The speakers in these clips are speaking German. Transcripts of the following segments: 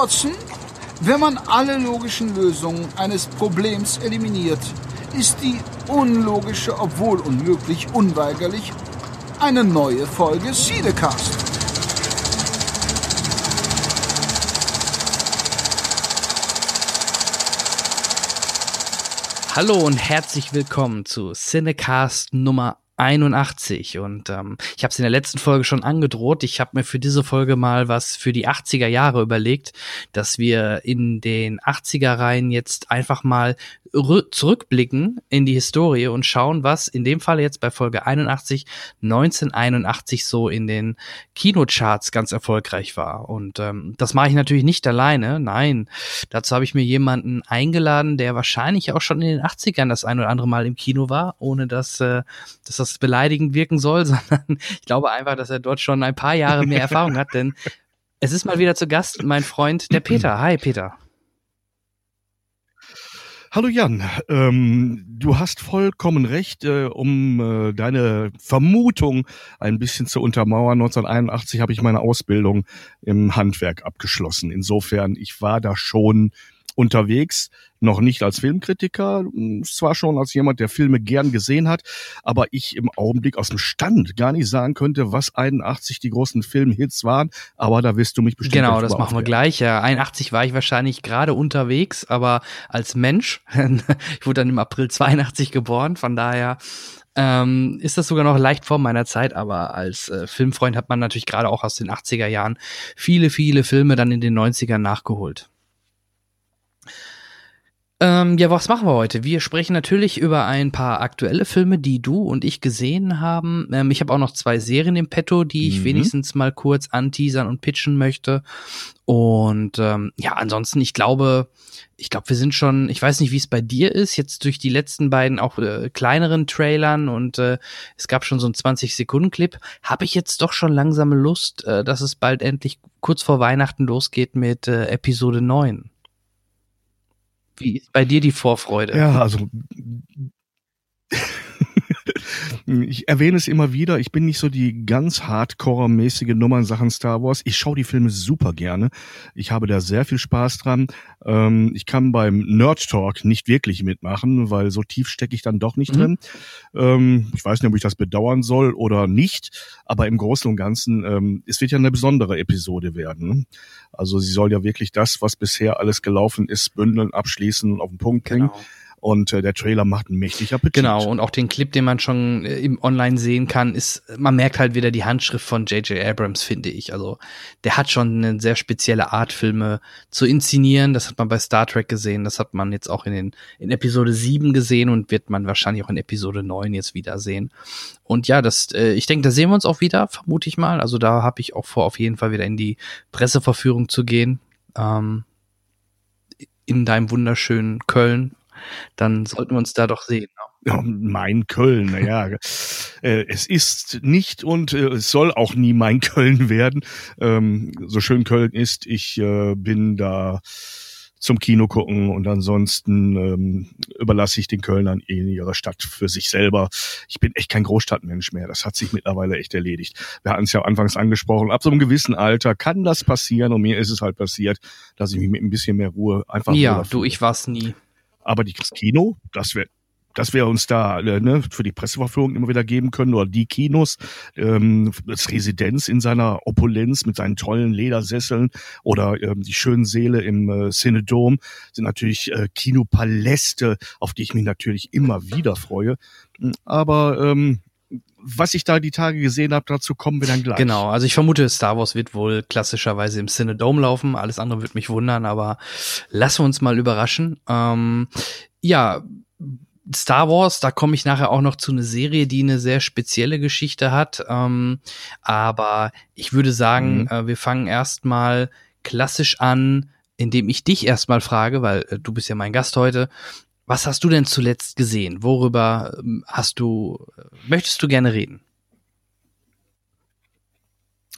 Watson, wenn man alle logischen Lösungen eines Problems eliminiert, ist die unlogische, obwohl unmöglich, unweigerlich eine neue Folge Siedecast. Hallo und herzlich willkommen zu Cinecast Nummer 81 und ähm, ich habe es in der letzten Folge schon angedroht. Ich habe mir für diese Folge mal was für die 80er Jahre überlegt, dass wir in den 80er Reihen jetzt einfach mal zurückblicken in die Historie und schauen, was in dem Fall jetzt bei Folge 81 1981 so in den Kinocharts ganz erfolgreich war. Und ähm, das mache ich natürlich nicht alleine. Nein, dazu habe ich mir jemanden eingeladen, der wahrscheinlich auch schon in den 80ern das ein oder andere Mal im Kino war, ohne dass, äh, dass das beleidigend wirken soll, sondern ich glaube einfach, dass er dort schon ein paar Jahre mehr Erfahrung hat, denn es ist mal wieder zu Gast mein Freund, der Peter. Hi, Peter. Hallo Jan, ähm, du hast vollkommen recht, äh, um äh, deine Vermutung ein bisschen zu untermauern. 1981 habe ich meine Ausbildung im Handwerk abgeschlossen. Insofern, ich war da schon unterwegs, noch nicht als Filmkritiker, zwar schon als jemand, der Filme gern gesehen hat, aber ich im Augenblick aus dem Stand gar nicht sagen könnte, was 81 die großen Filmhits waren, aber da wirst du mich bestimmt Genau, das machen wir gleich. Ja, 81 war ich wahrscheinlich gerade unterwegs, aber als Mensch, ich wurde dann im April 82 geboren, von daher ähm, ist das sogar noch leicht vor meiner Zeit, aber als äh, Filmfreund hat man natürlich gerade auch aus den 80er Jahren viele, viele Filme dann in den 90ern nachgeholt. Ähm, ja, was machen wir heute? Wir sprechen natürlich über ein paar aktuelle Filme, die du und ich gesehen haben. Ähm, ich habe auch noch zwei Serien im Petto, die ich mhm. wenigstens mal kurz anteasern und pitchen möchte. Und ähm, ja, ansonsten, ich glaube, ich glaube, wir sind schon, ich weiß nicht, wie es bei dir ist, jetzt durch die letzten beiden auch äh, kleineren Trailern und äh, es gab schon so einen 20-Sekunden-Clip, habe ich jetzt doch schon langsame Lust, äh, dass es bald endlich kurz vor Weihnachten losgeht mit äh, Episode 9. Wie ist bei dir die Vorfreude? Ja, also ich erwähne es immer wieder, ich bin nicht so die ganz hardcore-mäßige Nummer in Sachen Star Wars. Ich schaue die Filme super gerne. Ich habe da sehr viel Spaß dran. Ähm, ich kann beim Nerd Talk nicht wirklich mitmachen, weil so tief stecke ich dann doch nicht mhm. drin. Ähm, ich weiß nicht, ob ich das bedauern soll oder nicht, aber im Großen und Ganzen, ähm, es wird ja eine besondere Episode werden. Ne? Also sie soll ja wirklich das, was bisher alles gelaufen ist, bündeln, abschließen und auf den Punkt bringen. Genau. Und äh, der Trailer macht mächtig Appetit. Genau, und auch den Clip, den man schon äh, im Online sehen kann, ist, man merkt halt wieder die Handschrift von J.J. Abrams, finde ich. Also der hat schon eine sehr spezielle Art, Filme zu inszenieren. Das hat man bei Star Trek gesehen, das hat man jetzt auch in, den, in Episode 7 gesehen und wird man wahrscheinlich auch in Episode 9 jetzt wiedersehen. Und ja, das, äh, ich denke, da sehen wir uns auch wieder, vermute ich mal. Also da habe ich auch vor, auf jeden Fall wieder in die Presseverführung zu gehen. Ähm, in deinem wunderschönen Köln, dann sollten wir uns da doch sehen. Ne? Ja, mein Köln, naja, äh, es ist nicht und äh, es soll auch nie mein Köln werden. Ähm, so schön Köln ist, ich äh, bin da zum Kino gucken und ansonsten ähm, überlasse ich den Kölnern in ihre Stadt für sich selber. Ich bin echt kein Großstadtmensch mehr. Das hat sich mittlerweile echt erledigt. Wir hatten es ja anfangs angesprochen. Ab so einem gewissen Alter kann das passieren und mir ist es halt passiert, dass ich mich mit ein bisschen mehr Ruhe einfach. Ja, du, ich war's nie. Aber die, das Kino, das wäre dass wir uns da äh, ne, für die Presseverführung immer wieder geben können oder die Kinos, ähm, das Residenz in seiner Opulenz mit seinen tollen Ledersesseln oder ähm, die schönen Säle im äh, Cinedom sind natürlich äh, Kinopaläste, auf die ich mich natürlich immer wieder freue. Aber ähm, was ich da die Tage gesehen habe, dazu kommen wir dann gleich. Genau, also ich vermute, Star Wars wird wohl klassischerweise im Cinedome laufen. Alles andere wird mich wundern, aber lassen wir uns mal überraschen. Ähm, ja, Star Wars, da komme ich nachher auch noch zu einer Serie, die eine sehr spezielle Geschichte hat. Ähm, aber ich würde sagen, mhm. äh, wir fangen erstmal klassisch an, indem ich dich erstmal frage, weil äh, du bist ja mein Gast heute. Was hast du denn zuletzt gesehen? Worüber ähm, hast du, möchtest du gerne reden?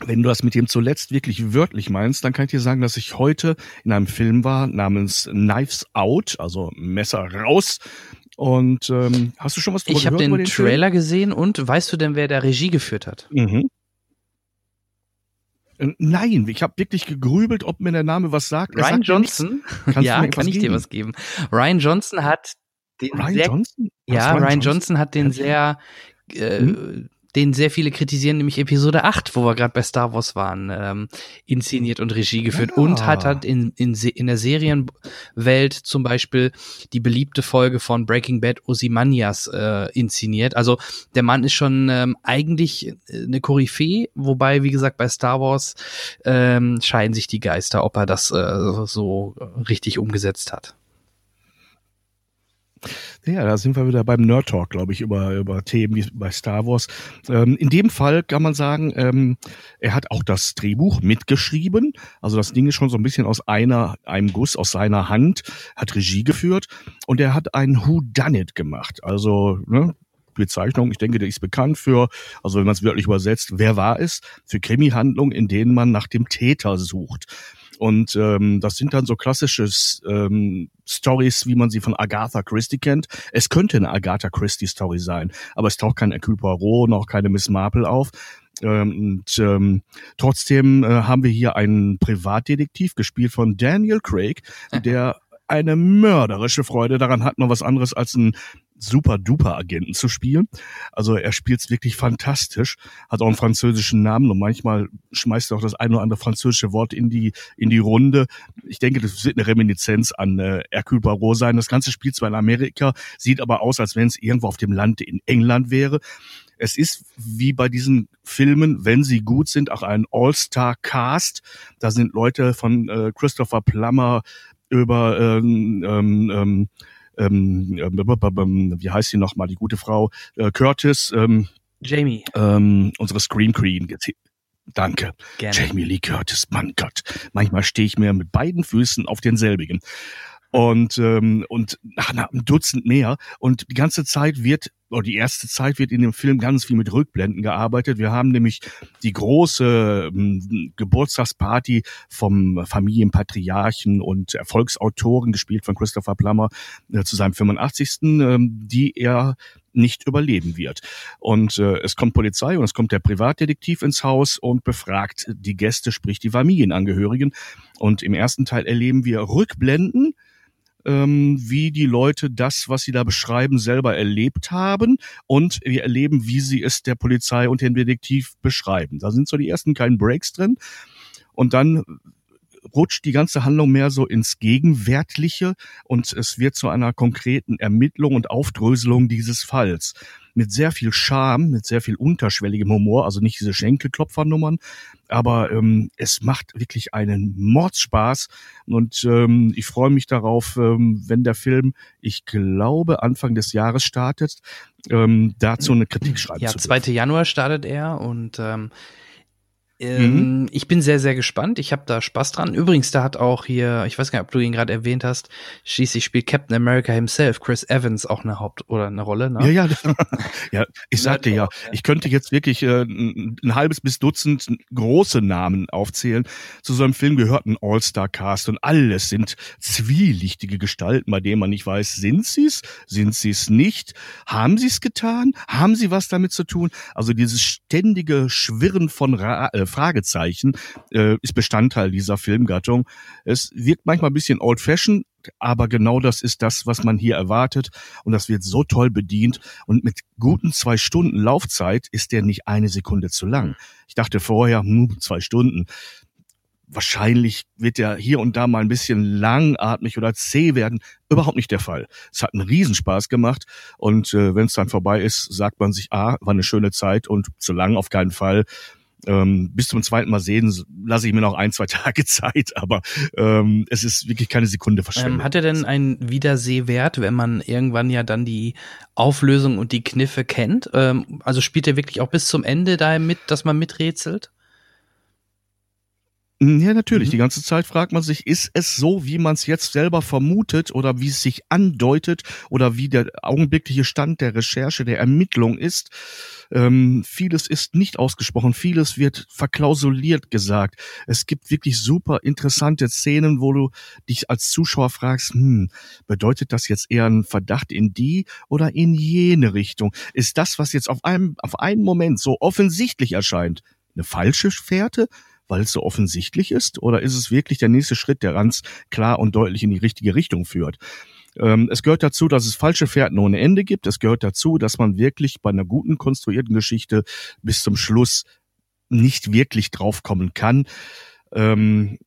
Wenn du das mit dem zuletzt wirklich wörtlich meinst, dann kann ich dir sagen, dass ich heute in einem Film war namens Knives Out, also Messer raus. Und ähm, hast du schon was darüber ich gehört? Ich habe den, den Trailer Film? gesehen und weißt du denn, wer da Regie geführt hat? Mhm. Äh, nein, ich habe wirklich gegrübelt, ob mir der Name was sagt. Er Ryan sagt Johnson? ja, kann ich geben? dir was geben. Ryan Johnson hat den Ryan sehr, Johnson? Ja, Ryan, Ryan Johnson? Johnson? hat den sehr äh, hm? Den sehr viele kritisieren, nämlich Episode 8, wo wir gerade bei Star Wars waren, ähm, inszeniert und Regie geführt ja. und hat halt in, in, in der Serienwelt zum Beispiel die beliebte Folge von Breaking Bad Ozymandias äh, inszeniert. Also der Mann ist schon ähm, eigentlich äh, eine Koryphäe, wobei, wie gesagt, bei Star Wars ähm, scheiden sich die Geister, ob er das äh, so richtig umgesetzt hat. Ja, da sind wir wieder beim Nerd Talk, glaube ich, über, über Themen wie bei Star Wars. Ähm, in dem Fall kann man sagen, ähm, er hat auch das Drehbuch mitgeschrieben. Also das Ding ist schon so ein bisschen aus einer, einem Guss aus seiner Hand, hat Regie geführt und er hat ein Who Done It gemacht. Also, ne, Bezeichnung, ich denke, der ist bekannt für, also wenn man es wörtlich übersetzt, wer war es? Für Krimi-Handlungen, in denen man nach dem Täter sucht. Und ähm, das sind dann so klassische ähm, Stories, wie man sie von Agatha Christie kennt. Es könnte eine Agatha Christie Story sein, aber es taucht kein Hercule Poirot, noch keine Miss Marple auf. Ähm, und ähm, trotzdem äh, haben wir hier einen Privatdetektiv gespielt von Daniel Craig, der eine mörderische Freude daran hat, noch was anderes als ein super-duper-Agenten zu spielen. Also er spielt's wirklich fantastisch, hat auch einen französischen Namen und manchmal schmeißt er auch das ein oder andere französische Wort in die, in die Runde. Ich denke, das wird eine Reminiszenz an äh, Hercule Poirot sein. Das ganze spielt zwar in Amerika, sieht aber aus, als wenn es irgendwo auf dem Land in England wäre. Es ist wie bei diesen Filmen, wenn sie gut sind, auch ein All-Star-Cast. Da sind Leute von äh, Christopher Plummer über ähm, ähm, ähm, ähm, wie heißt sie nochmal, die gute Frau, äh, Curtis, ähm, Jamie, ähm, unsere Screen Queen. Danke. Gerne. Jamie Lee Curtis, Mann Gott. Manchmal stehe ich mir mit beiden Füßen auf denselbigen. Und, ähm, und ach, na, ein Dutzend mehr. Und die ganze Zeit wird oder die erste Zeit wird in dem Film ganz viel mit Rückblenden gearbeitet. Wir haben nämlich die große ähm, Geburtstagsparty vom Familienpatriarchen und Erfolgsautoren, gespielt von Christopher Plummer, äh, zu seinem 85. Ähm, die er nicht überleben wird. Und äh, es kommt Polizei und es kommt der Privatdetektiv ins Haus und befragt die Gäste, sprich die Familienangehörigen. Und im ersten Teil erleben wir Rückblenden, ähm, wie die Leute das, was sie da beschreiben, selber erlebt haben und wir erleben, wie sie es der Polizei und dem Detektiv beschreiben. Da sind so die ersten kleinen Breaks drin und dann rutscht die ganze Handlung mehr so ins Gegenwärtliche und es wird zu einer konkreten Ermittlung und Aufdröselung dieses Falls. Mit sehr viel Charme, mit sehr viel unterschwelligem Humor, also nicht diese Schenkelklopfernummern, aber ähm, es macht wirklich einen Mordspaß und ähm, ich freue mich darauf, ähm, wenn der Film, ich glaube, Anfang des Jahres startet, ähm, dazu eine Kritik schreiben ja, zu Ja, 2. Januar startet er und ähm, ähm, mhm. Ich bin sehr, sehr gespannt. Ich habe da Spaß dran. Übrigens, da hat auch hier, ich weiß gar nicht, ob du ihn gerade erwähnt hast, schließlich spielt Captain America himself, Chris Evans, auch eine Haupt- oder eine Rolle. Ne? Ja, ja. ja, ich sagte ja, ich könnte jetzt wirklich äh, ein, ein halbes bis Dutzend große Namen aufzählen. Zu so einem Film gehört ein All-Star-Cast und alles sind zwielichtige Gestalten, bei denen man nicht weiß, sind sie's, sind sie's nicht, haben sie's getan, haben sie was damit zu tun? Also dieses ständige Schwirren von Ra äh, Fragezeichen äh, ist Bestandteil dieser Filmgattung. Es wirkt manchmal ein bisschen old-fashioned, aber genau das ist das, was man hier erwartet. Und das wird so toll bedient. Und mit guten zwei Stunden Laufzeit ist der nicht eine Sekunde zu lang. Ich dachte vorher, hm, zwei Stunden. Wahrscheinlich wird der hier und da mal ein bisschen langatmig oder zäh werden. Überhaupt nicht der Fall. Es hat einen Riesenspaß gemacht. Und äh, wenn es dann vorbei ist, sagt man sich, ah, war eine schöne Zeit und zu lang auf keinen Fall ähm, bis zum zweiten Mal sehen lasse ich mir noch ein, zwei Tage Zeit, aber ähm, es ist wirklich keine Sekunde verschwendet. Ähm, hat er denn einen Wiedersehwert, wenn man irgendwann ja dann die Auflösung und die Kniffe kennt? Ähm, also spielt er wirklich auch bis zum Ende da mit, dass man miträtselt? Ja, natürlich. Mhm. Die ganze Zeit fragt man sich, ist es so, wie man es jetzt selber vermutet oder wie es sich andeutet oder wie der augenblickliche Stand der Recherche, der Ermittlung ist? Ähm, vieles ist nicht ausgesprochen, vieles wird verklausuliert gesagt. Es gibt wirklich super interessante Szenen, wo du dich als Zuschauer fragst, hm, bedeutet das jetzt eher ein Verdacht in die oder in jene Richtung? Ist das, was jetzt auf einem, auf einen Moment so offensichtlich erscheint, eine falsche Fährte weil es so offensichtlich ist? Oder ist es wirklich der nächste Schritt, der ganz klar und deutlich in die richtige Richtung führt? Ähm, es gehört dazu, dass es falsche Fährten ohne Ende gibt. Es gehört dazu, dass man wirklich bei einer guten konstruierten Geschichte bis zum Schluss nicht wirklich draufkommen kann. Ähm,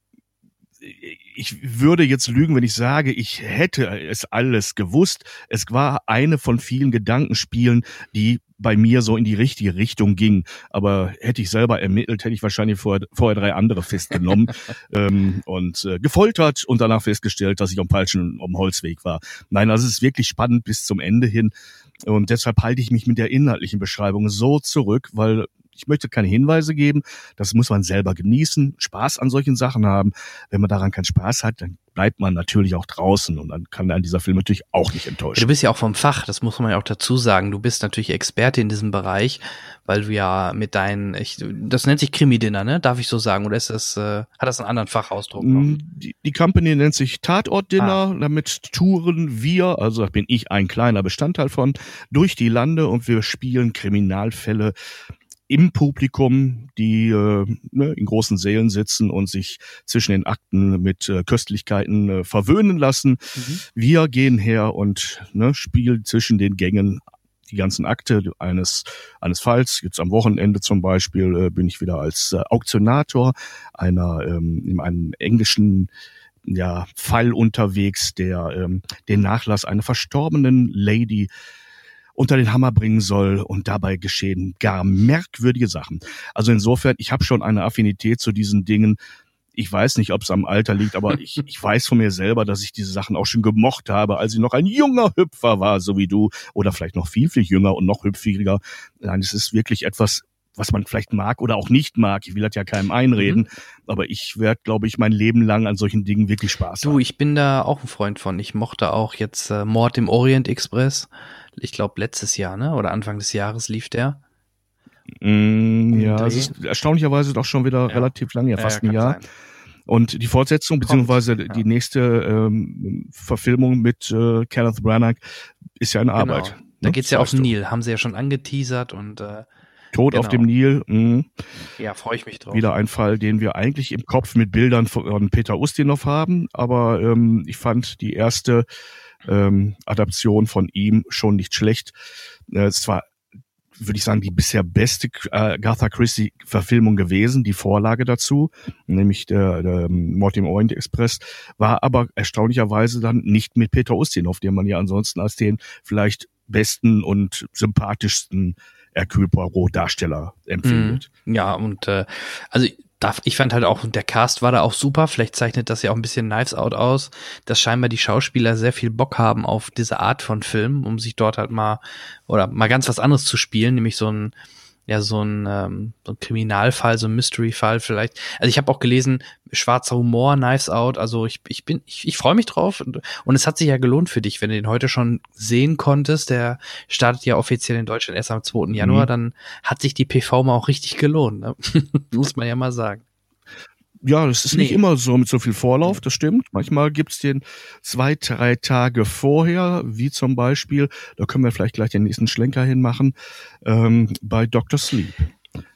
ich würde jetzt lügen, wenn ich sage, ich hätte es alles gewusst. Es war eine von vielen Gedankenspielen, die bei mir so in die richtige Richtung ging. Aber hätte ich selber ermittelt, hätte ich wahrscheinlich vorher, vorher drei andere festgenommen ähm, und äh, gefoltert und danach festgestellt, dass ich am falschen am Holzweg war. Nein, also es ist wirklich spannend bis zum Ende hin. Und deshalb halte ich mich mit der inhaltlichen Beschreibung so zurück, weil ich möchte keine Hinweise geben. Das muss man selber genießen, Spaß an solchen Sachen haben. Wenn man daran keinen Spaß hat, dann bleibt man natürlich auch draußen und dann kann an dieser Film natürlich auch nicht enttäuschen. Du bist ja auch vom Fach, das muss man ja auch dazu sagen. Du bist natürlich Experte in diesem Bereich, weil du ja mit deinen, ich, das nennt sich Krimi-Dinner, ne? Darf ich so sagen? Oder ist das, äh, hat das einen anderen Fachausdruck? Noch? Mm, die, die Company nennt sich Tatort-Dinner. Ah. Damit touren wir, also da bin ich ein kleiner Bestandteil von, durch die Lande und wir spielen Kriminalfälle im Publikum, die äh, ne, in großen Sälen sitzen und sich zwischen den Akten mit äh, Köstlichkeiten äh, verwöhnen lassen. Mhm. Wir gehen her und ne, spielen zwischen den Gängen die ganzen Akte eines, eines Falls. Jetzt am Wochenende zum Beispiel äh, bin ich wieder als äh, Auktionator einer ähm, in einem englischen ja, Fall unterwegs, der ähm, den Nachlass einer verstorbenen Lady unter den Hammer bringen soll und dabei geschehen gar merkwürdige Sachen. Also insofern, ich habe schon eine Affinität zu diesen Dingen. Ich weiß nicht, ob es am Alter liegt, aber ich, ich weiß von mir selber, dass ich diese Sachen auch schon gemocht habe, als ich noch ein junger Hüpfer war, so wie du, oder vielleicht noch viel, viel jünger und noch hüpfiger. Nein, es ist wirklich etwas, was man vielleicht mag oder auch nicht mag. Ich will das ja keinem einreden, mhm. aber ich werde, glaube ich, mein Leben lang an solchen Dingen wirklich Spaß du, haben. Du, ich bin da auch ein Freund von. Ich mochte auch jetzt äh, Mord im Orient Express ich glaube letztes Jahr, ne? Oder Anfang des Jahres lief der. Mm, ja, das ist erstaunlicherweise doch schon wieder ja. relativ lang, ja, fast ja, ein Jahr. Sein. Und die Fortsetzung, beziehungsweise ja. die nächste ähm, Verfilmung mit äh, Kenneth Branagh ist ja in genau. Arbeit. Da ne? geht's ja auf den Nil, haben sie ja schon angeteasert und äh, Tod genau. auf dem Nil. Mh. Ja, freue ich mich drauf. Wieder ein Fall, den wir eigentlich im Kopf mit Bildern von Peter Ustinov haben, aber ähm, ich fand die erste ähm, Adaption von ihm schon nicht schlecht. Äh, es war würde ich sagen, die bisher beste äh, Agatha Christie-Verfilmung gewesen, die Vorlage dazu, nämlich der, der Mord im Orient Express, war aber erstaunlicherweise dann nicht mit Peter Ustinov, den man ja ansonsten als den vielleicht besten und sympathischsten Hercule Poirot-Darsteller empfindet. Mhm. Ja, und äh, also ich fand halt auch, der Cast war da auch super. Vielleicht zeichnet das ja auch ein bisschen Knives Out aus, dass scheinbar die Schauspieler sehr viel Bock haben auf diese Art von Film, um sich dort halt mal oder mal ganz was anderes zu spielen, nämlich so ein ja so ein, ähm, so ein Kriminalfall, so ein Mystery-Fall vielleicht. Also ich habe auch gelesen, schwarzer Humor, Knives Out. Also ich, ich bin, ich, ich freue mich drauf und, und es hat sich ja gelohnt für dich, wenn du den heute schon sehen konntest. Der startet ja offiziell in Deutschland erst am 2. Januar, mhm. dann hat sich die PV mal auch richtig gelohnt. Ne? Muss man ja mal sagen. Ja, das ist nee. nicht immer so mit so viel Vorlauf, das stimmt. Manchmal gibt's den zwei, drei Tage vorher, wie zum Beispiel, da können wir vielleicht gleich den nächsten Schlenker hinmachen, ähm, bei Dr. Sleep.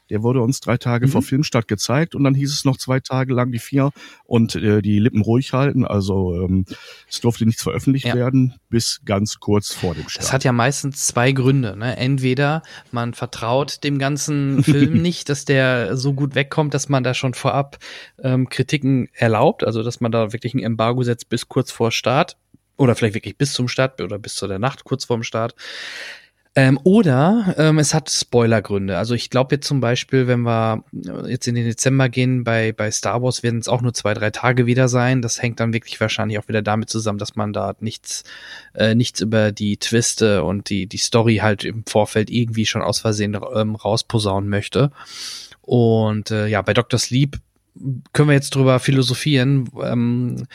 Der wurde uns drei Tage mhm. vor Filmstart gezeigt und dann hieß es noch zwei Tage lang die vier und äh, die Lippen ruhig halten. Also ähm, es durfte nichts veröffentlicht ja. werden bis ganz kurz vor dem Start. Es hat ja meistens zwei Gründe. Ne? Entweder man vertraut dem ganzen Film nicht, dass der so gut wegkommt, dass man da schon vorab ähm, Kritiken erlaubt, also dass man da wirklich ein Embargo setzt bis kurz vor Start oder vielleicht wirklich bis zum Start oder bis zu der Nacht kurz vorm Start. Ähm, oder ähm, es hat Spoilergründe. Also ich glaube jetzt zum Beispiel, wenn wir jetzt in den Dezember gehen, bei, bei Star Wars werden es auch nur zwei, drei Tage wieder sein. Das hängt dann wirklich wahrscheinlich auch wieder damit zusammen, dass man da nichts, äh, nichts über die Twiste und die, die Story halt im Vorfeld irgendwie schon aus Versehen ähm, rausposaunen möchte. Und äh, ja, bei Dr. Sleep können wir jetzt drüber philosophieren, ähm,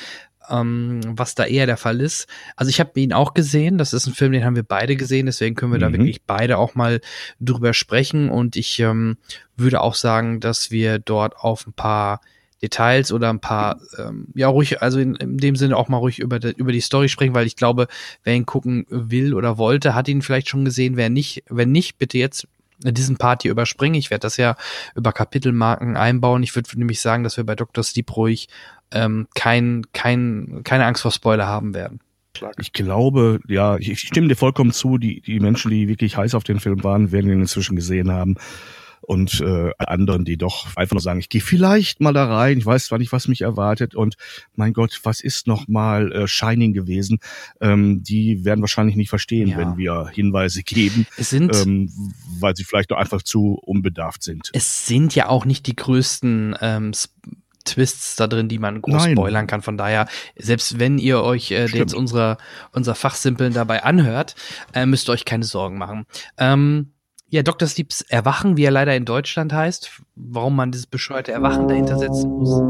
ähm, was da eher der Fall ist. Also ich habe ihn auch gesehen, das ist ein Film, den haben wir beide gesehen, deswegen können wir mhm. da wirklich beide auch mal drüber sprechen und ich ähm, würde auch sagen, dass wir dort auf ein paar Details oder ein paar, ähm, ja, ruhig, also in, in dem Sinne auch mal ruhig über, de, über die Story sprechen, weil ich glaube, wer ihn gucken will oder wollte, hat ihn vielleicht schon gesehen. Wer nicht, wenn nicht, bitte jetzt diesen Part hier überspringen. Ich werde das ja über Kapitelmarken einbauen. Ich würde nämlich sagen, dass wir bei Dr. Sleep ruhig ähm, kein, kein, keine Angst vor Spoiler haben werden. Ich glaube, ja, ich stimme dir vollkommen zu, die, die Menschen, die wirklich heiß auf den Film waren, werden ihn inzwischen gesehen haben und äh, anderen, die doch einfach nur sagen, ich gehe vielleicht mal da rein, ich weiß zwar nicht, was mich erwartet und mein Gott, was ist noch mal äh, Shining gewesen? Ähm, die werden wahrscheinlich nicht verstehen, ja. wenn wir Hinweise geben, es sind, ähm, weil sie vielleicht doch einfach zu unbedarft sind. Es sind ja auch nicht die größten ähm, Twists da drin, die man groß Nein. spoilern kann. Von daher, selbst wenn ihr euch äh, jetzt unsere, unser Fachsimpeln dabei anhört, äh, müsst ihr euch keine Sorgen machen. Ähm, ja, Dr. Sleeps Erwachen, wie er leider in Deutschland heißt, warum man dieses bescheuerte Erwachen dahinter setzen muss.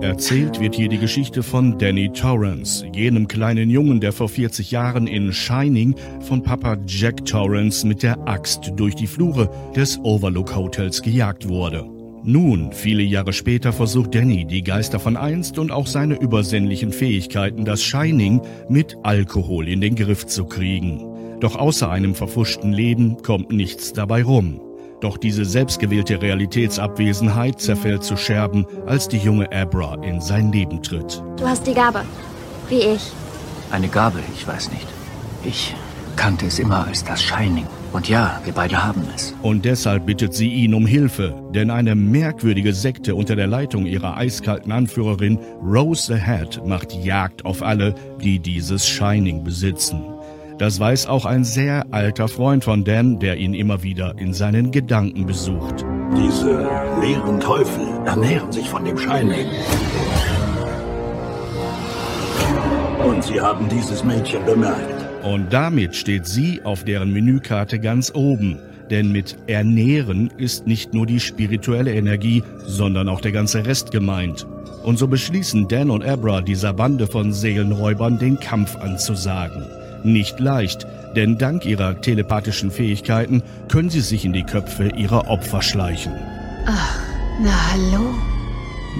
Erzählt wird hier die Geschichte von Danny Torrance, jenem kleinen Jungen, der vor 40 Jahren in Shining von Papa Jack Torrance mit der Axt durch die Flure des Overlook Hotels gejagt wurde. Nun, viele Jahre später, versucht Danny, die Geister von einst und auch seine übersinnlichen Fähigkeiten, das Shining, mit Alkohol in den Griff zu kriegen. Doch außer einem verfuschten Leben kommt nichts dabei rum. Doch diese selbstgewählte Realitätsabwesenheit zerfällt zu Scherben, als die junge Abra in sein Leben tritt. Du hast die Gabe, wie ich. Eine Gabe, ich weiß nicht. Ich kannte es immer als das Shining. Und ja, wir beide haben es. Und deshalb bittet sie ihn um Hilfe, denn eine merkwürdige Sekte unter der Leitung ihrer eiskalten Anführerin Rose the Hat macht Jagd auf alle, die dieses Shining besitzen. Das weiß auch ein sehr alter Freund von Dan, der ihn immer wieder in seinen Gedanken besucht. Diese leeren Teufel ernähren sich von dem Shining. Und sie haben dieses Mädchen bemerkt. Und damit steht sie auf deren Menükarte ganz oben. Denn mit ernähren ist nicht nur die spirituelle Energie, sondern auch der ganze Rest gemeint. Und so beschließen Dan und Abra dieser Bande von Seelenräubern den Kampf anzusagen. Nicht leicht, denn dank ihrer telepathischen Fähigkeiten können sie sich in die Köpfe ihrer Opfer schleichen. Ach, na hallo.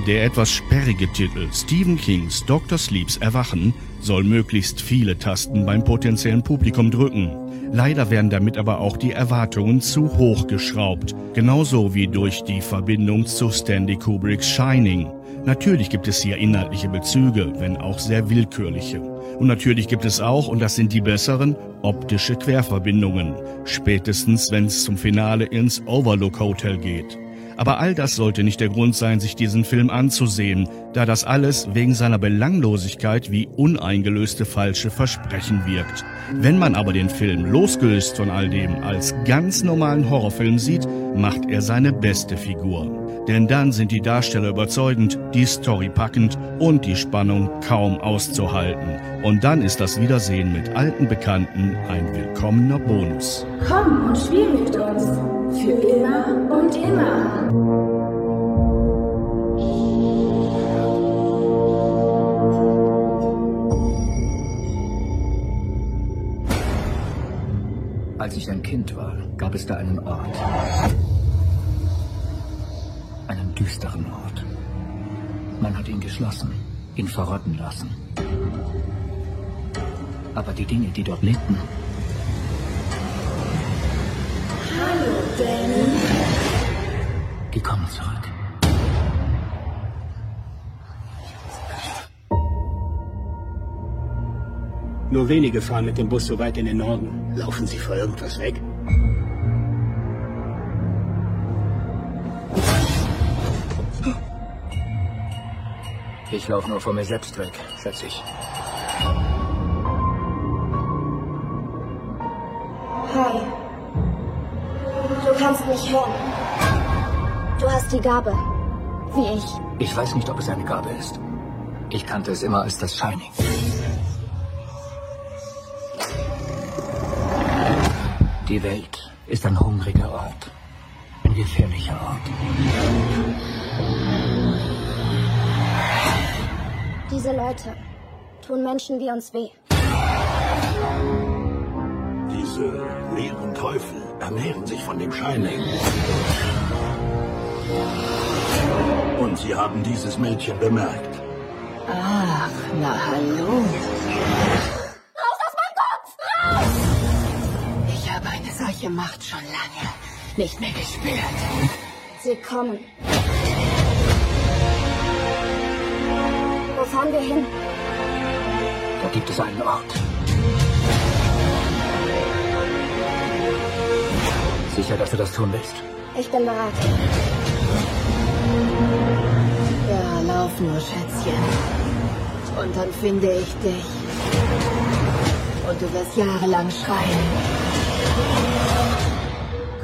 Der etwas sperrige Titel Stephen Kings Dr. Sleeps Erwachen soll möglichst viele Tasten beim potenziellen Publikum drücken. Leider werden damit aber auch die Erwartungen zu hoch geschraubt, genauso wie durch die Verbindung zu Stanley Kubricks Shining. Natürlich gibt es hier inhaltliche Bezüge, wenn auch sehr willkürliche. Und natürlich gibt es auch, und das sind die besseren, optische Querverbindungen. Spätestens, wenn es zum Finale ins Overlook Hotel geht. Aber all das sollte nicht der Grund sein, sich diesen Film anzusehen, da das alles wegen seiner Belanglosigkeit wie uneingelöste falsche Versprechen wirkt. Wenn man aber den Film losgelöst von all dem als ganz normalen Horrorfilm sieht, macht er seine beste Figur denn dann sind die Darsteller überzeugend, die Story packend und die Spannung kaum auszuhalten. Und dann ist das Wiedersehen mit alten Bekannten ein willkommener Bonus. Komm und spiel mit uns. Für immer und immer. Als ich ein Kind war, gab es da einen Ort einen düsteren Ort. Man hat ihn geschlossen, ihn verrotten lassen. Aber die Dinge, die dort lebten. Hallo, Danny. Die kommen zurück. Nur wenige fahren mit dem Bus so weit in den Norden. Laufen sie vor irgendwas weg? Ich laufe nur vor mir selbst weg, schätze ich. Hi. Du kannst mich hören. Du hast die Gabe. Wie ich. Ich weiß nicht, ob es eine Gabe ist. Ich kannte es immer als das Shining. Die Welt ist ein hungriger Ort. Ein gefährlicher Ort. Diese Leute tun Menschen wie uns weh. Diese leeren Teufel ernähren sich von dem Shining. Und sie haben dieses Mädchen bemerkt. Ach, na hallo. Raus aus meinem Kopf! Raus! Ich habe eine solche Macht schon lange nicht mehr gespürt. Sie kommen. Wo fahren wir hin? Da gibt es einen Ort. Sicher, dass du das tun willst? Ich bin bereit. Ja, lauf nur, Schätzchen. Und dann finde ich dich. Und du wirst jahrelang schreien.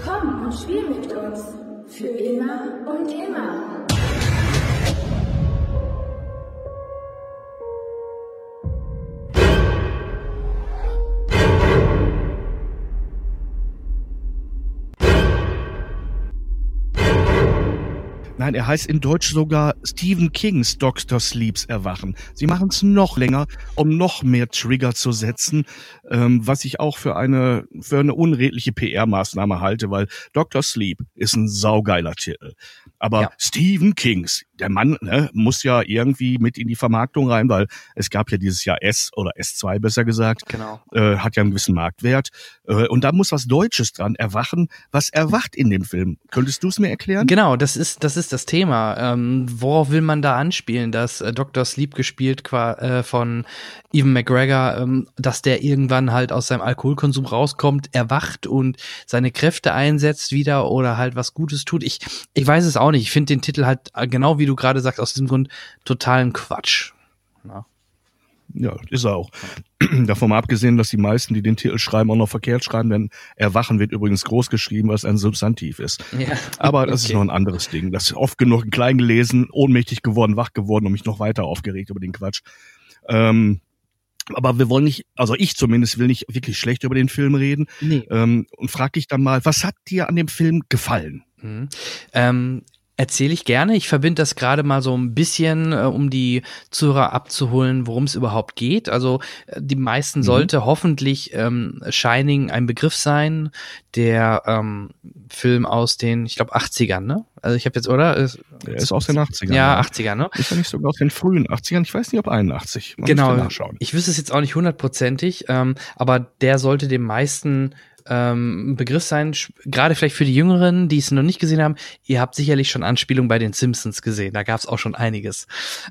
Komm und spiel mit uns. Für immer und immer. Nein, er heißt in Deutsch sogar Stephen Kings Dr. Sleeps Erwachen. Sie machen es noch länger, um noch mehr Trigger zu setzen, ähm, was ich auch für eine, für eine unredliche PR-Maßnahme halte, weil Dr. Sleep ist ein saugeiler Titel. Aber Ja. Stephen Kings, der Mann ne, muss ja irgendwie mit in die Vermarktung rein, weil es gab ja dieses Jahr S oder S2 besser gesagt, Genau. äh, hat ja einen gewissen Marktwert. Äh, und da muss was Deutsches dran erwachen. Was erwacht in dem Film? Könntest du es mir erklären? Genau, das ist, das ist das Thema. Ähm, worauf will man da anspielen, dass äh, Dr. Sleep gespielt äh, von Evan McGregor, ähm, dass der irgendwann halt aus seinem Alkoholkonsum rauskommt, erwacht und seine Kräfte einsetzt wieder oder halt was Gutes tut. Ich, ich weiß es auch nicht. Ich finde den Titel halt, äh, genau wie du gerade sagst, aus diesem Grund totalen Quatsch. Ja, ist er auch. Davon mal abgesehen, dass die meisten, die den Titel schreiben, auch noch verkehrt schreiben, denn Erwachen wird übrigens groß geschrieben, was ein Substantiv ist. Ja. Aber das ist Okay. noch ein anderes Ding. Das ist oft genug klein gelesen, ohnmächtig geworden, wach geworden und mich noch weiter aufgeregt über den Quatsch. Ähm, aber wir wollen nicht, also ich zumindest will nicht wirklich schlecht über den Film reden. Nee. Ähm, und frag dich dann mal, was hat dir an dem Film gefallen? Mhm. Ähm, Erzähle ich gerne. Ich verbinde das gerade mal so ein bisschen, äh, um die Zuhörer abzuholen, worum es überhaupt geht. Also äh, die meisten sollte hoffentlich ähm, Shining ein Begriff sein. Der ähm, Film aus den, ich glaube, 80ern, ne? Also ich habe jetzt, oder? Ist, Der ist aus den 80ern. Ja, 80er, ne? Ist er nicht sogar aus den frühen 80ern? Ich weiß nicht, ob 81. Man genau. Ich wüsste es jetzt auch nicht hundertprozentig, ähm, aber der sollte dem meisten ähm, ein Begriff sein, gerade vielleicht für die Jüngeren, die es noch nicht gesehen haben. Ihr habt sicherlich schon Anspielungen bei den Simpsons gesehen, da gab es auch schon einiges.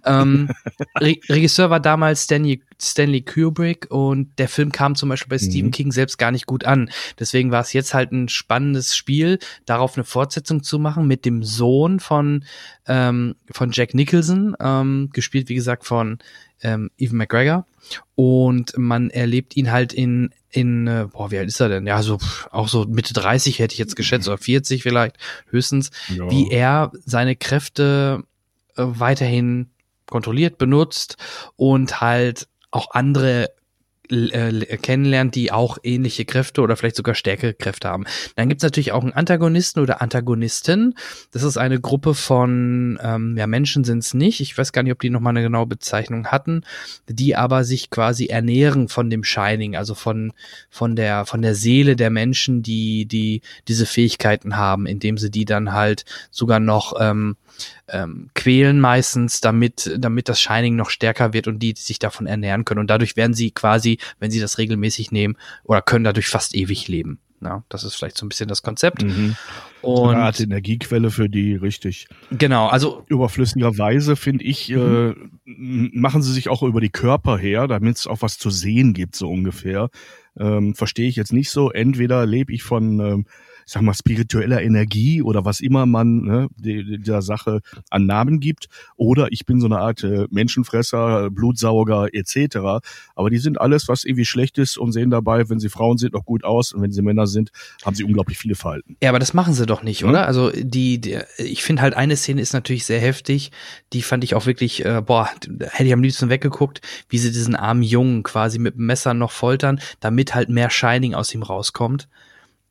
Ähm, Re Regisseur war damals Stanley, Stanley Kubrick und der Film kam zum Beispiel bei Stephen King selbst gar nicht gut an. Deswegen war es jetzt halt ein spannendes Spiel, darauf eine Fortsetzung zu machen mit dem Sohn von, ähm, von Jack Nicholson, ähm, gespielt wie gesagt von ähm, Evan McGregor. Und man erlebt ihn halt in, in, äh, boah, wie alt ist er denn? Ja, so pff, auch so Mitte 30 hätte ich jetzt geschätzt, oder 40 vielleicht, höchstens, Ja. wie er seine Kräfte äh, weiterhin kontrolliert, benutzt und halt auch andere äh, kennenlernt, die auch ähnliche Kräfte oder vielleicht sogar stärkere Kräfte haben. Dann gibt's natürlich auch einen Antagonisten oder Antagonistin. Das ist eine Gruppe von, ähm, ja, Menschen sind's nicht. Ich weiß gar nicht, ob die nochmal eine genaue Bezeichnung hatten, die aber sich quasi ernähren von dem Shining, also von, von der, von der Seele der Menschen, die, die diese Fähigkeiten haben, indem sie die dann halt sogar noch ähm, ähm, quälen meistens, damit, damit das Shining noch stärker wird und die sich davon ernähren können. Und dadurch werden sie quasi, wenn sie das regelmäßig nehmen, oder können dadurch fast ewig leben. Ja, das ist vielleicht so ein bisschen das Konzept. Mhm. Und Eine Art Energiequelle für die, richtig. genau, also Überflüssigerweise finde ich, äh, m- machen sie sich auch über die Körper her, damit es auch was zu sehen gibt, so ungefähr. Ähm, Verstehe ich jetzt nicht so. Entweder lebe ich von, ähm, sag mal, spiritueller Energie oder was immer man ne, die- der Sache an Namen gibt, oder ich bin so eine Art äh, Menschenfresser, Blutsauger etc. Aber die sind alles, was irgendwie schlecht ist und sehen dabei, wenn sie Frauen sind, noch gut aus und wenn sie Männer sind, haben sie unglaublich viele Verhalten. Ja, aber das machen sie doch nicht, Ja. oder? Also die, die ich finde halt eine Szene ist natürlich sehr heftig. Die fand ich auch wirklich, äh, boah, hätte ich am liebsten weggeguckt, wie sie diesen armen Jungen quasi mit dem Messer noch foltern, damit halt mehr Shining aus ihm rauskommt.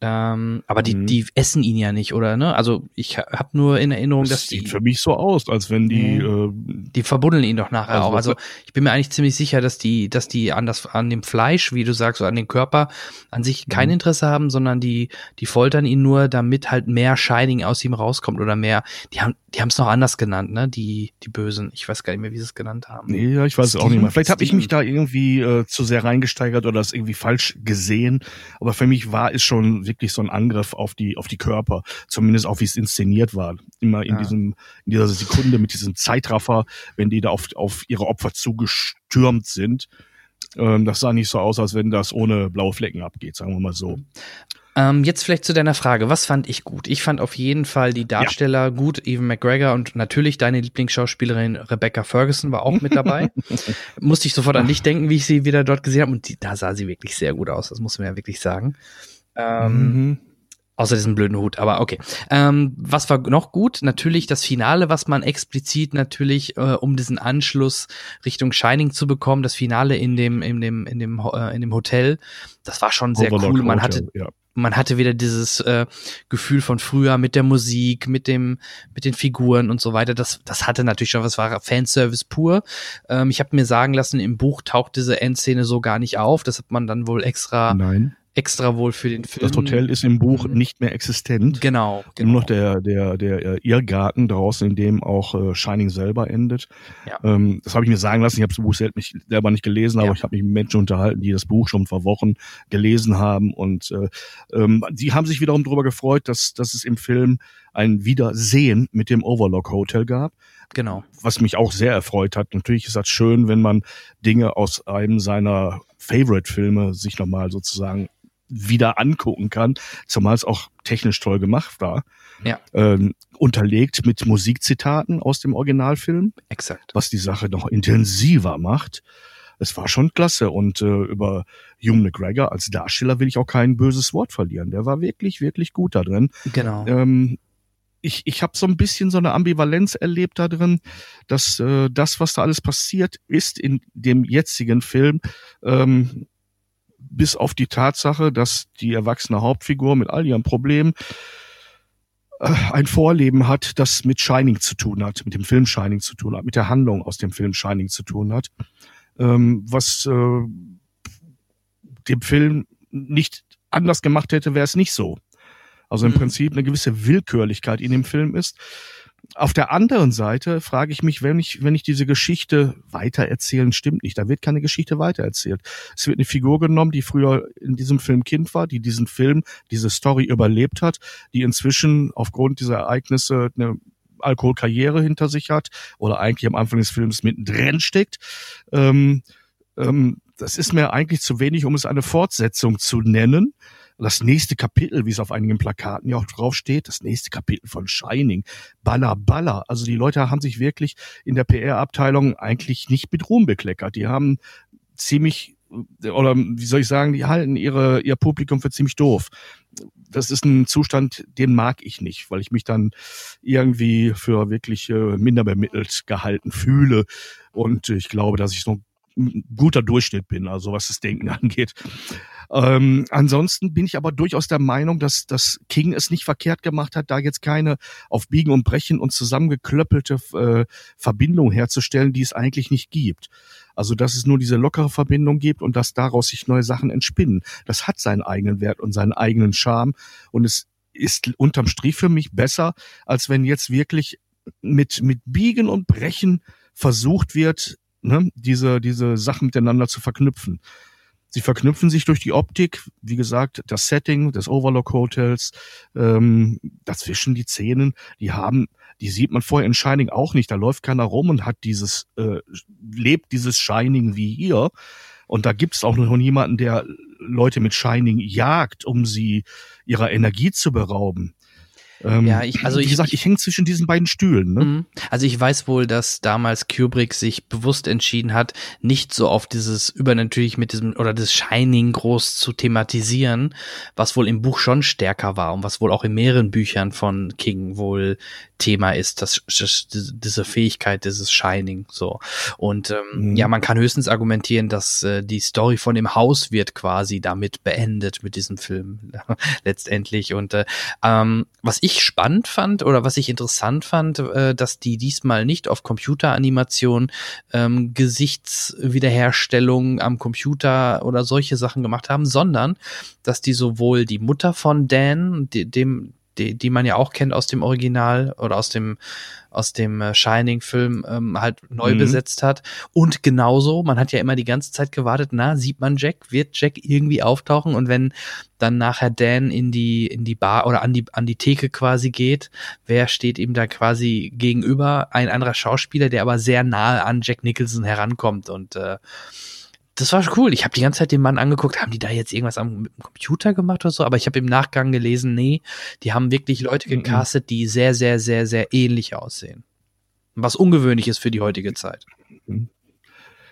Ähm, aber die, Mhm. die essen ihn ja nicht, oder? Ne? Also ich ha- hab nur in Erinnerung, Das dass die, sieht für mich so aus, als wenn die äh, die verbuddeln ihn doch nachher Also auch. Also ich bin mir eigentlich ziemlich sicher, dass die, dass die an das, an dem Fleisch, wie du sagst, oder an dem Körper an sich kein Mhm. Interesse haben, sondern die, die foltern ihn nur, damit halt mehr Shining aus ihm rauskommt oder mehr. Die haben, die haben es noch anders genannt, ne? Die, die Bösen. Ich weiß gar nicht mehr, wie sie es genannt haben. Nee, ja, ich weiß es auch nicht mehr. Vielleicht habe ich mich da irgendwie äh, zu sehr reingesteigert oder das irgendwie falsch gesehen. Aber für mich war es schon wirklich so ein Angriff auf die, auf die Körper. Zumindest auch wie es inszeniert war. Immer in Ja. diesem, in dieser Sekunde mit diesem Zeitraffer, wenn die da auf, auf ihre Opfer zugestürmt sind. Ähm, das sah nicht so aus, als wenn das ohne blaue Flecken abgeht, sagen wir mal so. Ähm, jetzt vielleicht zu deiner Frage. Was fand ich gut? Ich fand auf jeden Fall die Darsteller gut. Evan McGregor und natürlich deine Lieblingsschauspielerin Rebecca Ferguson war auch mit dabei. Musste ich sofort an dich denken, wie ich sie wieder dort gesehen habe. Und die, da sah sie wirklich sehr gut aus. Das muss man ja wirklich sagen. Ähm, Mhm. Außer diesem blöden Hut, aber okay. Ähm, was war noch gut? Natürlich das Finale, was man explizit natürlich, äh, um diesen Anschluss Richtung Shining zu bekommen, das Finale in dem, in dem, in dem, äh, in dem Hotel, das war schon sehr Overlook cool. Man Hotel, hatte, ja. man hatte wieder dieses äh, Gefühl von früher mit der Musik, mit dem, mit den Figuren und so weiter. Das, das hatte natürlich schon was war Fanservice pur. Ähm, ich habe mir sagen lassen, im Buch taucht diese Endszene so gar nicht auf. Das hat man dann wohl extra, Nein. Extra wohl für den Film. Das Hotel ist im Buch nicht mehr existent. Genau, genau. Nur noch der, der, der äh, Irrgarten draußen, in dem auch äh, Shining selber endet. Ja. Ähm, das habe ich mir sagen lassen. Ich habe das Buch selbst nicht, selber nicht gelesen, aber Ja. ich habe mich mit Menschen unterhalten, die das Buch schon vor Wochen gelesen haben. Und äh, ähm, die haben sich wiederum darüber gefreut, dass, dass es im Film ein Wiedersehen mit dem Overlock Hotel gab Genau. was mich auch sehr erfreut hat. Natürlich ist das schön, wenn man Dinge aus einem seiner Favorite-Filme sich nochmal sozusagen wieder angucken kann, zumal es auch technisch toll gemacht war. Ja. Ähm, unterlegt mit Musikzitaten aus dem Originalfilm, Exakt. was die Sache noch intensiver macht. Es war schon klasse und äh, über Hugh McGregor als Darsteller will ich auch kein böses Wort verlieren. Der war wirklich, wirklich gut da drin. Genau. Ähm, ich ich habe so ein bisschen so eine Ambivalenz erlebt da drin, dass äh, das, was da alles passiert ist in dem jetzigen Film, ähm, bis auf die Tatsache, dass die erwachsene Hauptfigur mit all ihren Problemen äh, ein Vorleben hat, das mit Shining zu tun hat, mit dem Film Shining zu tun hat, mit der Handlung aus dem Film Shining zu tun hat, ähm, was äh, dem Film nicht anders gemacht hätte, wäre es nicht so. Also im Mhm. Prinzip eine gewisse Willkürlichkeit in dem Film ist. Auf der anderen Seite frage ich mich, wenn ich, wenn ich diese Geschichte weitererzählen, stimmt nicht. Da wird keine Geschichte weitererzählt. Es wird eine Figur genommen, die früher in diesem Film Kind war, die diesen Film, diese Story überlebt hat, die inzwischen aufgrund dieser Ereignisse eine Alkoholkarriere hinter sich hat oder eigentlich am Anfang des Films mittendrin steckt. Ähm, ähm, das ist mir eigentlich zu wenig, um es eine Fortsetzung zu nennen. Das nächste Kapitel, wie es auf einigen Plakaten ja auch draufsteht, das nächste Kapitel von Shining, Baller, Baller. Also die Leute haben sich wirklich in der PR-Abteilung eigentlich nicht mit Ruhm bekleckert. Die haben ziemlich, oder wie soll ich sagen, die halten ihre, ihr Publikum für ziemlich doof. Das ist ein Zustand, den mag ich nicht, weil ich mich dann irgendwie für wirklich äh, minder bemittelt gehalten fühle. Und ich glaube, dass ich so ein guter Durchschnitt bin, also was das Denken angeht. Ähm, ansonsten bin ich aber durchaus der Meinung, dass, dass King es nicht verkehrt gemacht hat, da jetzt keine auf Biegen und Brechen und zusammengeklöppelte äh, Verbindung herzustellen, die es eigentlich nicht gibt. Also, dass es nur diese lockere Verbindung gibt und dass daraus sich neue Sachen entspinnen. Das hat seinen eigenen Wert und seinen eigenen Charme und es ist unterm Strich für mich besser, als wenn jetzt wirklich mit, mit Biegen und Brechen versucht wird, ne, diese, diese Sachen miteinander zu verknüpfen. Sie verknüpfen sich durch die Optik, wie gesagt, das Setting des Overlook Hotels, ähm, dazwischen die Szenen, die haben, die sieht man vorher in Shining auch nicht. Da läuft keiner rum und hat dieses, äh, lebt dieses Shining wie hier. Und da gibt es auch noch niemanden, der Leute mit Shining jagt, um sie ihrer Energie zu berauben. Ähm, Ja, ich- also wie ich- gesagt, ich hänge zwischen diesen beiden Stühlen. Ne? Mhm. Also ich weiß wohl, dass damals Kubrick sich bewusst entschieden hat, nicht so auf dieses übernatürlich mit diesem oder das Shining groß zu thematisieren, was wohl im Buch schon stärker war und was wohl auch in mehreren Büchern von King wohl Thema ist, das, das diese Fähigkeit dieses Shining so. Und ähm, Mhm. ja, man kann höchstens argumentieren, dass äh, die Story von dem Haus wird quasi damit beendet mit diesem Film letztendlich. Und äh, ähm, was ich spannend fand oder was ich interessant fand, äh, dass die diesmal nicht auf Computeranimation ähm, Gesichtswiederherstellung am Computer oder solche Sachen gemacht haben, sondern dass die sowohl die Mutter von Dan, dem die, die man ja auch kennt aus dem Original oder aus dem aus dem äh, Shining-Film ähm, halt neu mhm. besetzt hat. Und genauso, man hat ja immer die ganze Zeit gewartet, na, sieht man Jack, wird Jack irgendwie auftauchen und wenn dann nachher Dan in die, in die Bar oder an die, an die Theke quasi geht, wer steht ihm da quasi gegenüber? Ein anderer Schauspieler, der aber sehr nahe an Jack Nicholson herankommt und äh, das war cool. Ich habe die ganze Zeit den Mann angeguckt, haben die da jetzt irgendwas am Computer gemacht oder so? Aber ich habe im Nachgang gelesen, nee, die haben wirklich Leute mhm. gecastet, die sehr, sehr, sehr, sehr ähnlich aussehen. Was ungewöhnlich ist für die heutige Zeit.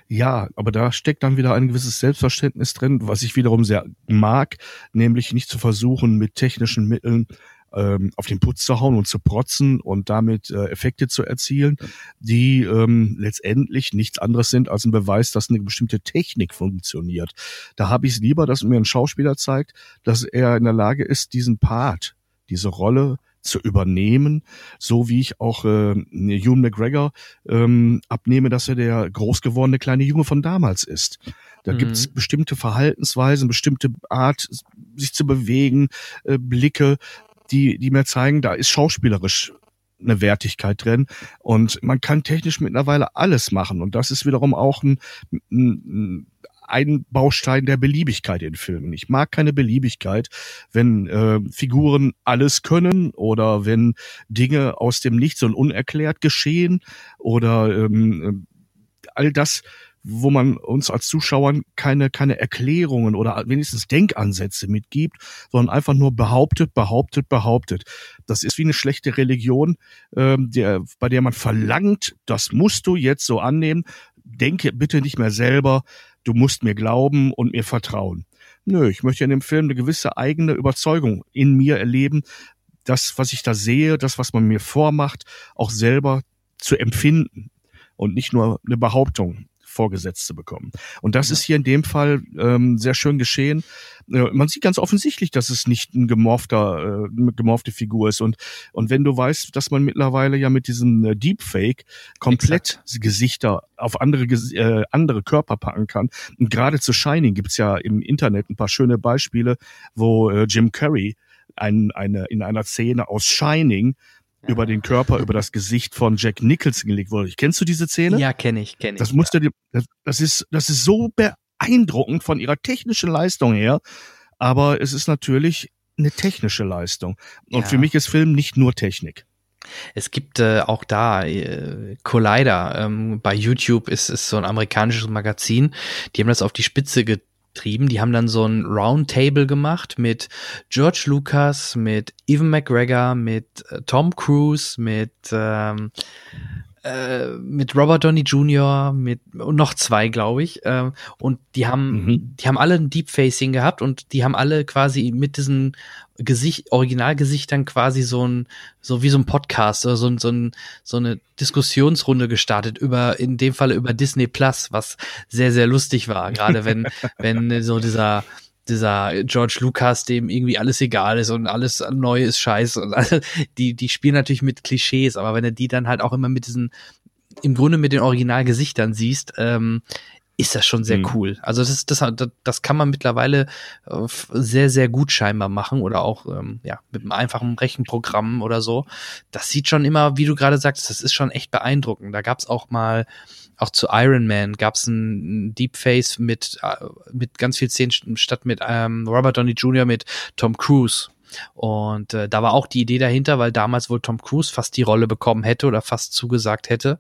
Ja, aber da steckt dann wieder ein gewisses Selbstverständnis drin, was ich wiederum sehr mag, nämlich nicht zu versuchen, mit technischen Mitteln ähm, auf den Putz zu hauen und zu protzen und damit äh, Effekte zu erzielen, die ähm, letztendlich nichts anderes sind als ein Beweis, dass eine bestimmte Technik funktioniert. Da habe ich es lieber, dass mir ein Schauspieler zeigt, dass er in der Lage ist, diesen Part, diese Rolle zu übernehmen, so wie ich auch äh, Hugh McGregor ähm, abnehme, dass er der groß gewordene kleine Junge von damals ist. Da mhm. gibt's bestimmte Verhaltensweisen, bestimmte Art, sich zu bewegen, äh, Blicke, die, die mir zeigen, da ist schauspielerisch eine Wertigkeit drin und man kann technisch mittlerweile alles machen und das ist wiederum auch ein, ein, ein Baustein der Beliebigkeit in Filmen. Ich mag keine Beliebigkeit, wenn äh, Figuren alles können oder wenn Dinge aus dem Nichts und unerklärt geschehen oder ähm, all das wo man uns als Zuschauern keine, keine Erklärungen oder wenigstens Denkansätze mitgibt, sondern einfach nur behauptet, behauptet, behauptet. Das ist wie eine schlechte Religion, ähm, der, bei der man verlangt, das musst du jetzt so annehmen. Denke bitte nicht mehr selber, du musst mir glauben und mir vertrauen. Nö, ich möchte in dem Film eine gewisse eigene Überzeugung in mir erleben, das, was ich da sehe, das, was man mir vormacht, auch selber zu empfinden und nicht nur eine Behauptung vorgesetzt zu bekommen. Und das ja. ist hier in dem Fall ähm, sehr schön geschehen. Äh, man sieht ganz offensichtlich, dass es nicht ein gemorfter, äh, eine gemorfte Figur ist. Und, und wenn du weißt, dass man mittlerweile ja mit diesem äh, Deepfake komplett Exakt. Gesichter auf andere, äh, andere Körper packen kann. Und gerade zu Shining gibt's ja im Internet ein paar schöne Beispiele, wo äh, Jim Carrey ein, eine, in einer Szene aus Shining über den Körper, über das Gesicht von Jack Nicholson gelegt wurde. Kennst du diese Szene? Ja, kenne ich, kenne ich. Das musste ja. das, das ist, das ist so beeindruckend von ihrer technischen Leistung her, aber es ist natürlich eine technische Leistung. Und ja. für mich ist Film nicht nur Technik. Es gibt äh, auch da äh, Collider. Ähm, bei YouTube ist es so ein amerikanisches Magazin. Die haben das auf die Spitze getrieben trieben. Die haben dann so ein Roundtable gemacht mit George Lucas, mit Evan McGregor, mit äh, Tom Cruise, mit ähm, äh, mit Robert Downey Jr., mit und noch zwei, glaube ich. Äh, und die haben, mhm. die haben alle ein Deep Facing gehabt und die haben alle quasi mit diesen Gesicht, Originalgesichtern quasi so ein, so wie so ein Podcast oder so, so, ein, so eine Diskussionsrunde gestartet über, in dem Falle über Disney Plus, was sehr, sehr lustig war. Gerade wenn, wenn so dieser, dieser George Lucas, dem irgendwie alles egal ist und alles neu ist scheiße und alle, die, die spielen natürlich mit Klischees, aber wenn du die dann halt auch immer mit diesen, im Grunde mit den Originalgesichtern siehst, ähm, ist das schon sehr mhm. cool. Also das, ist, das, das kann man mittlerweile äh, sehr, sehr gut scheinbar machen oder auch ähm, ja, mit einem einfachen Rechenprogramm oder so. Das sieht schon immer, wie du gerade sagst, das ist schon echt beeindruckend. Da gab's auch mal auch zu Iron Man gab es ein Deepface mit, äh, mit ganz viel Szenen statt mit ähm, Robert Downey Jr. mit Tom Cruise. Und äh, da war auch die Idee dahinter, weil damals wohl Tom Cruise fast die Rolle bekommen hätte oder fast zugesagt hätte.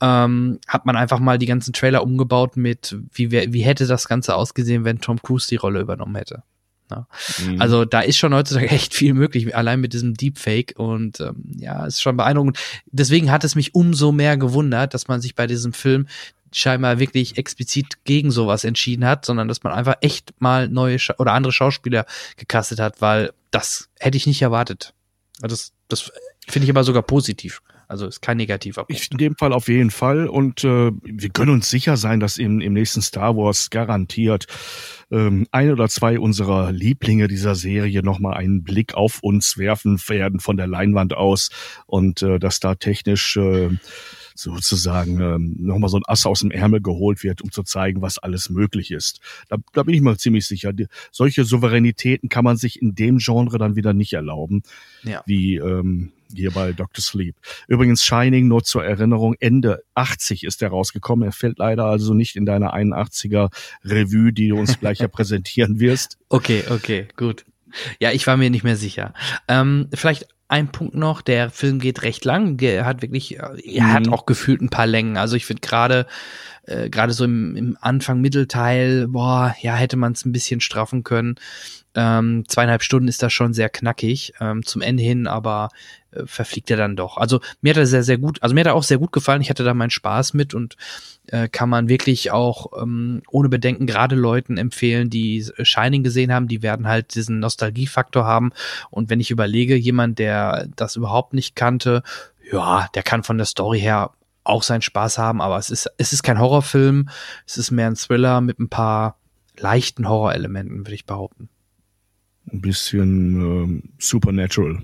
Ähm, hat man einfach mal die ganzen Trailer umgebaut mit, wie, wie hätte das Ganze ausgesehen, wenn Tom Cruise die Rolle übernommen hätte. Ne? Mhm. Also da ist schon heutzutage echt viel möglich, allein mit diesem Deepfake und ähm, ja, ist schon beeindruckend. Deswegen hat es mich umso mehr gewundert, dass man sich bei diesem Film scheinbar wirklich explizit gegen sowas entschieden hat, sondern dass man einfach echt mal neue Scha oder andere Schauspieler gecastet hat, weil das hätte ich nicht erwartet. Also das, das finde ich aber sogar positiv. Also ist kein negativer Punkt. Ich in dem Fall auf jeden Fall. Und äh, wir können uns sicher sein, dass im, im nächsten Star Wars garantiert ähm, ein oder zwei unserer Lieblinge dieser Serie nochmal einen Blick auf uns werfen werden von der Leinwand aus und äh, dass da technisch äh, sozusagen ähm, nochmal so ein Ass aus dem Ärmel geholt wird, um zu zeigen, was alles möglich ist. Da, da bin ich mal ziemlich sicher. Die, solche Souveränitäten kann man sich in dem Genre dann wieder nicht erlauben, Ja. wie ähm, hier bei Dr. Sleep. Übrigens Shining nur zur Erinnerung, Ende 80 ist er rausgekommen. Er fällt leider also nicht in deiner 81er Revue, die du uns gleich ja präsentieren wirst. Okay, okay, gut. Ja, ich war mir nicht mehr sicher. Ähm, vielleicht ein Punkt noch, der Film geht recht lang, er hat wirklich, äh, er hat Mhm. auch gefühlt ein paar Längen. Also ich finde gerade, äh, gerade so im, im Anfang, Mittelteil, boah, ja, hätte man es ein bisschen straffen können. Ähm, zweieinhalb Stunden ist das schon sehr knackig, ähm, zum Ende hin, aber äh, verfliegt er dann doch. Also mir hat er sehr, sehr gut, also mir hat er auch sehr gut gefallen. Ich hatte da meinen Spaß mit und äh, kann man wirklich auch ähm, ohne Bedenken gerade Leuten empfehlen, die Shining gesehen haben, die werden halt diesen Nostalgiefaktor haben. Und wenn ich überlege, jemand, der das überhaupt nicht kannte, ja, der kann von der Story her auch seinen Spaß haben, aber es ist, es ist kein Horrorfilm, es ist mehr ein Thriller mit ein paar leichten Horrorelementen, würde ich behaupten. Ein bisschen ähm, Supernatural.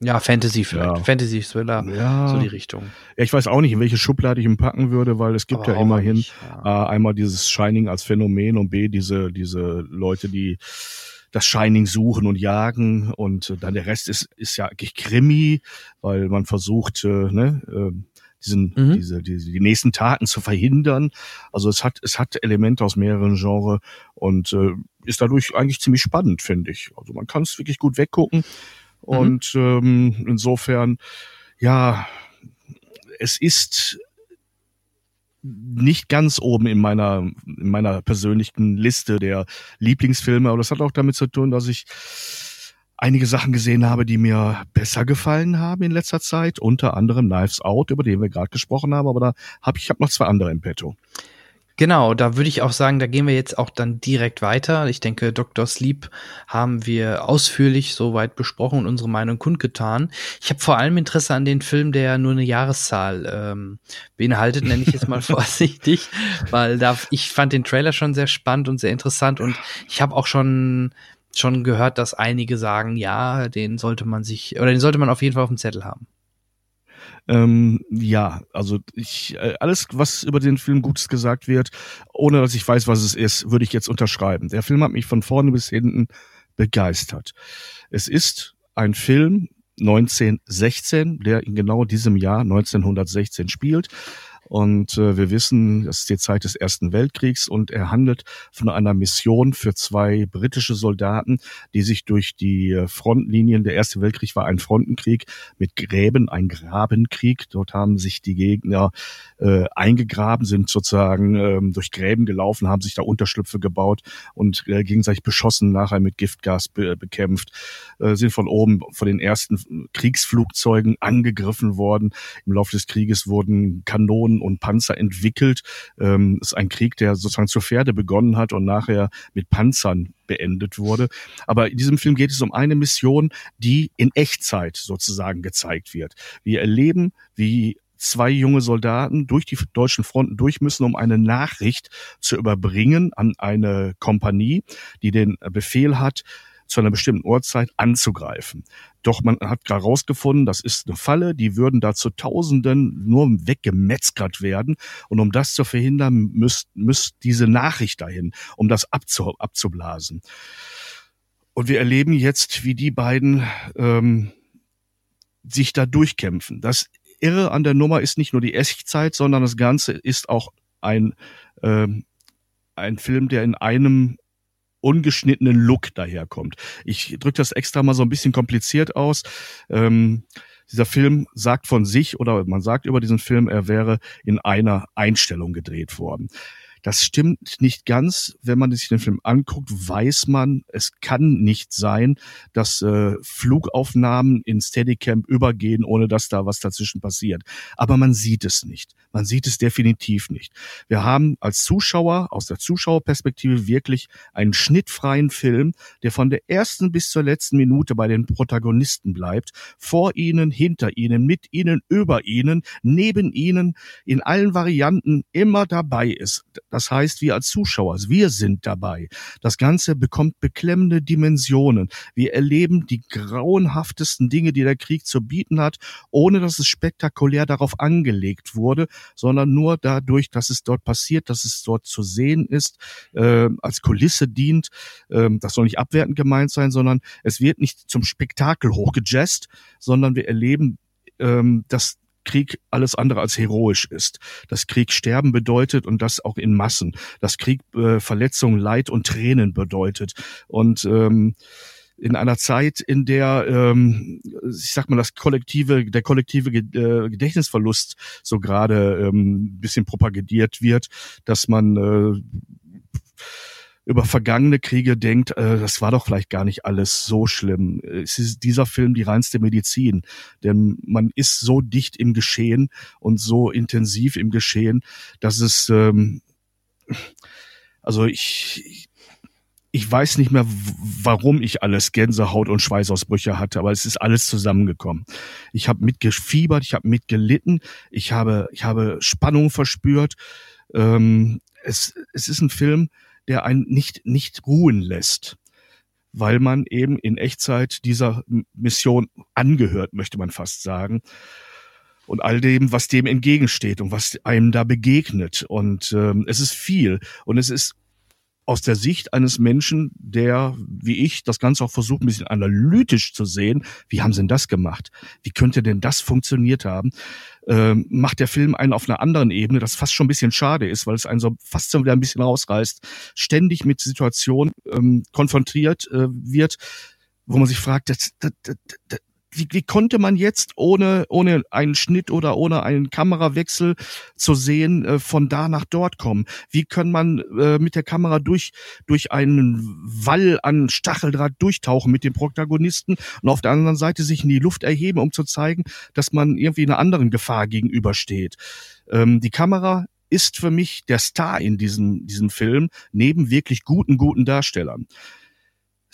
Ja, Fantasy vielleicht. Ja. Fantasy Thriller, Ja. so die Richtung. Ja, ich weiß auch nicht, in welche Schublade ich ihn packen würde, weil es gibt Aber ja immerhin nicht, ja. äh, einmal dieses Shining als Phänomen und B, diese, diese Leute, die das Shining suchen und jagen und äh, dann der Rest ist, ist ja eigentlich Krimi, weil man versucht, äh, ne, äh, diesen, Mhm. diese, diese, die nächsten Taten zu verhindern. Also es hat, es hat Elemente aus mehreren Genres und äh, ist dadurch eigentlich ziemlich spannend, finde ich. Also man kann es wirklich gut weggucken. Und ähm, insofern, ja, es ist nicht ganz oben in meiner, in meiner persönlichen Liste der Lieblingsfilme, aber das hat auch damit zu tun, dass ich einige Sachen gesehen habe, die mir besser gefallen haben in letzter Zeit, unter anderem Knives Out, über den wir gerade gesprochen haben, aber da habe ich hab noch zwei andere im Petto. Genau, da würde ich auch sagen, da gehen wir jetzt auch dann direkt weiter. Ich denke, Dr. Sleep haben wir ausführlich soweit besprochen und unsere Meinung kundgetan. Ich habe vor allem Interesse an den Film, der nur eine Jahreszahl ähm, beinhaltet, nenne ich jetzt mal vorsichtig, weil da ich fand den Trailer schon sehr spannend und sehr interessant und ich habe auch schon schon gehört, dass einige sagen, ja, den sollte man sich oder den sollte man auf jeden Fall auf dem Zettel haben. Ähm, ja, also ich äh, alles, was über den Film Gutes gesagt wird, ohne dass ich weiß, was es ist, würde ich jetzt unterschreiben. Der Film hat mich von vorne bis hinten begeistert. Es ist ein Film 1916, der in genau diesem Jahr 1916 spielt. Und äh, wir wissen, das ist die Zeit des Ersten Weltkriegs und er handelt von einer Mission für zwei britische Soldaten, die sich durch die äh, Frontlinien, der Erste Weltkrieg war ein Frontenkrieg mit Gräben, ein Grabenkrieg. Dort haben sich die Gegner äh, eingegraben, sind sozusagen ähm, durch Gräben gelaufen, haben sich da Unterschlüpfe gebaut und äh, gegenseitig beschossen, nachher mit Giftgas be bekämpft, äh, sind von oben von den ersten Kriegsflugzeugen angegriffen worden. Im Laufe des Krieges wurden Kanonen und Panzer entwickelt. Ähm, ist ein Krieg, der sozusagen zur Pferde begonnen hat und nachher mit Panzern beendet wurde. Aber in diesem Film geht es um eine Mission, die in Echtzeit sozusagen gezeigt wird. Wir erleben, wie zwei junge Soldaten durch die deutschen Fronten durch müssen, um eine Nachricht zu überbringen an eine Kompanie, die den Befehl hat, zu einer bestimmten Uhrzeit anzugreifen. Doch man hat gerade rausgefunden, das ist eine Falle, die würden da zu Tausenden nur weggemetzgert werden. Und um das zu verhindern, müsst, müsst diese Nachricht dahin, um das abzu, abzublasen. Und wir erleben jetzt, wie die beiden ähm, sich da durchkämpfen. Das Irre an der Nummer ist nicht nur die Echtzeit, sondern das Ganze ist auch ein, ähm, ein Film, der in einem ungeschnittenen Look daherkommt. Ich drücke das extra mal so ein bisschen kompliziert aus. Ähm, dieser Film sagt von sich oder man sagt über diesen Film, er wäre in einer Einstellung gedreht worden. Das stimmt nicht ganz. Wenn man sich den Film anguckt, weiß man, es kann nicht sein, dass äh, Flugaufnahmen in Steadicam übergehen, ohne dass da was dazwischen passiert. Aber man sieht es nicht. Man sieht es definitiv nicht. Wir haben als Zuschauer aus der Zuschauerperspektive wirklich einen schnittfreien Film, der von der ersten bis zur letzten Minute bei den Protagonisten bleibt. Vor ihnen, hinter ihnen, mit ihnen, über ihnen, neben ihnen, in allen Varianten immer dabei ist. Das heißt, wir als Zuschauer, wir sind dabei. Das Ganze bekommt beklemmende Dimensionen. Wir erleben die grauenhaftesten Dinge, die der Krieg zu bieten hat, ohne dass es spektakulär darauf angelegt wurde, sondern nur dadurch, dass es dort passiert, dass es dort zu sehen ist, äh, als Kulisse dient. Ähm, das soll nicht abwertend gemeint sein, sondern es wird nicht zum Spektakel hochgejazzt, sondern wir erleben, ähm, dass Krieg alles andere als heroisch ist. Dass Krieg Sterben bedeutet und das auch in Massen. Dass Krieg äh, Verletzung, Leid und Tränen bedeutet. Und ähm, in einer Zeit, in der, ähm, ich sag mal, das kollektive, der kollektive äh, Gedächtnisverlust so gerade ähm, bisschen propagiert wird, dass man äh, über vergangene Kriege denkt, äh, das war doch vielleicht gar nicht alles so schlimm. Es ist dieser Film die reinste Medizin, denn man ist so dicht im Geschehen und so intensiv im Geschehen, dass es ähm, also ich ich weiß nicht mehr, warum ich alles Gänsehaut und Schweißausbrüche hatte, aber es ist alles zusammengekommen. Ich habe mitgefiebert, ich habe mitgelitten, ich habe ich habe Spannung verspürt. Ähm, es, es ist ein Film, der einen nicht, nicht ruhen lässt, weil man eben in Echtzeit dieser Mission angehört, möchte man fast sagen. Und all dem, was dem entgegensteht und was einem da begegnet. Und ähm, es ist viel. Und es ist aus der Sicht eines Menschen, der, wie ich, das Ganze auch versucht, ein bisschen analytisch zu sehen, wie haben sie denn das gemacht? Wie könnte denn das funktioniert haben? Ähm, macht der Film einen auf einer anderen Ebene, das fast schon ein bisschen schade ist, weil es einen so fast so wieder ein bisschen rausreißt, ständig mit Situationen ähm, konfrontiert äh, wird, wo man sich fragt, das, das, das, wie, wie konnte man jetzt ohne, ohne einen Schnitt oder ohne einen Kamerawechsel zu sehen äh, von da nach dort kommen? Wie kann man äh, mit der Kamera durch, durch einen Wall an Stacheldraht durchtauchen mit dem Protagonisten und auf der anderen Seite sich in die Luft erheben, um zu zeigen, dass man irgendwie einer anderen Gefahr gegenübersteht? Ähm, die Kamera ist für mich der Star in diesem, diesem Film, neben wirklich guten, guten Darstellern.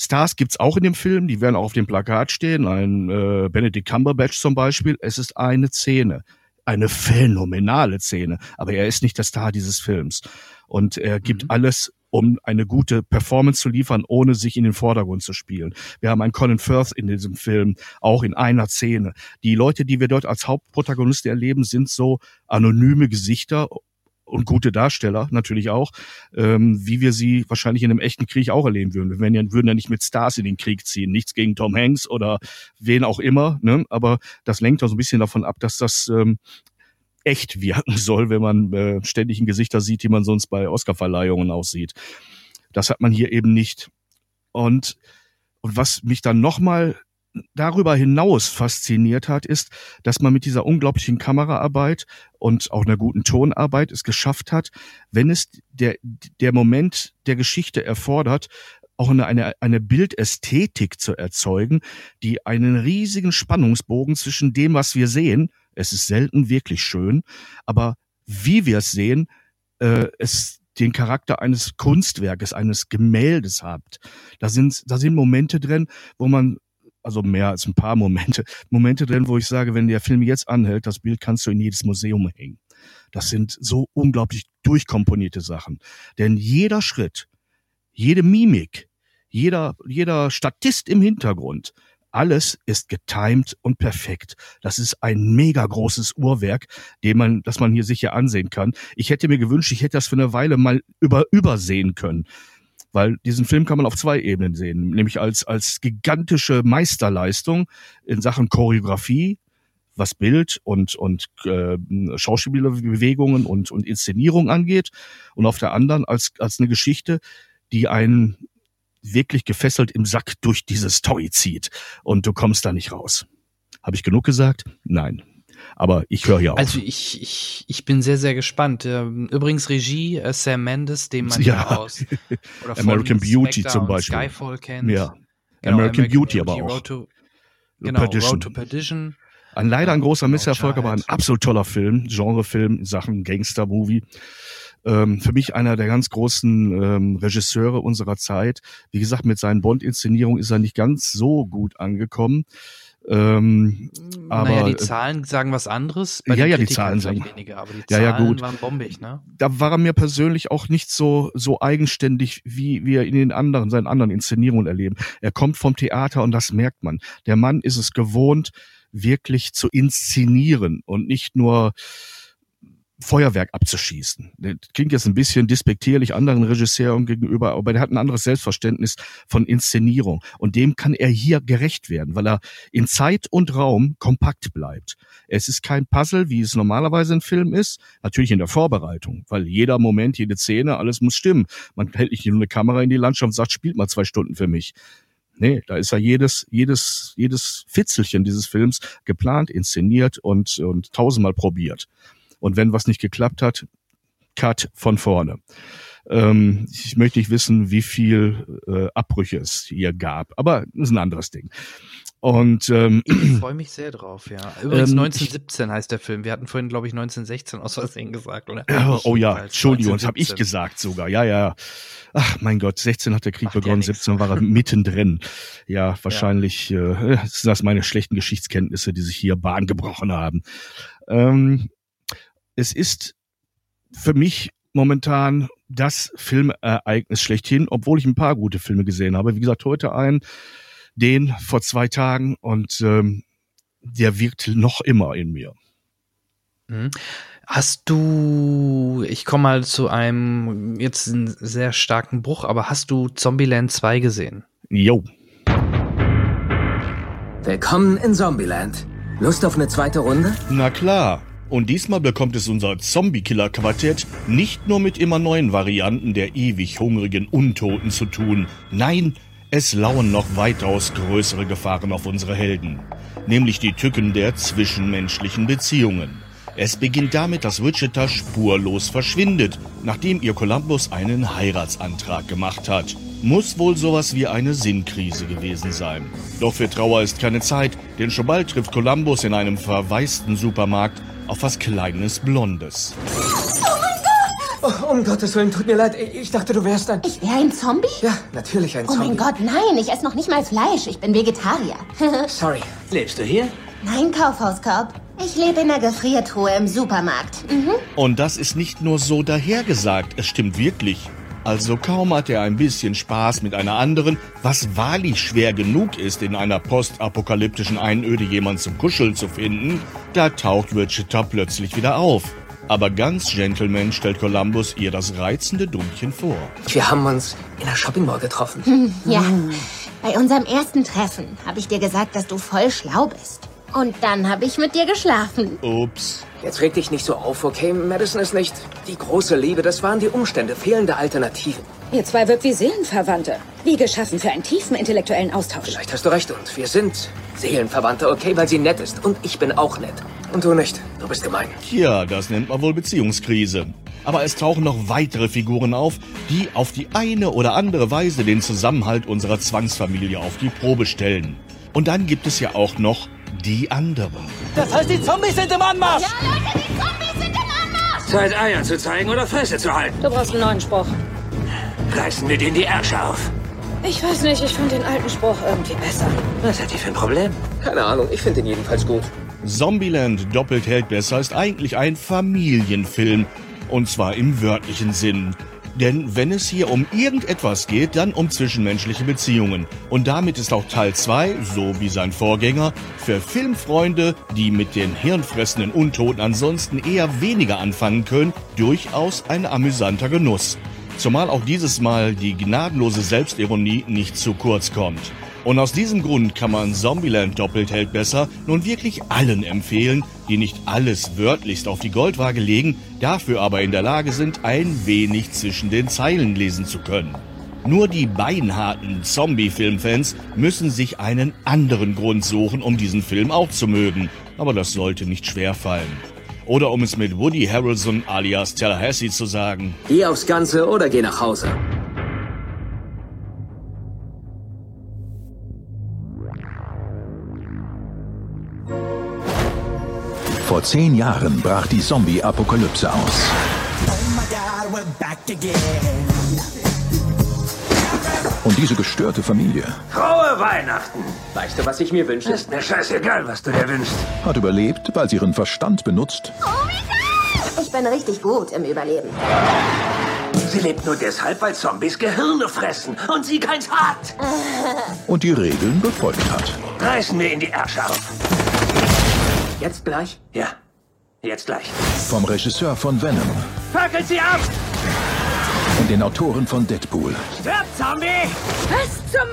Stars gibt's auch in dem Film, die werden auch auf dem Plakat stehen, ein äh, Benedict Cumberbatch zum Beispiel. Es ist eine Szene, eine phänomenale Szene, aber er ist nicht der Star dieses Films. Und er gibt mhm. alles, um eine gute Performance zu liefern, ohne sich in den Vordergrund zu spielen. Wir haben einen Colin Firth in diesem Film, auch in einer Szene. Die Leute, die wir dort als Hauptprotagonisten erleben, sind so anonyme Gesichter und gute Darsteller natürlich auch, ähm, wie wir sie wahrscheinlich in einem echten Krieg auch erleben würden. Wir ja, würden ja nicht mit Stars in den Krieg ziehen, nichts gegen Tom Hanks oder wen auch immer, ne? aber das lenkt auch so ein bisschen davon ab, dass das ähm, echt wirken soll, wenn man äh, ständig in Gesichter sieht, die man sonst bei Oscarverleihungen aussieht. Das hat man hier eben nicht. Und, und was mich dann nochmal darüber hinaus fasziniert hat, ist, dass man mit dieser unglaublichen Kameraarbeit und auch einer guten Tonarbeit es geschafft hat, wenn es der, der Moment der Geschichte erfordert, auch eine, eine, eine Bildästhetik zu erzeugen, die einen riesigen Spannungsbogen zwischen dem, was wir sehen, es ist selten wirklich schön, aber wie wir es sehen, äh, es den Charakter eines Kunstwerkes, eines Gemäldes habt. Da sind, da sind Momente drin, wo man also mehr als ein paar Momente, Momente drin, wo ich sage, wenn der Film jetzt anhält, das Bild kannst du in jedes Museum hängen. Das sind so unglaublich durchkomponierte Sachen. Denn jeder Schritt, jede Mimik, jeder, jeder Statist im Hintergrund, alles ist getimed und perfekt. Das ist ein mega großes Uhrwerk, den man, das man hier sicher ansehen kann. Ich hätte mir gewünscht, ich hätte das für eine Weile mal über, übersehen können weil diesen Film kann man auf zwei Ebenen sehen, nämlich als, als gigantische Meisterleistung in Sachen Choreografie, was Bild und, und äh, Schauspielerbewegungen und, und Inszenierung angeht, und auf der anderen als, als eine Geschichte, die einen wirklich gefesselt im Sack durch diese Story zieht und du kommst da nicht raus. Habe ich genug gesagt? Nein. Aber ich höre ja auf. Also ich, ich, ich bin sehr, sehr gespannt. Ähm, übrigens Regie äh, Sam Mendes, den man ja, aus American Beauty zum Beispiel. Skyfall kennt. Ja. Genau, American, American, Beauty, aber auch. Road to, genau, Perdition. Road to Perdition. Ein leider ein großer Misserfolg, aber ein absolut toller Film, Genrefilm in Sachen Gangster-Movie. Ähm, für mich einer der ganz großen ähm, Regisseure unserer Zeit. Wie gesagt, mit seinen Bond-Inszenierungen ist er nicht ganz so gut angekommen. Ähm, aber naja, die äh, Zahlen sagen was anderes. Ja, ja, die Zahlen sagen- weniger, aber die Ja, ja, Zahlen gut. waren bombig, ne? da war er mir persönlich auch nicht so so eigenständig, wie wir in den anderen, seinen anderen Inszenierungen erleben. Er kommt vom Theater und das merkt man. Der Mann ist es gewohnt, wirklich zu inszenieren und nicht nur Feuerwerk abzuschießen. Das klingt jetzt ein bisschen despektierlich anderen Regisseuren gegenüber, aber der hat ein anderes Selbstverständnis von Inszenierung. Und dem kann er hier gerecht werden, weil er in Zeit und Raum kompakt bleibt. Es ist kein Puzzle, wie es normalerweise ein Film ist. Natürlich in der Vorbereitung, weil jeder Moment, jede Szene, alles muss stimmen. Man hält nicht nur eine Kamera in die Landschaft und sagt, spielt mal zwei Stunden für mich. Nee, da ist ja jedes, jedes, jedes Fitzelchen dieses Films geplant, inszeniert und, und tausendmal probiert. Und wenn was nicht geklappt hat, Cut von vorne. Ähm, ich möchte nicht wissen, wie viel äh, Abbrüche es hier gab, aber das ist ein anderes Ding. Und ähm, Ich freue mich sehr drauf, ja. Übrigens Ähm, 1917 heißt der Film. Wir hatten vorhin, glaube ich, 1916 aus Versehen gesagt, oder? Ja, Ich oh ja, Entschuldigung, das habe ich 1917. gesagt sogar. Ja, ja. Ach mein Gott, 16 hat der Krieg Macht ja begonnen, nix. 17 war er mittendrin. Ja, wahrscheinlich äh, sind das meine schlechten Geschichtskenntnisse, die sich hier Bahn gebrochen haben. Ähm, es ist für mich momentan das Filmereignis schlechthin, obwohl ich ein paar gute Filme gesehen habe. Wie gesagt, heute einen, den vor zwei Tagen und ähm, der wirkt noch immer in mir. Mhm. Hast du, ich komme mal zu einem jetzt einen sehr starken Bruch, aber hast du Zombieland 2 gesehen? Jo. Willkommen in Zombieland. Lust auf eine zweite Runde? Na klar. Und diesmal bekommt es unser Zombie-Killer-Quartett nicht nur mit immer neuen Varianten der ewig hungrigen Untoten zu tun. Nein, es lauern noch weitaus größere Gefahren auf unsere Helden. Nämlich die Tücken der zwischenmenschlichen Beziehungen. Es beginnt damit, dass Wichita spurlos verschwindet, nachdem ihr Columbus einen Heiratsantrag gemacht hat. Muss wohl sowas wie eine Sinnkrise gewesen sein. Doch für Trauer ist keine Zeit, denn schon bald trifft Columbus in einem verwaisten Supermarkt auf was Kleines Blondes. Oh, um Gottes Willen, tut mir leid. Ich dachte, du wärst ein... Ich wäre ein Zombie? Ja, natürlich ein Oh Zombie. mein Gott, nein, ich esse noch nicht mal Fleisch. Ich bin Vegetarier. Sorry. Lebst du hier? nein, Kaufhauskorb. Ich lebe in der Gefriertruhe im Supermarkt. Mhm. Und das ist nicht nur so dahergesagt, es stimmt wirklich. Also kaum hat er ein bisschen Spaß mit einer anderen, was wahrlich schwer genug ist, in einer postapokalyptischen Einöde jemand zum Kuscheln zu finden, da taucht Wichita plötzlich wieder auf. Aber ganz Gentleman stellt Columbus ihr das reizende Dummchen vor. Wir haben uns in der Shopping Mall getroffen. Ja, bei unserem ersten Treffen habe ich dir gesagt, dass du voll schlau bist. Und dann habe ich mit dir geschlafen. Ups. Jetzt reg dich nicht so auf, okay? Madison ist nicht die große Liebe. Das waren die Umstände, fehlende Alternativen. Ihr zwei wirkt wie Seelenverwandte. Wie geschaffen für einen tiefen intellektuellen Austausch. Vielleicht hast du recht und wir sind Seelenverwandte, okay? Weil sie nett ist. Und ich bin auch nett. Und du nicht. Du bist gemein. Tja, das nennt man wohl Beziehungskrise. Aber es tauchen noch weitere Figuren auf, die auf die eine oder andere Weise den Zusammenhalt unserer Zwangsfamilie auf die Probe stellen. Und dann gibt es ja auch noch die anderen. Das heißt, die Zombies sind im Anmarsch! Leute, die Zombies sind im Anmarsch! Zeit, Eier zu zeigen oder Fresse zu halten. Du brauchst einen neuen Spruch. Reißen wir denen die Ärsche auf. Ich weiß nicht, ich fand den alten Spruch irgendwie besser. Was hat die für ein Problem? Keine Ahnung, ich finde ihn jedenfalls gut. Zombieland doppelt hält besser ist eigentlich ein Familienfilm. Und zwar im wörtlichen Sinn. Denn wenn es hier um irgendetwas geht, dann um zwischenmenschliche Beziehungen. Und damit ist auch Teil 2, so wie sein Vorgänger, für Filmfreunde, die mit den hirnfressenden Untoten ansonsten eher weniger anfangen können, durchaus ein amüsanter Genuss. Zumal auch dieses Mal die gnadenlose Selbstironie nicht zu kurz kommt. Und aus diesem Grund kann man Zombieland doppelt hält besser nun wirklich allen empfehlen, die nicht alles wörtlichst auf die Goldwaage legen, dafür aber in der Lage sind, ein wenig zwischen den Zeilen lesen zu können. Nur die beinharten Zombie-Filmfans müssen sich einen anderen Grund suchen, um diesen Film auch zu mögen. Aber das sollte nicht schwer fallen. Oder um es mit Woody Harrelson alias Tallahassee zu sagen, Geh aufs Ganze oder geh nach Hause. Vor zehn Jahren brach die Zombie-Apokalypse aus. Und diese gestörte Familie Frohe Weihnachten! Weißt du, was ich mir wünsche? Ist mir scheißegal, was du dir wünschst. hat überlebt, weil sie ihren Verstand benutzt Ich bin richtig gut im Überleben. Sie lebt nur deshalb, weil Zombies Gehirne fressen und sie keins hat. und die Regeln befolgt hat. Reißen wir in die Ärsche auf. Jetzt gleich? Ja, jetzt gleich. Vom Regisseur von Venom Fackelt sie ab! und den Autoren von Deadpool Stirb, Zombie! Was zum...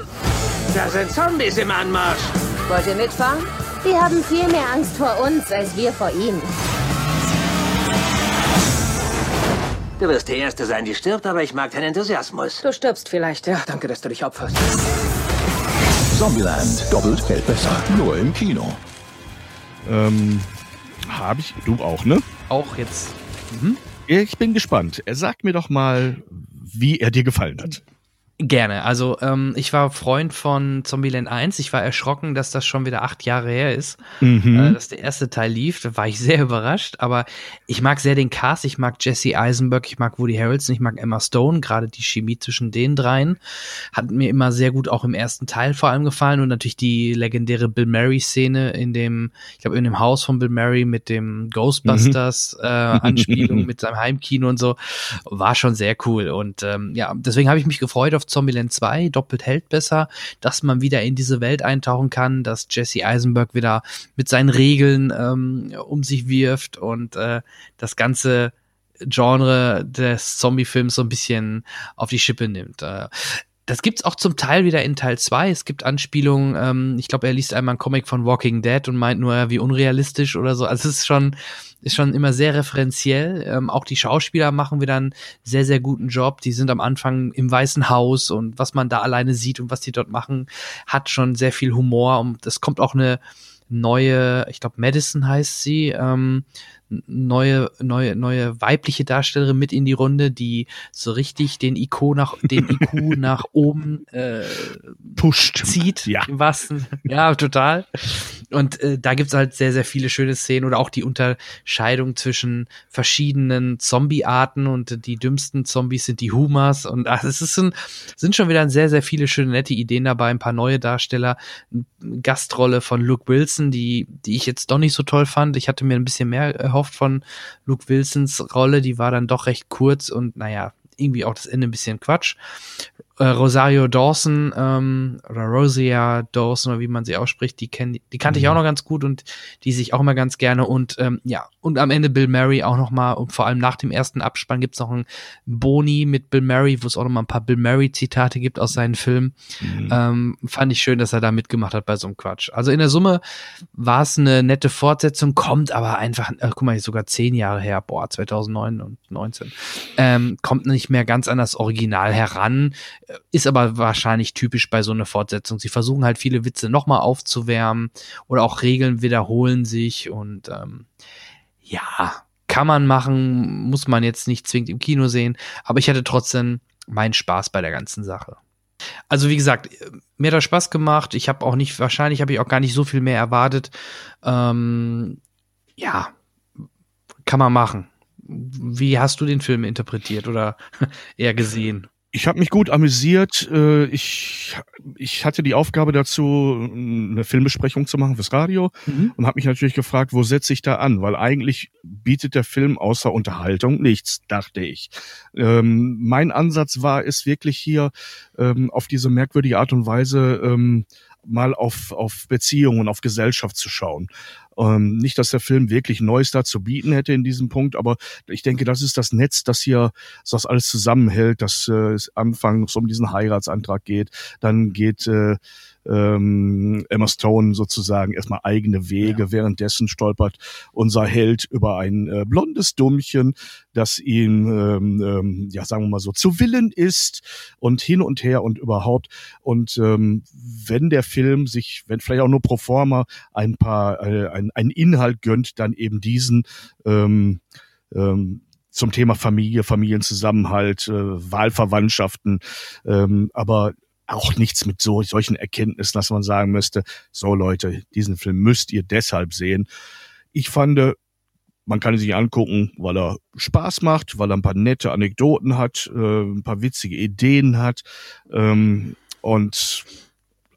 Da sind Zombies im Anmarsch. Wollt ihr mitfahren? Die haben viel mehr Angst vor uns als wir vor ihnen. Du wirst die Erste sein, die stirbt, aber ich mag deinen Enthusiasmus. Du stirbst vielleicht, ja. Danke, dass du dich opferst. Zombieland. Doppelt hält besser. Nur im Kino. Ähm, habe ich, du auch, ne? Auch jetzt. Mhm. Ich bin gespannt. Er sagt mir doch mal, wie er dir gefallen hat. Gerne. Also ähm, ich war Freund von Zombieland 1. Ich war erschrocken, dass das schon wieder acht Jahre her ist, Mhm. äh, dass der erste Teil lief. Da war ich sehr überrascht. Aber ich mag sehr den Cast. Ich mag Jesse Eisenberg, ich mag Woody Harrelson, ich mag Emma Stone. Gerade die Chemie zwischen den dreien hat mir immer sehr gut auch im ersten Teil vor allem gefallen. Und natürlich die legendäre Bill Murray-Szene in dem, ich glaube, in dem Haus von Bill Murray mit dem Ghostbusters äh, Anspielung mit seinem Heimkino und so war schon sehr cool. Und ähm, ja, deswegen habe ich mich gefreut auf Zombieland 2, doppelt hält besser, dass man wieder in diese Welt eintauchen kann, dass Jesse Eisenberg wieder mit seinen Regeln ähm, um sich wirft und äh, das ganze Genre des Zombie-Films so ein bisschen auf die Schippe nimmt. Äh, das gibt's auch zum Teil wieder in Teil 2. Es gibt Anspielungen, ähm, ich glaube, er liest einmal einen Comic von Walking Dead und meint nur, wie unrealistisch oder so. Also es ist schon, ist schon immer sehr referenziell. Ähm, auch die Schauspieler machen wieder einen sehr, sehr guten Job. Die sind am Anfang im Weißen Haus und was man da alleine sieht und was die dort machen, hat schon sehr viel Humor. Und es kommt auch eine neue, ich glaube, Madison heißt sie, ähm, neue, neue, neue weibliche Darstellerin mit in die Runde, die so richtig den IQ nach, den IQ nach oben äh, pusht, zieht. Ja. Wahrsten, ja, total. Und äh, da gibt's halt sehr, sehr viele schöne Szenen oder auch die Unterscheidung zwischen verschiedenen Zombie-Arten und die dümmsten Zombies sind die Humas und ach, es ist ein, sind schon wieder sehr, sehr viele schöne, nette Ideen dabei, ein paar neue Darsteller, Gastrolle von Luke Wilson, die, die ich jetzt doch nicht so toll fand. Ich hatte mir ein bisschen mehr erhofft von Luke Wilsons Rolle, die war dann doch recht kurz und naja, irgendwie auch das Ende ein bisschen Quatsch. Äh, Rosario Dawson ähm, oder Rosia Dawson oder wie man sie ausspricht, die kenn, die kannte ich auch noch ganz gut und die sich auch immer ganz gerne und ähm, ja und am Ende Bill Murray auch noch mal und vor allem nach dem ersten Abspann gibt's noch ein Boni mit Bill Murray, wo es auch noch mal ein paar Bill Murray Zitate gibt aus seinen Filmen. Mhm. Ähm, fand ich schön, dass er da mitgemacht hat bei so einem Quatsch. Also in der Summe war es eine nette Fortsetzung, kommt aber einfach, äh, guck mal, sogar zehn Jahre her, boah, 2009 und 19, ähm, kommt nicht mehr ganz an das Original heran ist aber wahrscheinlich typisch bei so einer Fortsetzung. Sie versuchen halt viele Witze nochmal aufzuwärmen oder auch Regeln wiederholen sich und ähm, ja, kann man machen, muss man jetzt nicht zwingend im Kino sehen, aber ich hatte trotzdem meinen Spaß bei der ganzen Sache. Also wie gesagt, mir hat das Spaß gemacht. Ich habe auch nicht, wahrscheinlich habe ich auch gar nicht so viel mehr erwartet. Ähm, ja, kann man machen. Wie hast du den Film interpretiert oder eher gesehen? Ich habe mich gut amüsiert. Äh, Ich, ich hatte die Aufgabe dazu, eine Filmbesprechung zu machen fürs Radio mhm. und habe mich natürlich gefragt, wo setze ich da an? Weil eigentlich bietet der Film außer Unterhaltung nichts, dachte ich. Ähm, mein Ansatz war es wirklich hier ähm, auf diese merkwürdige Art und Weise ähm, mal auf, auf Beziehungen, auf Gesellschaft zu schauen. Ähm, nicht, dass der Film wirklich Neues da zu bieten hätte in diesem Punkt, aber ich denke, das ist das Netz, das hier das alles zusammenhält, dass äh, es anfangs um diesen Heiratsantrag geht, dann geht äh, ähm, Emma Stone sozusagen erstmal eigene Wege. Ja. Währenddessen stolpert unser Held über ein äh, blondes Dummchen, das ihm, ähm, ähm, ja, sagen wir mal so, zu Willen ist und hin und her und überhaupt. Und ähm, wenn der Film sich, wenn vielleicht auch nur pro forma ein paar, äh, ein, ein Inhalt gönnt, dann eben diesen, ähm, ähm, zum Thema Familie, Familienzusammenhalt, äh, Wahlverwandtschaften, ähm, aber auch nichts mit so solchen Erkenntnissen, dass man sagen müsste, so Leute, diesen Film müsst ihr deshalb sehen. Ich fand, man kann ihn sich angucken, weil er Spaß macht, weil er ein paar nette Anekdoten hat, äh, ein paar witzige Ideen hat. Ähm, Und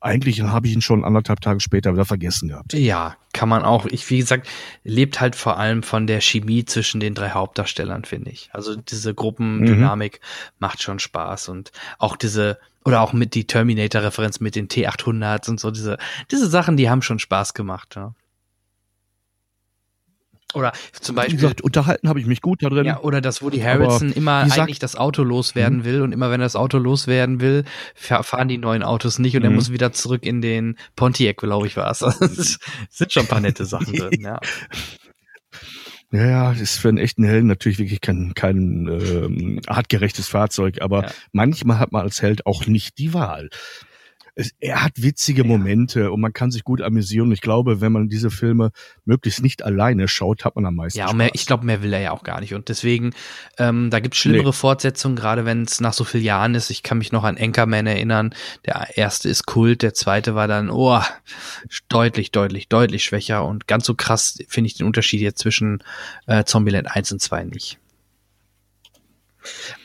eigentlich habe ich ihn schon anderthalb Tage später wieder vergessen gehabt. Ja, kann man auch. Ich, wie gesagt, lebt halt vor allem von der Chemie zwischen den drei Hauptdarstellern, finde ich. Also diese Gruppendynamik mhm. macht schon Spaß und auch diese, oder auch mit die Terminator-Referenz mit den T800s und so, diese, diese Sachen, die haben schon Spaß gemacht, ja. Oder zum Beispiel. Wie gesagt, unterhalten habe ich mich gut da drin. Ja, oder dass Woody Harrelson immer gesagt, eigentlich das Auto loswerden mhm. will und immer wenn er das Auto loswerden will, fahren die neuen Autos nicht und mhm. er muss wieder zurück in den Pontiac, glaube ich, war es. Es sind schon ein paar nette Sachen drin, ja. Ja, ja, ist für einen echten Helden natürlich wirklich kein, kein ähm, artgerechtes Fahrzeug, aber ja. manchmal hat man als Held auch nicht die Wahl es, er hat witzige ja. Momente und man kann sich gut amüsieren. Ich glaube, wenn man diese Filme möglichst nicht alleine schaut, hat man am meisten Ja, mehr, ich glaube, mehr will er ja auch gar nicht. Und deswegen, ähm, da gibt es schlimmere nee. Fortsetzungen, gerade wenn es nach so vielen Jahren ist. Ich kann mich noch an Anchorman erinnern. Der erste ist Kult, der zweite war dann, oh, deutlich, deutlich, deutlich schwächer. Und ganz so krass finde ich den Unterschied jetzt zwischen äh, Zombieland 1 und 2 nicht.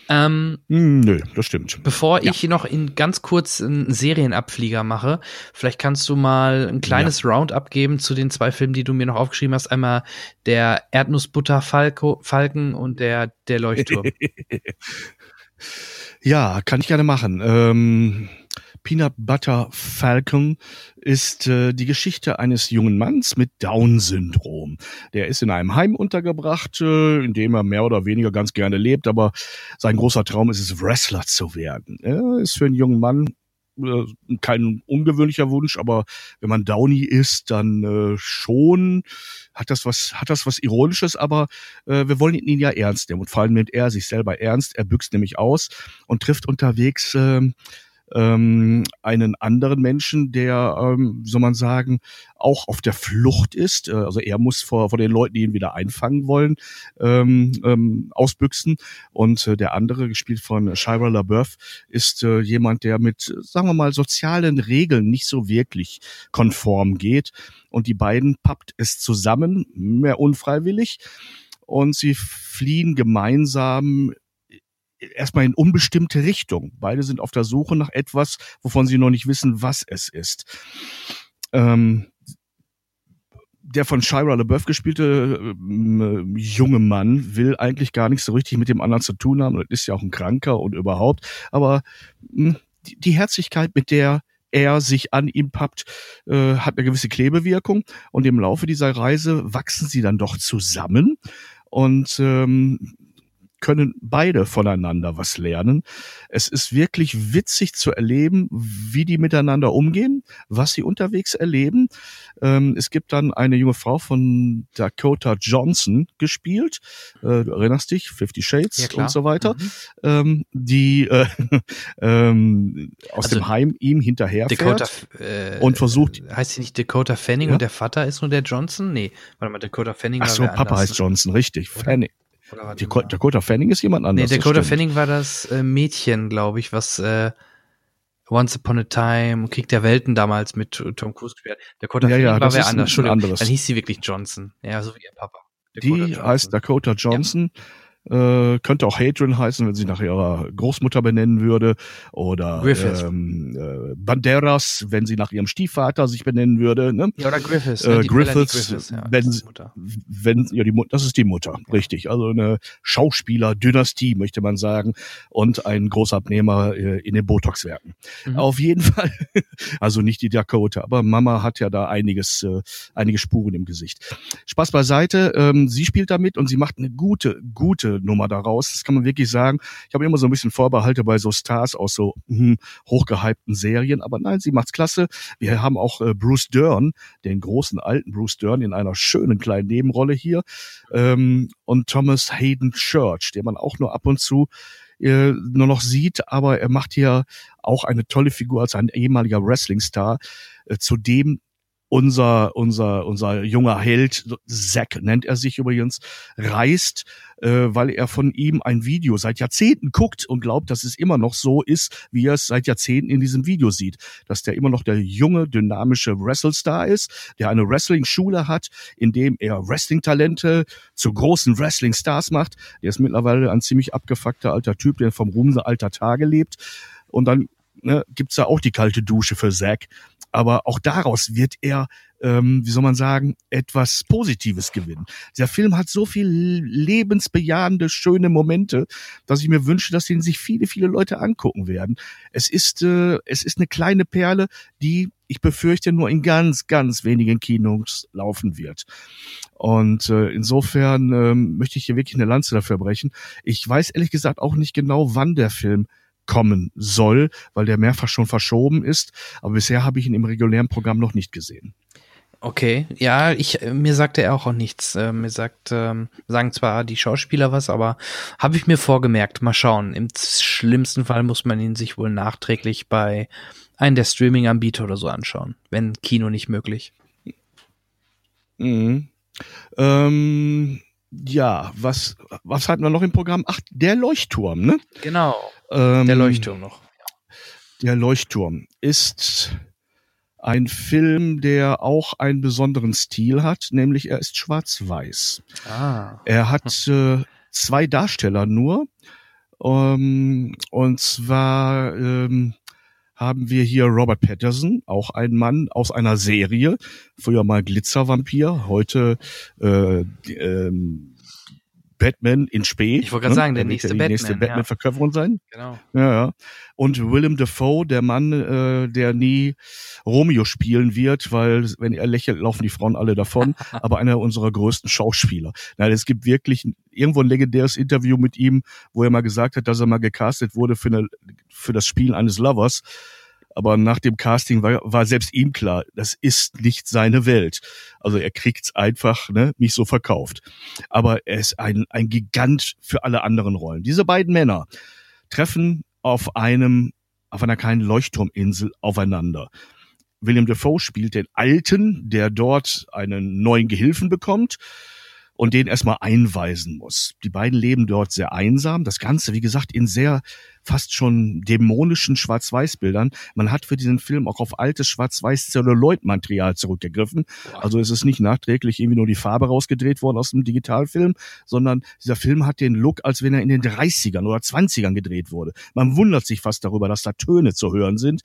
Ähm, hm, Nö, das stimmt. Bevor ja. ich noch in ganz kurz einen Serienabflieger mache, vielleicht kannst du mal ein kleines ja. Roundup geben zu den zwei Filmen, die du mir noch aufgeschrieben hast. Einmal der Erdnussbutter-Falken und der, der Leuchtturm. ja, kann ich gerne machen. Ähm Peanut Butter Falcon ist äh, die Geschichte eines jungen Manns mit Down-Syndrom. Der ist in einem Heim untergebracht, äh, in dem er mehr oder weniger ganz gerne lebt, aber sein großer Traum ist es, Wrestler zu werden. Er ist für einen jungen Mann äh, kein ungewöhnlicher Wunsch, aber wenn man Downy ist, dann äh, schon hat das was hat das was ironisches, aber äh, wir wollen ihn ja ernst nehmen und vor allem nimmt er sich selber ernst. Er büxt nämlich aus und trifft unterwegs äh, ähm, einen anderen Menschen, der, ähm, wie soll man sagen, auch auf der Flucht ist. Äh, also er muss vor, vor den Leuten, die ihn wieder einfangen wollen, ähm, ähm, ausbüchsen. Und äh, der andere, gespielt von Shira LaBeouf, ist äh, jemand, der mit, sagen wir mal, sozialen Regeln nicht so wirklich konform geht. Und die beiden pappt es zusammen, mehr unfreiwillig. Und sie fliehen gemeinsam erstmal in unbestimmte Richtung. Beide sind auf der Suche nach etwas, wovon sie noch nicht wissen, was es ist. Ähm, der von Shira LeBeouf gespielte äh, junge Mann will eigentlich gar nichts so richtig mit dem anderen zu tun haben. Das ist ja auch ein Kranker und überhaupt. Aber mh, hm, die, die Herzlichkeit, mit der er sich an ihm pappt, äh, hat eine gewisse Klebewirkung. Und im Laufe dieser Reise wachsen sie dann doch zusammen. Und ähm, können beide voneinander was lernen. Es ist wirklich witzig zu erleben, wie die miteinander umgehen, was sie unterwegs erleben. Ähm, es gibt dann eine junge Frau von Dakota Johnson gespielt, äh, du erinnerst dich, Fifty Shades ja, und so weiter, mhm. ähm, die äh, ähm, aus also, dem Heim ihm hinterherfährt Dakota, äh, und versucht. Heißt sie nicht Dakota Fanning ja? und der Vater ist nur der Johnson? Nee, warte mal, Dakota Fanning Ach so, Papa heißt Johnson, richtig. Fanning. Dakota, Dakota Fanning ist jemand anderes. Nee, Dakota Fanning war das äh, Mädchen, glaube ich, was äh, Once Upon a Time, Krieg der Welten damals mit Tom Cruise gespielt Dakota ja, Fanning ja, war wer anders. Entschuldigung, anderes. dann hieß sie wirklich Johnson. Ja, so wie ihr Papa. Dakota die Johnson. heißt Dakota Johnson. Ja. Äh, könnte auch Hadrian heißen, wenn sie nach ihrer Großmutter benennen würde. Oder ähm, äh, Banderas, wenn sie nach ihrem Stiefvater sich benennen würde. Ne? Ja, oder Griffiths. Äh, Griffiths, Griffiths ja, wenn, wenn, ja, die, das ist die Mutter, ja. richtig. Also eine Schauspieler-Dynastie, möchte man sagen. Und ein großer Abnehmer äh, in den Botox-Werken. Mhm. Auf jeden Fall. also nicht die Dakota, aber Mama hat ja da einiges, äh, einige Spuren im Gesicht. Spaß beiseite. Ähm, sie spielt damit und sie macht eine gute, gute Nummer daraus. Das kann man wirklich sagen. Ich habe immer so ein bisschen Vorbehalte bei so Stars aus so hm, hochgehypten Serien, aber nein, sie macht's klasse. Wir haben auch äh, Bruce Dern, den großen alten Bruce Dern in einer schönen kleinen Nebenrolle hier ähm, und Thomas Hayden Church, den man auch nur ab und zu äh, nur noch sieht, aber er macht hier auch eine tolle Figur als ein ehemaliger Wrestling-Star, äh, zu dem unser, unser, unser junger Held, Zack nennt er sich übrigens, reist, äh, weil er von ihm ein Video seit Jahrzehnten guckt und glaubt, dass es immer noch so ist, wie er es seit Jahrzehnten in diesem Video sieht. Dass der immer noch der junge, dynamische Wrestlestar ist, der eine Wrestling-Schule hat, in dem er Wrestling-Talente zu großen Wrestling-Stars macht. Der ist mittlerweile ein ziemlich abgefuckter alter Typ, der vom Ruhm alter Tage lebt. Und dann ne, gibt's da auch die kalte Dusche für Zack. Aber auch daraus wird er, ähm, wie soll man sagen, etwas Positives gewinnen. Der Film hat so viel lebensbejahende, schöne Momente, dass ich mir wünsche, dass den sich viele, viele Leute angucken werden. Es ist, äh, es ist eine kleine Perle, die ich befürchte nur in ganz, ganz wenigen Kinos laufen wird. Und äh, insofern ähm, möchte ich hier wirklich eine Lanze dafür brechen. Ich weiß ehrlich gesagt auch nicht genau, wann der Film kommen soll, weil der mehrfach schon verschoben ist. Aber bisher habe ich ihn im regulären Programm noch nicht gesehen. Okay, ja, ich mir sagte er auch, auch nichts. Äh, mir sagt ähm, sagen zwar die Schauspieler was, aber habe ich mir vorgemerkt. Mal schauen. Im schlimmsten Fall muss man ihn sich wohl nachträglich bei einem der Streaming-Anbieter oder so anschauen, wenn Kino nicht möglich. Mhm. Ähm, ja, was was hatten wir noch im Programm? Ach, der Leuchtturm, ne? Genau. Ähm, der Leuchtturm noch. Der Leuchtturm ist ein Film, der auch einen besonderen Stil hat, nämlich er ist schwarz-weiß. Ah. Er hat äh, zwei Darsteller nur. Ähm, und zwar ähm, haben wir hier Robert Patterson, auch ein Mann aus einer Serie, früher mal Glitzervampir, heute äh, ähm, Batman in Spee. Ich wollte gerade ne? sagen, der wird nächste ja die Batman, nächste ja. Batman-Verkörperung sein. Genau. Ja, ja. Und Willem Dafoe, der Mann, äh, der nie Romeo spielen wird, weil wenn er lächelt, laufen die Frauen alle davon. aber einer unserer größten Schauspieler. Nein, es gibt wirklich irgendwo ein legendäres Interview mit ihm, wo er mal gesagt hat, dass er mal gecastet wurde für, eine, für das Spielen eines Lovers. Aber nach dem Casting war, war selbst ihm klar, das ist nicht seine Welt. Also er kriegt's einfach ne, nicht so verkauft. Aber er ist ein, ein Gigant für alle anderen Rollen. Diese beiden Männer treffen auf einem, auf einer kleinen Leuchtturminsel aufeinander. William Defoe spielt den Alten, der dort einen neuen Gehilfen bekommt und den erstmal einweisen muss. Die beiden leben dort sehr einsam. Das Ganze, wie gesagt, in sehr fast schon dämonischen Schwarz-Weiß-Bildern. Man hat für diesen Film auch auf altes Schwarz-Weiß-Celluloid-Material zurückgegriffen. Also es ist nicht nachträglich irgendwie nur die Farbe rausgedreht worden aus dem Digitalfilm, sondern dieser Film hat den Look, als wenn er in den 30ern oder 20ern gedreht wurde. Man wundert sich fast darüber, dass da Töne zu hören sind.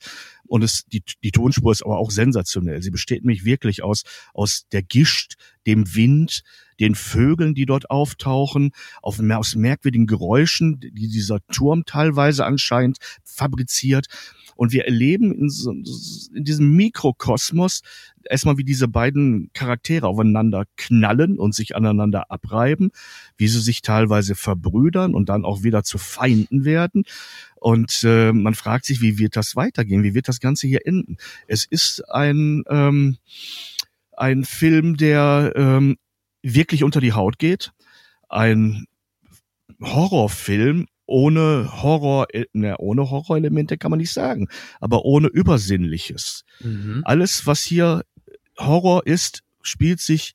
Und es, die, die Tonspur ist aber auch sensationell. Sie besteht nämlich wirklich aus, aus der Gischt, dem Wind, den Vögeln, die dort auftauchen, auf, aus merkwürdigen Geräuschen, die dieser Turm teilweise anscheinend fabriziert. Und wir erleben in, so, in diesem Mikrokosmos erstmal, wie diese beiden Charaktere aufeinander knallen und sich aneinander abreiben, wie sie sich teilweise verbrüdern und dann auch wieder zu Feinden werden. Und äh, man fragt sich, wie wird das weitergehen? Wie wird das Ganze hier enden? Es ist ein, ähm, ein Film, der ähm, wirklich unter die Haut geht. Ein Horrorfilm ohne Horror, ne, ohne Horrorelemente kann man nicht sagen, aber ohne Übersinnliches. Mhm. Alles, was hier Horror ist, spielt sich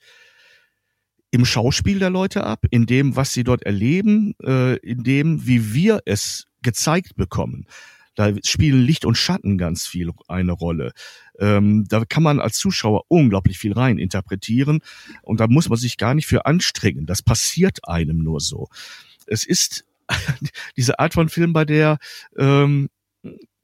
im Schauspiel der Leute ab, in dem, was sie dort erleben, äh, in dem, wie wir es gezeigt bekommen. Da spielen Licht und Schatten ganz viel eine Rolle. Ähm, da kann man als Zuschauer unglaublich viel rein interpretieren und da muss man sich gar nicht für anstrengen. Das passiert einem nur so. Es ist diese Art von Film, bei der ähm,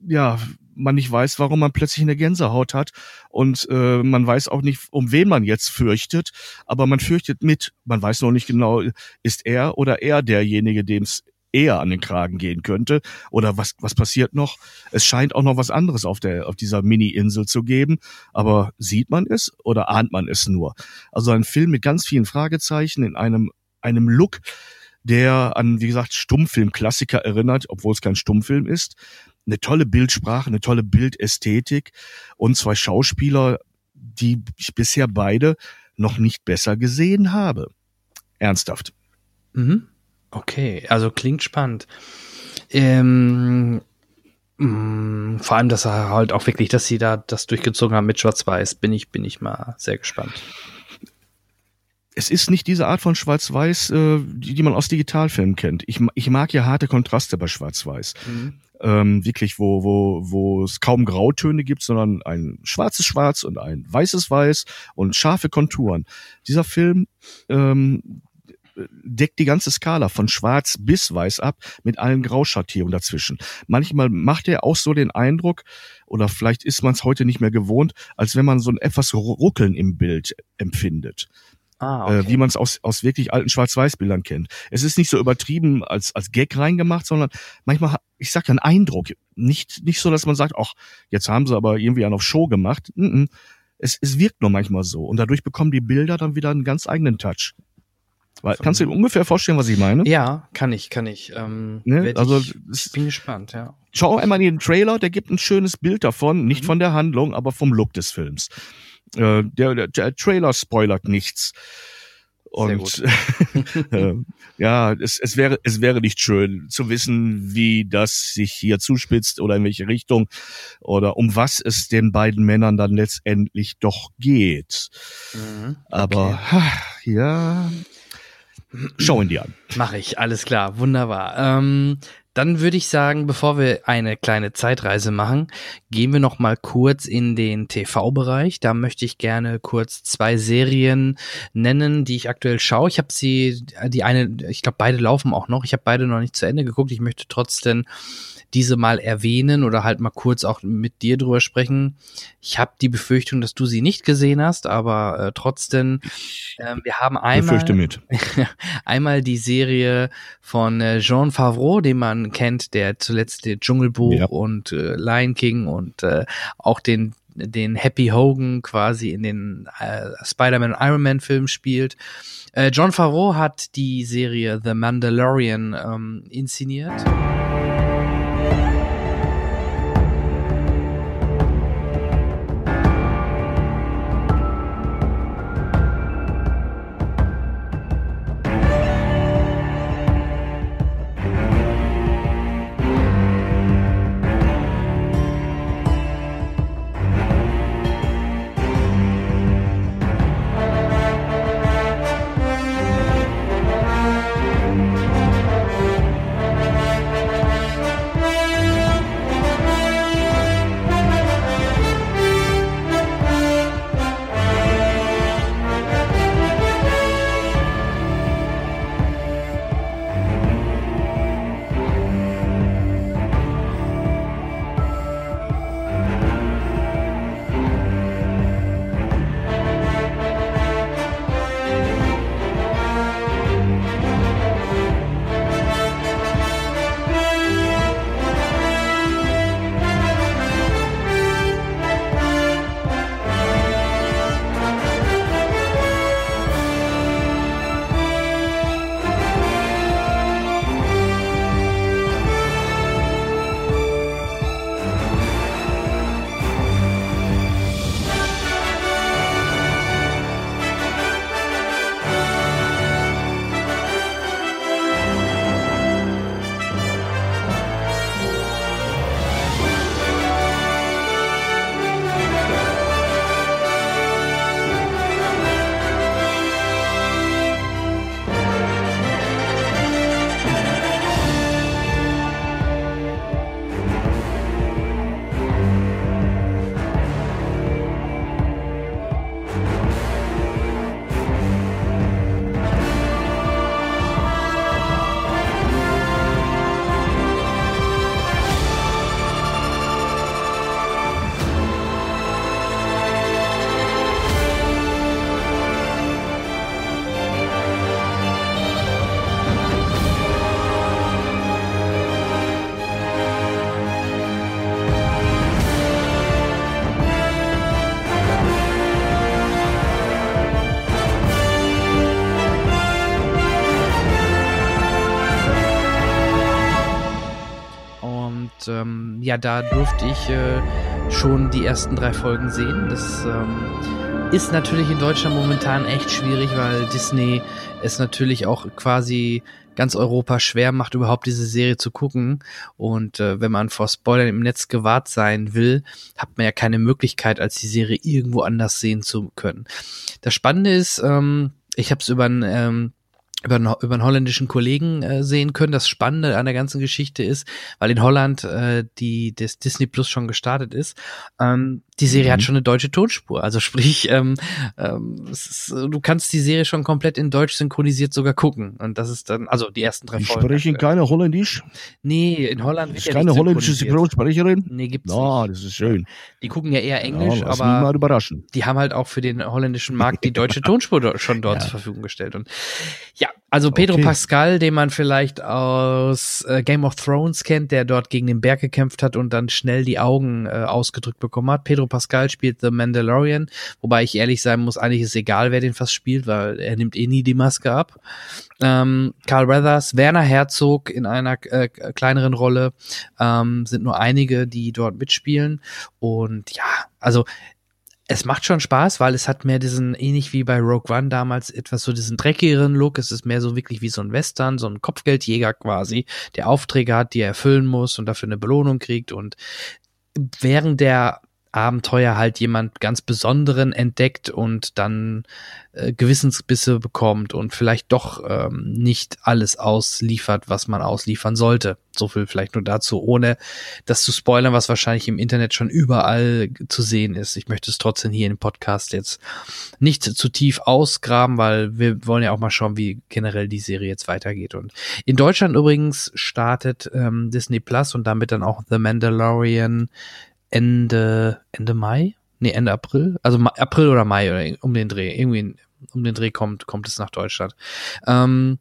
ja man nicht weiß, warum man plötzlich eine Gänsehaut hat und äh, man weiß auch nicht, um wen man jetzt fürchtet, aber man fürchtet mit. Man weiß noch nicht genau, ist er oder er derjenige, dem es eher an den Kragen gehen könnte oder was was passiert noch? Es scheint auch noch was anderes auf der auf dieser Mini-Insel zu geben, aber sieht man es oder ahnt man es nur? Also ein Film mit ganz vielen Fragezeichen in einem einem Look, der an wie gesagt Stummfilm-Klassiker erinnert, obwohl es kein Stummfilm ist. Eine tolle Bildsprache, eine tolle Bildästhetik und zwei Schauspieler, die ich bisher beide noch nicht besser gesehen habe. Ernsthaft. Mhm. Okay, also klingt spannend. Ähm, mh, vor allem, dass er halt auch wirklich, dass sie da das durchgezogen haben mit Schwarz-Weiß, bin ich, bin ich mal sehr gespannt. Es ist nicht diese Art von Schwarz-Weiß, äh, die, die man aus Digitalfilmen kennt. Ich, ich mag ja harte Kontraste bei Schwarz-Weiß. Mhm. Ähm, wirklich, wo, wo, wo es kaum Grautöne gibt, sondern ein schwarzes Schwarz und ein weißes Weiß und scharfe Konturen. Dieser Film ähm, deckt die ganze Skala von schwarz bis weiß ab mit allen Grauschattierungen dazwischen. Manchmal macht er auch so den Eindruck, oder vielleicht ist man es heute nicht mehr gewohnt, als wenn man so ein etwas Ruckeln im Bild empfindet. Ah, okay. äh, wie man es aus, aus wirklich alten Schwarz-Weiß-Bildern kennt. Es ist nicht so übertrieben als, als Gag reingemacht, sondern manchmal, ich sag ja, ein Eindruck. Nicht, nicht so, dass man sagt, ach, jetzt haben sie aber irgendwie einen auf Show gemacht. Mm -mm. Es, es wirkt nur manchmal so. Und dadurch bekommen die Bilder dann wieder einen ganz eigenen Touch. Weil, kannst du dir ungefähr vorstellen, was ich meine? Ja, kann ich, kann ich. Ähm, Ne? Also, ich, ich bin gespannt, ja. Schau einmal in den Trailer, der gibt ein schönes Bild davon, nicht von der Handlung, aber vom Look des Films. Äh, der, der, der Trailer spoilert nichts. Und äh, ja, es, es wäre es wäre nicht schön zu wissen, wie das sich hier zuspitzt oder in welche Richtung oder um was es den beiden Männern dann letztendlich doch geht. Mhm. Aber ha, ja, schau ihn dir an. Mache ich, alles klar, wunderbar. Ähm, dann würde ich sagen, bevor wir eine kleine Zeitreise machen, gehen wir noch mal kurz in den TV-Bereich. Da möchte ich gerne kurz zwei Serien nennen, die ich aktuell schaue. Ich habe sie, die eine, ich glaube, beide laufen auch noch. Ich habe beide noch nicht zu Ende geguckt. Ich möchte trotzdem diese mal erwähnen oder halt mal kurz auch mit dir drüber sprechen. Ich habe die Befürchtung, dass du sie nicht gesehen hast, aber äh, trotzdem, ähm, wir haben einmal Befürchte mit. einmal die Serie von äh, Jean Favreau, den man kennt, der zuletzt der Dschungelbuch Ja. und äh, Lion King und äh, auch den den Happy Hogan quasi in den äh, Spider-Man und Iron Man Filmen spielt. Äh, John Favreau hat die Serie The Mandalorian ähm, inszeniert. Ja, da durfte ich äh, schon die ersten drei Folgen sehen. Das ähm, ist natürlich in Deutschland momentan echt schwierig, weil Disney es natürlich auch quasi ganz Europa schwer macht, überhaupt diese Serie zu gucken. Und äh, wenn man vor Spoilern im Netz gewahrt sein will, hat man ja keine Möglichkeit, als die Serie irgendwo anders sehen zu können. Das Spannende ist, ähm, ich habe es über ein ähm, über einen, über einen holländischen Kollegen äh, sehen können. Das Spannende an der ganzen Geschichte ist, weil in Holland äh, die das Disney Plus schon gestartet ist, ähm, Die Serie Mhm. hat schon eine deutsche Tonspur. Also sprich, ähm, ähm, ist, du kannst die Serie schon komplett in Deutsch synchronisiert sogar gucken. Und das ist dann, also die ersten drei Die Folgen. sprechen keine Holländisch. Nee, in Holland Ist ja keine holländische. Synchronsprecherin. Nee, gibt's Ja, nicht. das ist schön. Die gucken ja eher Englisch, ja, aber mal überraschen. die haben halt auch für den holländischen Markt die deutsche Tonspur schon dort Ja. zur Verfügung gestellt. Und ja, also Pedro Okay. Pascal, den man vielleicht aus äh, Game of Thrones kennt, der dort gegen den Berg gekämpft hat und dann schnell die Augen äh, ausgedrückt bekommen hat. Pedro Pascal spielt The Mandalorian, wobei ich ehrlich sein muss, eigentlich ist egal, wer den fast spielt, weil er nimmt eh nie die Maske ab. Ähm, Carl Weathers, Werner Herzog in einer äh, kleineren Rolle, ähm, sind nur einige, die dort mitspielen. Und ja, also es macht schon Spaß, weil es hat mehr diesen, ähnlich wie bei Rogue One damals, etwas so diesen dreckigeren Look. Es ist mehr so wirklich wie so ein Western, so ein Kopfgeldjäger quasi, der Aufträge hat, die er erfüllen muss und dafür eine Belohnung kriegt. Und während der Abenteuer halt jemand ganz Besonderen entdeckt und dann äh, Gewissensbisse bekommt und vielleicht doch ähm, nicht alles ausliefert, was man ausliefern sollte. So viel vielleicht nur dazu, ohne das zu spoilern, was wahrscheinlich im Internet schon überall zu sehen ist. Ich möchte es trotzdem hier im Podcast jetzt nicht zu tief ausgraben, weil wir wollen ja auch mal schauen, wie generell die Serie jetzt weitergeht. Und in Deutschland übrigens startet ähm, Disney Plus und damit dann auch The Mandalorian Ende, Ende Mai? Nee, Ende April. Also April oder Mai oder um den Dreh. Irgendwie um den Dreh kommt, kommt es nach Deutschland. Ähm,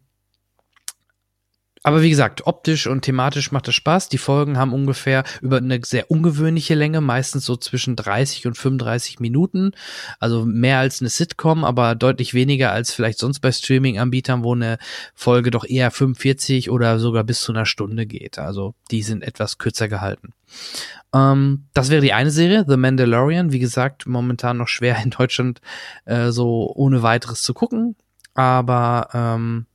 aber wie gesagt, optisch und thematisch macht es Spaß. Die Folgen haben ungefähr über eine sehr ungewöhnliche Länge, meistens so zwischen 30 und 35 Minuten. Also mehr als eine Sitcom, aber deutlich weniger als vielleicht sonst bei Streaming-Anbietern, wo eine Folge doch eher 45 oder sogar bis zu einer Stunde geht. Also die sind etwas kürzer gehalten. Ähm, das wäre die eine Serie, The Mandalorian. Wie gesagt, momentan noch schwer in Deutschland äh, so ohne weiteres zu gucken. Aber ähm,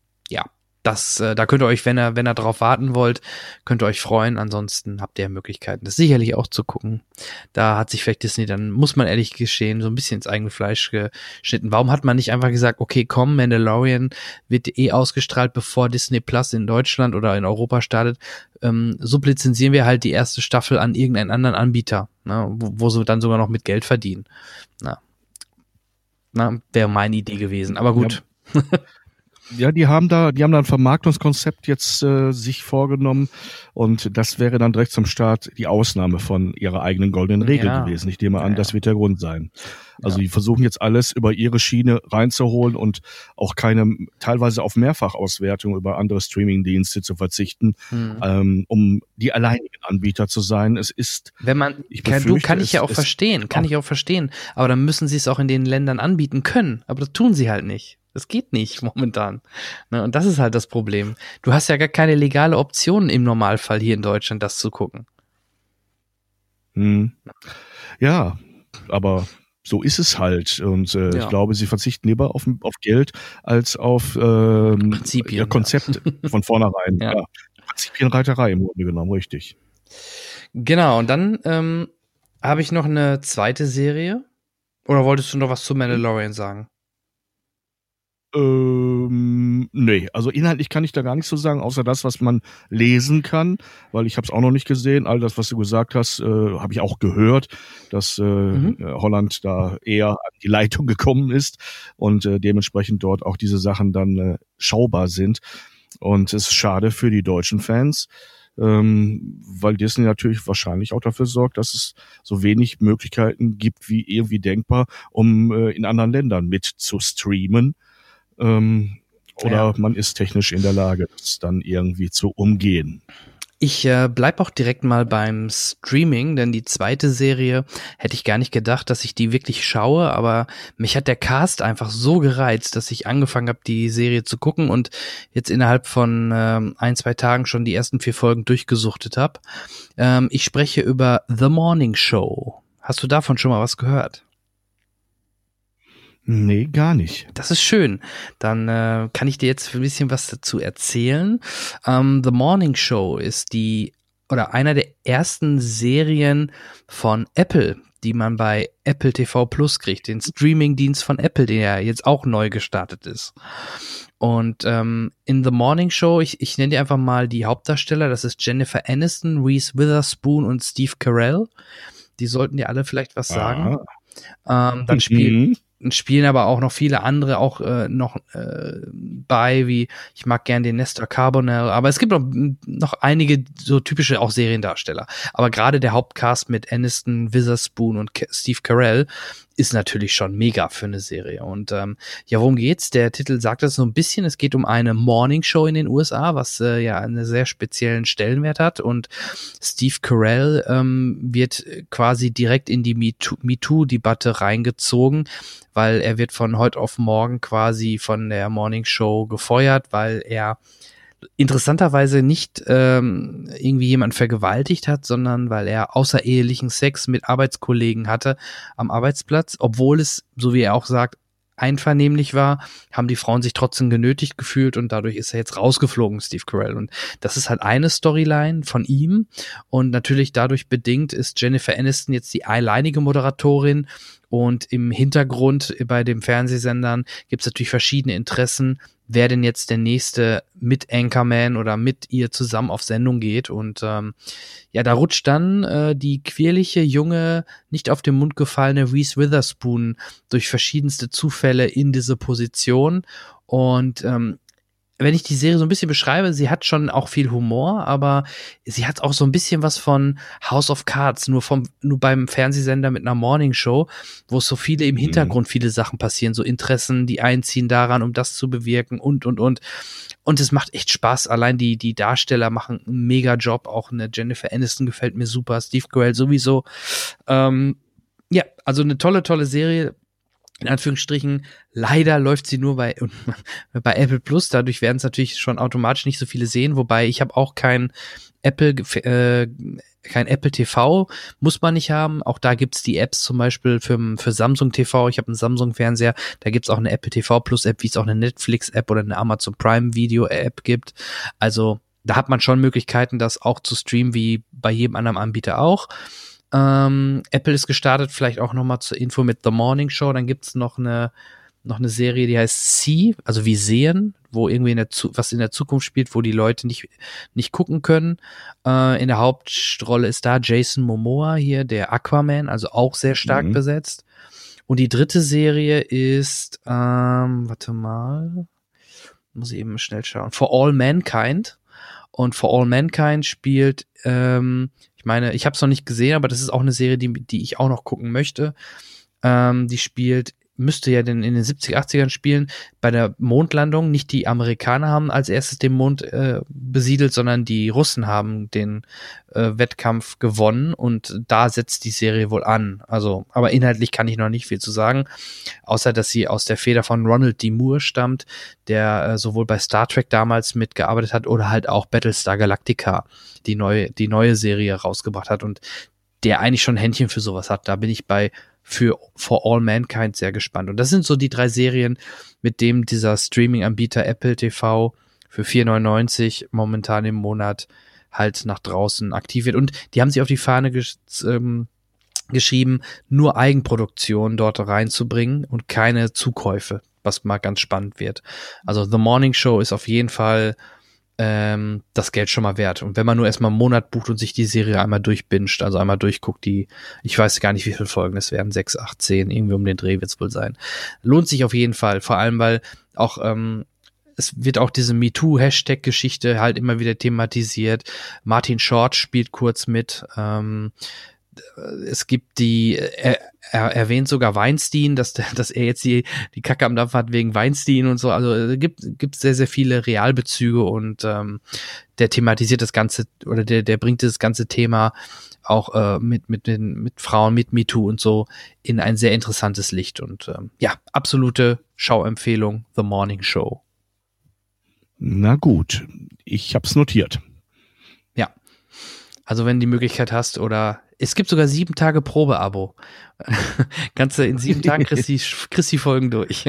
das, äh, da könnt ihr euch, wenn ihr, wenn ihr drauf warten wollt, könnt ihr euch freuen. Ansonsten habt ihr Möglichkeiten, das sicherlich auch zu gucken. Da hat sich vielleicht Disney dann, muss man ehrlich gestehen, so ein bisschen ins eigene Fleisch geschnitten. Warum hat man nicht einfach gesagt, okay, komm, Mandalorian wird eh ausgestrahlt, bevor Disney Plus in Deutschland oder in Europa startet. Ähm, sublizenzieren wir halt die erste Staffel an irgendeinen anderen Anbieter, ne, wo, wo sie dann sogar noch mit Geld verdienen. Na, na wäre meine Idee gewesen. Aber gut. Ja. Ja, die haben da, die haben da ein Vermarktungskonzept jetzt äh, sich vorgenommen und das wäre dann direkt zum Start die Ausnahme von ihrer eigenen goldenen Regel Ja. gewesen. Ich nehme an, Ja, das wird der Grund sein. Also die versuchen jetzt alles über ihre Schiene reinzuholen und auch keine, teilweise auf Mehrfachauswertung über andere Streamingdienste zu verzichten, Hm. ähm, um die alleinigen Anbieter zu sein. Es ist, Wenn man, Ich kann, du kann ich ja auch verstehen, kann auch- ich auch verstehen. Aber dann müssen sie es auch in den Ländern anbieten können. Aber das tun sie halt nicht. Das geht nicht momentan. Ne, und das ist halt das Problem. Du hast ja gar keine legale Option im Normalfall hier in Deutschland, das zu gucken. Hm. Ja, aber so ist es halt. Und äh, Ja. ich glaube, sie verzichten lieber auf, auf Geld als auf ähm, Prinzipien, ihr Konzept von vornherein. Ja. Ja. Prinzipienreiterei im Grunde genommen, richtig. Genau, und dann ähm, habe ich noch eine zweite Serie. Oder wolltest du noch was zu Mandalorian sagen? Ähm, nee, also inhaltlich kann ich da gar nichts zu sagen, außer das, was man lesen kann, weil ich habe es auch noch nicht gesehen. All das, was du gesagt hast, äh, habe ich auch gehört, dass äh, Mhm. Holland da eher an die Leitung gekommen ist und äh, dementsprechend dort auch diese Sachen dann äh, schaubar sind. Und es ist schade für die deutschen Fans, ähm, weil Disney natürlich wahrscheinlich auch dafür sorgt, dass es so wenig Möglichkeiten gibt wie irgendwie denkbar, um äh, in anderen Ländern mit zu streamen. Ähm, oder Ja. man ist technisch in der Lage, das dann irgendwie zu umgehen. Ich äh, bleib auch direkt mal beim Streaming, denn die zweite Serie hätte ich gar nicht gedacht, dass ich die wirklich schaue, aber mich hat der Cast einfach so gereizt, dass ich angefangen habe, die Serie zu gucken und jetzt innerhalb von ähm, ein, zwei Tagen schon die ersten vier Folgen durchgesuchtet habe. Ähm, ich spreche über The Morning Show. Hast du davon schon mal was gehört? Nee, gar nicht. Das ist schön. Dann äh, kann ich dir jetzt ein bisschen was dazu erzählen. Ähm, The Morning Show ist die oder einer der ersten Serien von Apple, die man bei Apple TV Plus kriegt, den Streaming-Dienst von Apple, der ja jetzt auch neu gestartet ist. Und ähm, in The Morning Show, ich, ich nenne dir einfach mal die Hauptdarsteller, das ist Jennifer Aniston, Reese Witherspoon und Steve Carell. Die sollten dir alle vielleicht was sagen. Ähm, dann spielt spielen aber auch noch viele andere auch äh, noch äh, bei, wie ich mag gern den Nestor Carbonell, aber es gibt noch, noch einige so typische auch Seriendarsteller. Aber gerade der Hauptcast mit Aniston, Witherspoon und Steve Carell ist natürlich schon mega für eine Serie. Und ähm, ja, worum geht's? Der Titel sagt das so ein bisschen. Es geht um eine Morning Show in den USA, was äh, ja einen sehr speziellen Stellenwert hat. Und Steve Carell ähm, wird quasi direkt in die MeToo-Debatte reingezogen, weil er wird von heute auf morgen quasi von der Morning Show gefeuert, weil er interessanterweise nicht ähm, irgendwie jemand vergewaltigt hat, sondern weil er außerehelichen Sex mit Arbeitskollegen hatte am Arbeitsplatz, obwohl es, so wie er auch sagt, einvernehmlich war, haben die Frauen sich trotzdem genötigt gefühlt und dadurch ist er jetzt rausgeflogen, Steve Carell. Und das ist halt eine Storyline von ihm. Und natürlich dadurch bedingt ist Jennifer Aniston jetzt die alleinige Moderatorin. Und im Hintergrund bei den Fernsehsendern gibt es natürlich verschiedene Interessen, wer denn jetzt der nächste mit Anchorman oder mit ihr zusammen auf Sendung geht. Und ähm, ja, da rutscht dann äh, die quirlige, junge, nicht auf den Mund gefallene Reese Witherspoon durch verschiedenste Zufälle in diese Position. Und ähm, wenn ich die Serie so ein bisschen beschreibe, sie hat schon auch viel Humor, aber sie hat auch so ein bisschen was von House of Cards, nur vom, nur beim Fernsehsender mit einer Morning Show, wo so viele im mhm. Hintergrund viele Sachen passieren, so Interessen, die einziehen daran, um das zu bewirken und, und, und. Und es macht echt Spaß. Allein die, die Darsteller machen einen mega Job. Auch eine Jennifer Aniston gefällt mir super. Steve Carell sowieso. Ähm, ja, also eine tolle, tolle Serie in Anführungsstrichen, leider läuft sie nur bei, bei Apple Plus, dadurch werden es natürlich schon automatisch nicht so viele sehen, wobei ich habe auch kein Apple, äh, kein Apple TV, muss man nicht haben. Auch da gibt's die Apps zum Beispiel für, für Samsung TV. Ich habe einen Samsung-Fernseher, da gibt's auch eine Apple TV Plus App, wie es auch eine Netflix-App oder eine Amazon Prime Video-App gibt. Also da hat man schon Möglichkeiten, das auch zu streamen, wie bei jedem anderen Anbieter auch. Ähm, Apple ist gestartet, vielleicht auch noch mal zur Info mit The Morning Show. Dann gibt's noch eine noch eine Serie, die heißt See, also wie sehen, wo irgendwie in der was in der Zukunft spielt, wo die Leute nicht nicht gucken können. Äh, in der Hauptrolle ist da Jason Momoa hier, der Aquaman, also auch sehr stark mhm. besetzt. Und die dritte Serie ist, ähm, warte mal, muss ich eben schnell schauen. For All Mankind. Und For All Mankind spielt ähm, ich meine, ich habe es noch nicht gesehen, aber das ist auch eine Serie, die, die ich auch noch gucken möchte. Ähm, die spielt müsste ja denn in den 70 80ern spielen, bei der Mondlandung. Nicht die Amerikaner haben als erstes den Mond äh, besiedelt, sondern die Russen haben den äh, Wettkampf gewonnen und da setzt die Serie wohl an. Also, aber inhaltlich kann ich noch nicht viel zu sagen, außer dass sie aus der Feder von Ronald D. Moore stammt, der äh, sowohl bei Star Trek damals mitgearbeitet hat oder halt auch Battlestar Galactica, die neue, die neue Serie rausgebracht hat und der eigentlich schon ein Händchen für sowas hat. Da bin ich bei für For All Mankind sehr gespannt. Und das sind so die drei Serien, mit dem dieser Streaming-Anbieter Apple TV für 4,99 momentan im Monat halt nach draußen aktiv wird. Und die haben sich auf die Fahne gesch ähm, geschrieben, nur Eigenproduktion dort reinzubringen und keine Zukäufe, was mal ganz spannend wird. Also The Morning Show ist auf jeden Fall ähm, das Geld schon mal wert. Und wenn man nur erstmal einen Monat bucht und sich die Serie einmal durchbinscht, also einmal durchguckt, die, ich weiß gar nicht, wie viele Folgen es werden, sechs, acht, zehn, irgendwie um den Dreh wird es wohl sein. Lohnt sich auf jeden Fall, vor allem, weil auch ähm, es wird auch diese MeToo-Hashtag-Geschichte halt immer wieder thematisiert. Martin Short spielt kurz mit. Ähm, es gibt die, er, er erwähnt sogar Weinstein, dass, dass er jetzt die, die Kacke am Dampf hat wegen Weinstein und so. Also es gibt, gibt sehr, sehr viele Realbezüge und ähm, der thematisiert das Ganze oder der, der bringt das ganze Thema auch äh, mit, mit, den, mit Frauen, mit MeToo und so in ein sehr interessantes Licht. Und ähm, ja, absolute Schauempfehlung, The Morning Show. Na gut, ich hab's notiert. Ja. Also wenn du die Möglichkeit hast oder es gibt sogar sieben Tage Probeabo. Kannst du in sieben Tagen kriegst die, kriegst die Folgen durch.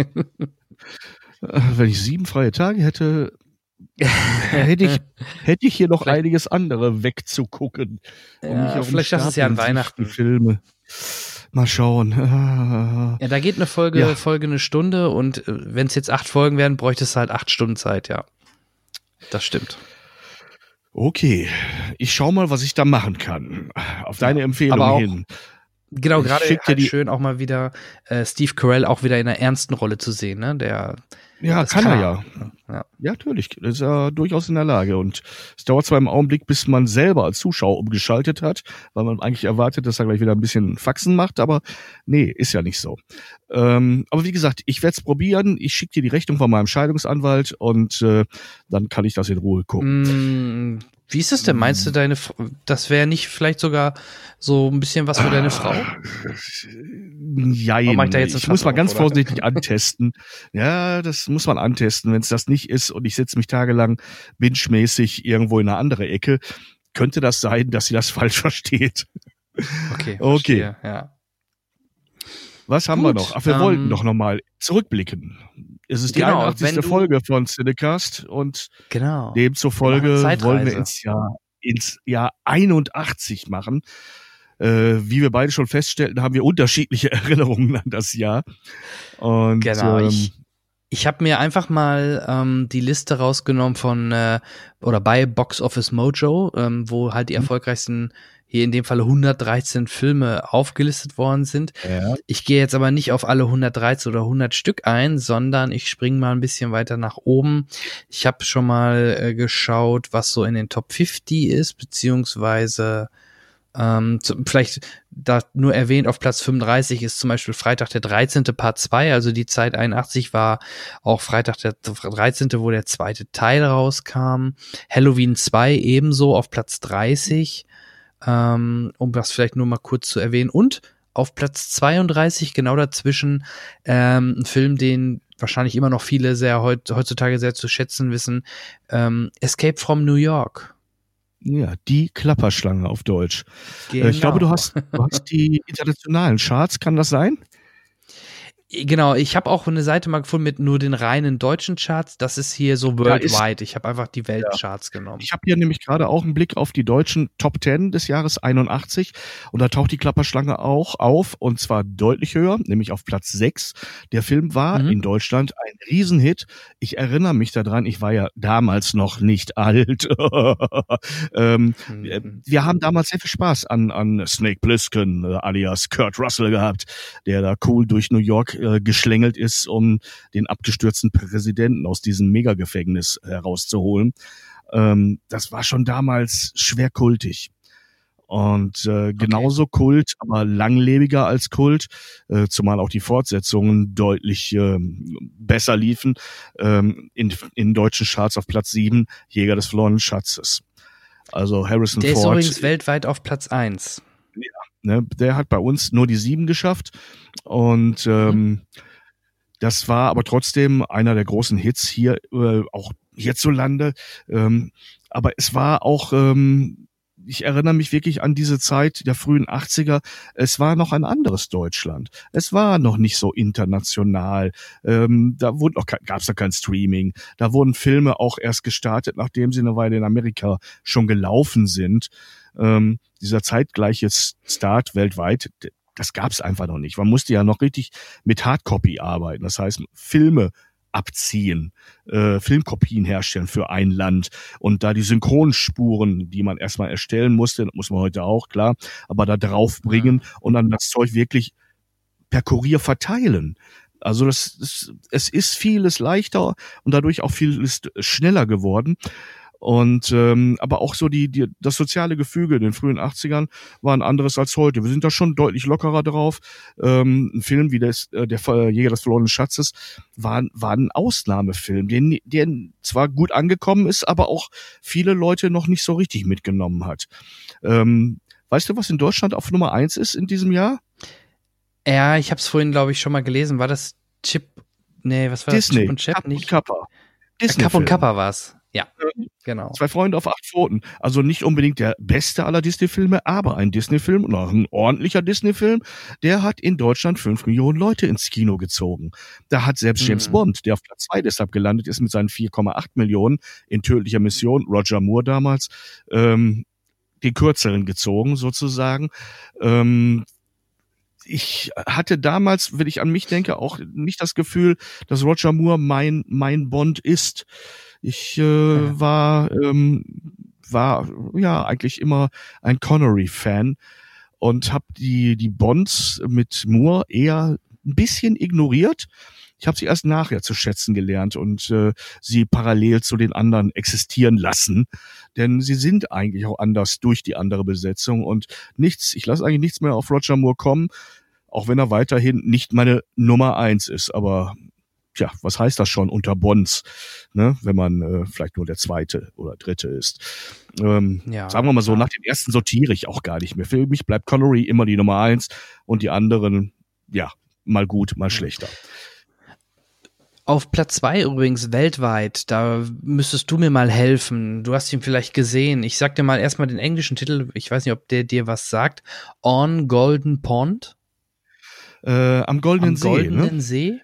Wenn ich sieben freie Tage hätte, hätte ich, hätte ich hier noch vielleicht, einiges andere wegzugucken. Um ja, vielleicht schaffst du es ja an Weihnachten. Filme. Mal schauen. Ja, da geht eine Folge, ja. Folge eine Stunde und äh, wenn es jetzt acht Folgen werden, bräuchtest du halt acht Stunden Zeit, ja. Das stimmt. Okay, ich schau mal, was ich da machen kann. Auf deine Empfehlung auch, hin. Genau, gerade halt schön auch mal wieder äh, Steve Carell auch wieder in einer ernsten Rolle zu sehen, ne? Der Ja, das kann er ja. ja. Ja, natürlich. Das ist er durchaus in der Lage. Und es dauert zwar im Augenblick, bis man selber als Zuschauer umgeschaltet hat, weil man eigentlich erwartet, dass er gleich wieder ein bisschen Faxen macht, aber nee, ist ja nicht so. Ähm, aber wie gesagt, ich werde es probieren. Ich schicke dir die Rechnung von meinem Scheidungsanwalt und äh, dann kann ich das in Ruhe gucken. Mm, Wie ist es denn? Meinst du, deine, F- das wäre nicht vielleicht sogar so ein bisschen was für deine Frau? Jein. Warum mach ich da jetzt ich muss auf, ganz oder? vorsichtig antesten. Ja, das muss man antesten. Wenn es das nicht ist und ich setze mich tagelang binge-mäßig irgendwo in eine andere Ecke, könnte das sein, dass sie das falsch versteht. Okay. Okay. verstehe, Ja. Was haben wir Gut, noch? Ach, wir ähm, wollten doch noch mal zurückblicken. Es ist die Genau, 81. wenn du- Folge von Cinecast und Genau. demzufolge wollen wir ins Jahr, ins Jahr 81 machen. Äh, wie wir beide schon feststellten, haben wir unterschiedliche Erinnerungen an das Jahr. Und, Genau, ähm, ich, ich habe mir einfach mal ähm, die Liste rausgenommen von äh, oder bei Box Office Mojo, ähm, wo halt Mhm. die erfolgreichsten hier in dem Falle 113 Filme aufgelistet worden sind. Ja. Ich gehe jetzt aber nicht auf alle 113 oder 100 Stück ein, sondern ich springe mal ein bisschen weiter nach oben. Ich habe schon mal äh, geschaut, was so in den Top 50 ist, beziehungsweise ähm, zu, vielleicht da nur erwähnt, auf Platz 35 ist zum Beispiel Freitag der 13. Part 2, also die Zeit 81 war auch Freitag der 13., wo der zweite Teil rauskam. Halloween 2 ebenso auf Platz 30, ähm, um das vielleicht nur mal kurz zu erwähnen. Und auf Platz 32, genau dazwischen, ähm, ein Film, den wahrscheinlich immer noch viele sehr heut, heutzutage sehr zu schätzen wissen, ähm, Escape from New York. Ja, die Klapperschlange auf Deutsch. Äh, Ich glaube, du Genau. hast, du hast die internationalen Charts, kann das sein? Genau, ich habe auch eine Seite mal gefunden mit nur den reinen deutschen Charts. Das ist hier so worldwide. Ich habe einfach die Weltcharts genommen. Ich habe hier nämlich gerade auch einen Blick auf die deutschen Top 10 des Jahres 81 und da taucht die Klapperschlange auch auf und zwar deutlich höher, nämlich auf Platz 6. Der Film war Mhm. in Deutschland ein Riesenhit. Ich erinnere mich daran, ich war ja damals noch nicht alt. ähm, äh, Mhm. wir haben damals sehr viel Spaß an, an Snake Plissken äh, alias Kurt Russell gehabt, der da cool durch New York äh, geschlängelt ist, um den abgestürzten Präsidenten aus diesem Megagefängnis herauszuholen. Ähm, das war schon damals schwer kultig. Und äh, genauso Kult, aber langlebiger als Kult, äh, zumal auch die Fortsetzungen deutlich ähm, besser liefen. Ähm, in, in deutschen Charts auf Platz 7, Jäger des verlorenen Schatzes. Also Harrison Der ist Ford. übrigens weltweit auf Platz 1. Ne, der hat bei uns nur die sieben geschafft. Und ähm, das war aber trotzdem einer der großen Hits hier, äh, auch hierzulande. Ähm, aber es war auch, ähm, ich erinnere mich wirklich an diese Zeit der frühen 80er. Es war noch ein anderes Deutschland. Es war noch nicht so international. Ähm, da wurde noch, gab es noch kein Streaming. Da wurden Filme auch erst gestartet, nachdem sie eine Weile in Amerika schon gelaufen sind. Ähm, dieser zeitgleiche Start weltweit, das gab es einfach noch nicht. Man musste ja noch richtig mit Hardcopy arbeiten. Das heißt, Filme abziehen, äh, Filmkopien herstellen für ein Land und da die Synchronspuren, die man erstmal erstellen musste, das muss man heute auch, klar, aber da draufbringen und dann das Zeug wirklich per Kurier verteilen. Also das, das, es ist vieles leichter und dadurch auch vieles schneller geworden. Und ähm, aber auch so die, die das soziale Gefüge in den frühen 80ern war ein anderes als heute. Wir sind da schon deutlich lockerer drauf. Ähm, ein Film wie das, äh, der Jäger des verlorenen Schatzes war, war ein Ausnahmefilm, der, ni- der zwar gut angekommen ist, aber auch viele Leute noch nicht so richtig mitgenommen hat. Ähm, weißt du, was in Deutschland auf Nummer eins ist in diesem Jahr? Ja, ich habe es vorhin, glaube ich, schon mal gelesen. War das Chip? Nee, was war Disney. das? Chip und? Kapp und nicht? Kappa. Äh, Kapp und. Kappa war's. Ja, genau. Zwei Freunde auf acht Pfoten. Also nicht unbedingt der beste aller Disney-Filme, aber ein Disney-Film und auch ein ordentlicher Disney-Film, der hat in Deutschland fünf Millionen Leute ins Kino gezogen. Da hat selbst James Mhm. Bond, der auf Platz zwei deshalb gelandet ist mit seinen 4,8 Millionen in tödlicher Mission, Roger Moore damals, ähm, die Kürzeln gezogen sozusagen. Ähm, ich hatte damals, wenn ich an mich denke, auch nicht das Gefühl, dass Roger Moore mein, mein Bond ist. Ich äh, war, ähm, war ja eigentlich immer ein Connery-Fan. und habe die, die Bonds mit Moore eher ein bisschen ignoriert. Ich habe sie erst nachher zu schätzen gelernt und äh, sie parallel zu den anderen existieren lassen. Denn sie sind eigentlich auch anders durch die andere Besetzung und nichts, ich lasse eigentlich nichts mehr auf Roger Moore kommen, auch wenn er weiterhin nicht meine Nummer eins ist. Aber tja, was heißt das schon unter Bonds, ne, wenn man äh, vielleicht nur der zweite oder dritte ist. Ähm, ja, sagen wir mal so, ja. nach dem ersten sortiere ich auch gar nicht mehr. Für mich bleibt Connery immer die Nummer eins und die anderen, ja, mal gut, mal schlechter. Auf Platz zwei übrigens weltweit, da müsstest du mir mal helfen. Du hast ihn vielleicht gesehen. Ich sag dir mal erstmal den englischen Titel, ich weiß nicht, ob der dir was sagt. On Golden Pond. Äh, am Goldenen am See. Goldenen ne? See.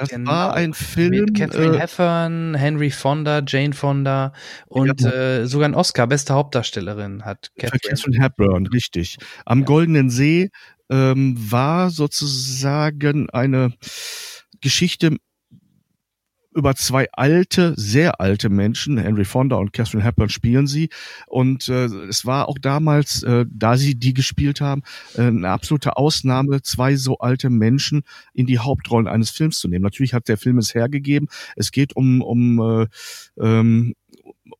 Das war ein Film. Mit Catherine äh, Heffern, Henry Fonda, Jane Fonda und ja. äh, sogar ein Oscar, beste Hauptdarstellerin hat Catherine. Catherine Hepburn, richtig. Am ja. Goldenen See ähm, war sozusagen eine Geschichte über zwei alte, sehr alte Menschen, Henry Fonda und Catherine Hepburn spielen sie. Und äh, es war auch damals, äh, da sie die gespielt haben, äh, eine absolute Ausnahme, zwei so alte Menschen in die Hauptrollen eines Films zu nehmen. Natürlich hat der Film es hergegeben. Es geht um, um äh, ähm,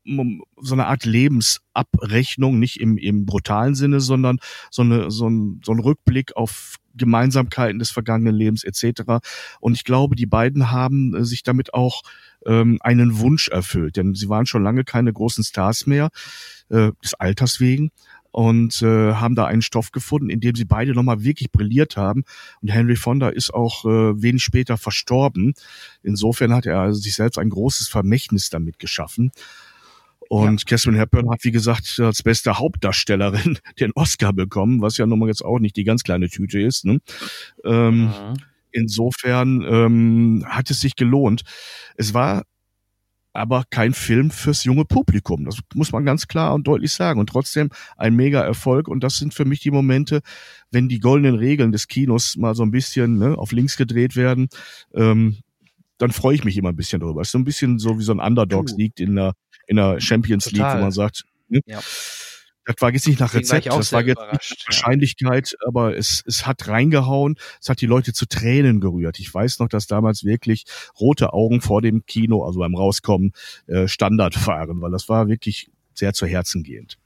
um so eine Art Lebensabrechnung, nicht im, im brutalen Sinne, sondern so, eine, so, ein, so ein Rückblick auf Gemeinsamkeiten des vergangenen Lebens etc. Und ich glaube, die beiden haben äh, sich damit auch ähm, einen Wunsch erfüllt, denn sie waren schon lange keine großen Stars mehr, äh, des Alters wegen und äh, haben da einen Stoff gefunden, in dem sie beide nochmal wirklich brilliert haben. Und Henry Fonda ist auch äh, wenig später verstorben. Insofern hat er also sich selbst ein großes Vermächtnis damit geschaffen. Und ja. Catherine Hepburn hat, wie gesagt, als beste Hauptdarstellerin den Oscar bekommen, was ja nun mal jetzt auch nicht die ganz kleine Tüte ist. Ne? Ähm, mhm. Insofern ähm, hat es sich gelohnt. Es war aber kein Film fürs junge Publikum. Das muss man ganz klar und deutlich sagen. Und trotzdem ein mega Erfolg. Und das sind für mich die Momente, wenn die goldenen Regeln des Kinos mal so ein bisschen ne, auf links gedreht werden. Ähm, dann freue ich mich immer ein bisschen drüber. Es ist so ein bisschen so wie so ein Underdogs liegt in der in der Champions Total. League, wo man sagt, ne? ja. das war jetzt nicht nach Rezept, war das war jetzt nicht Wahrscheinlichkeit, ja. aber es, es hat reingehauen, es hat die Leute zu Tränen gerührt. Ich weiß noch, dass damals wirklich rote Augen vor dem Kino, also beim Rauskommen, äh, Standard waren, weil das war wirklich sehr zu Herzen gehend.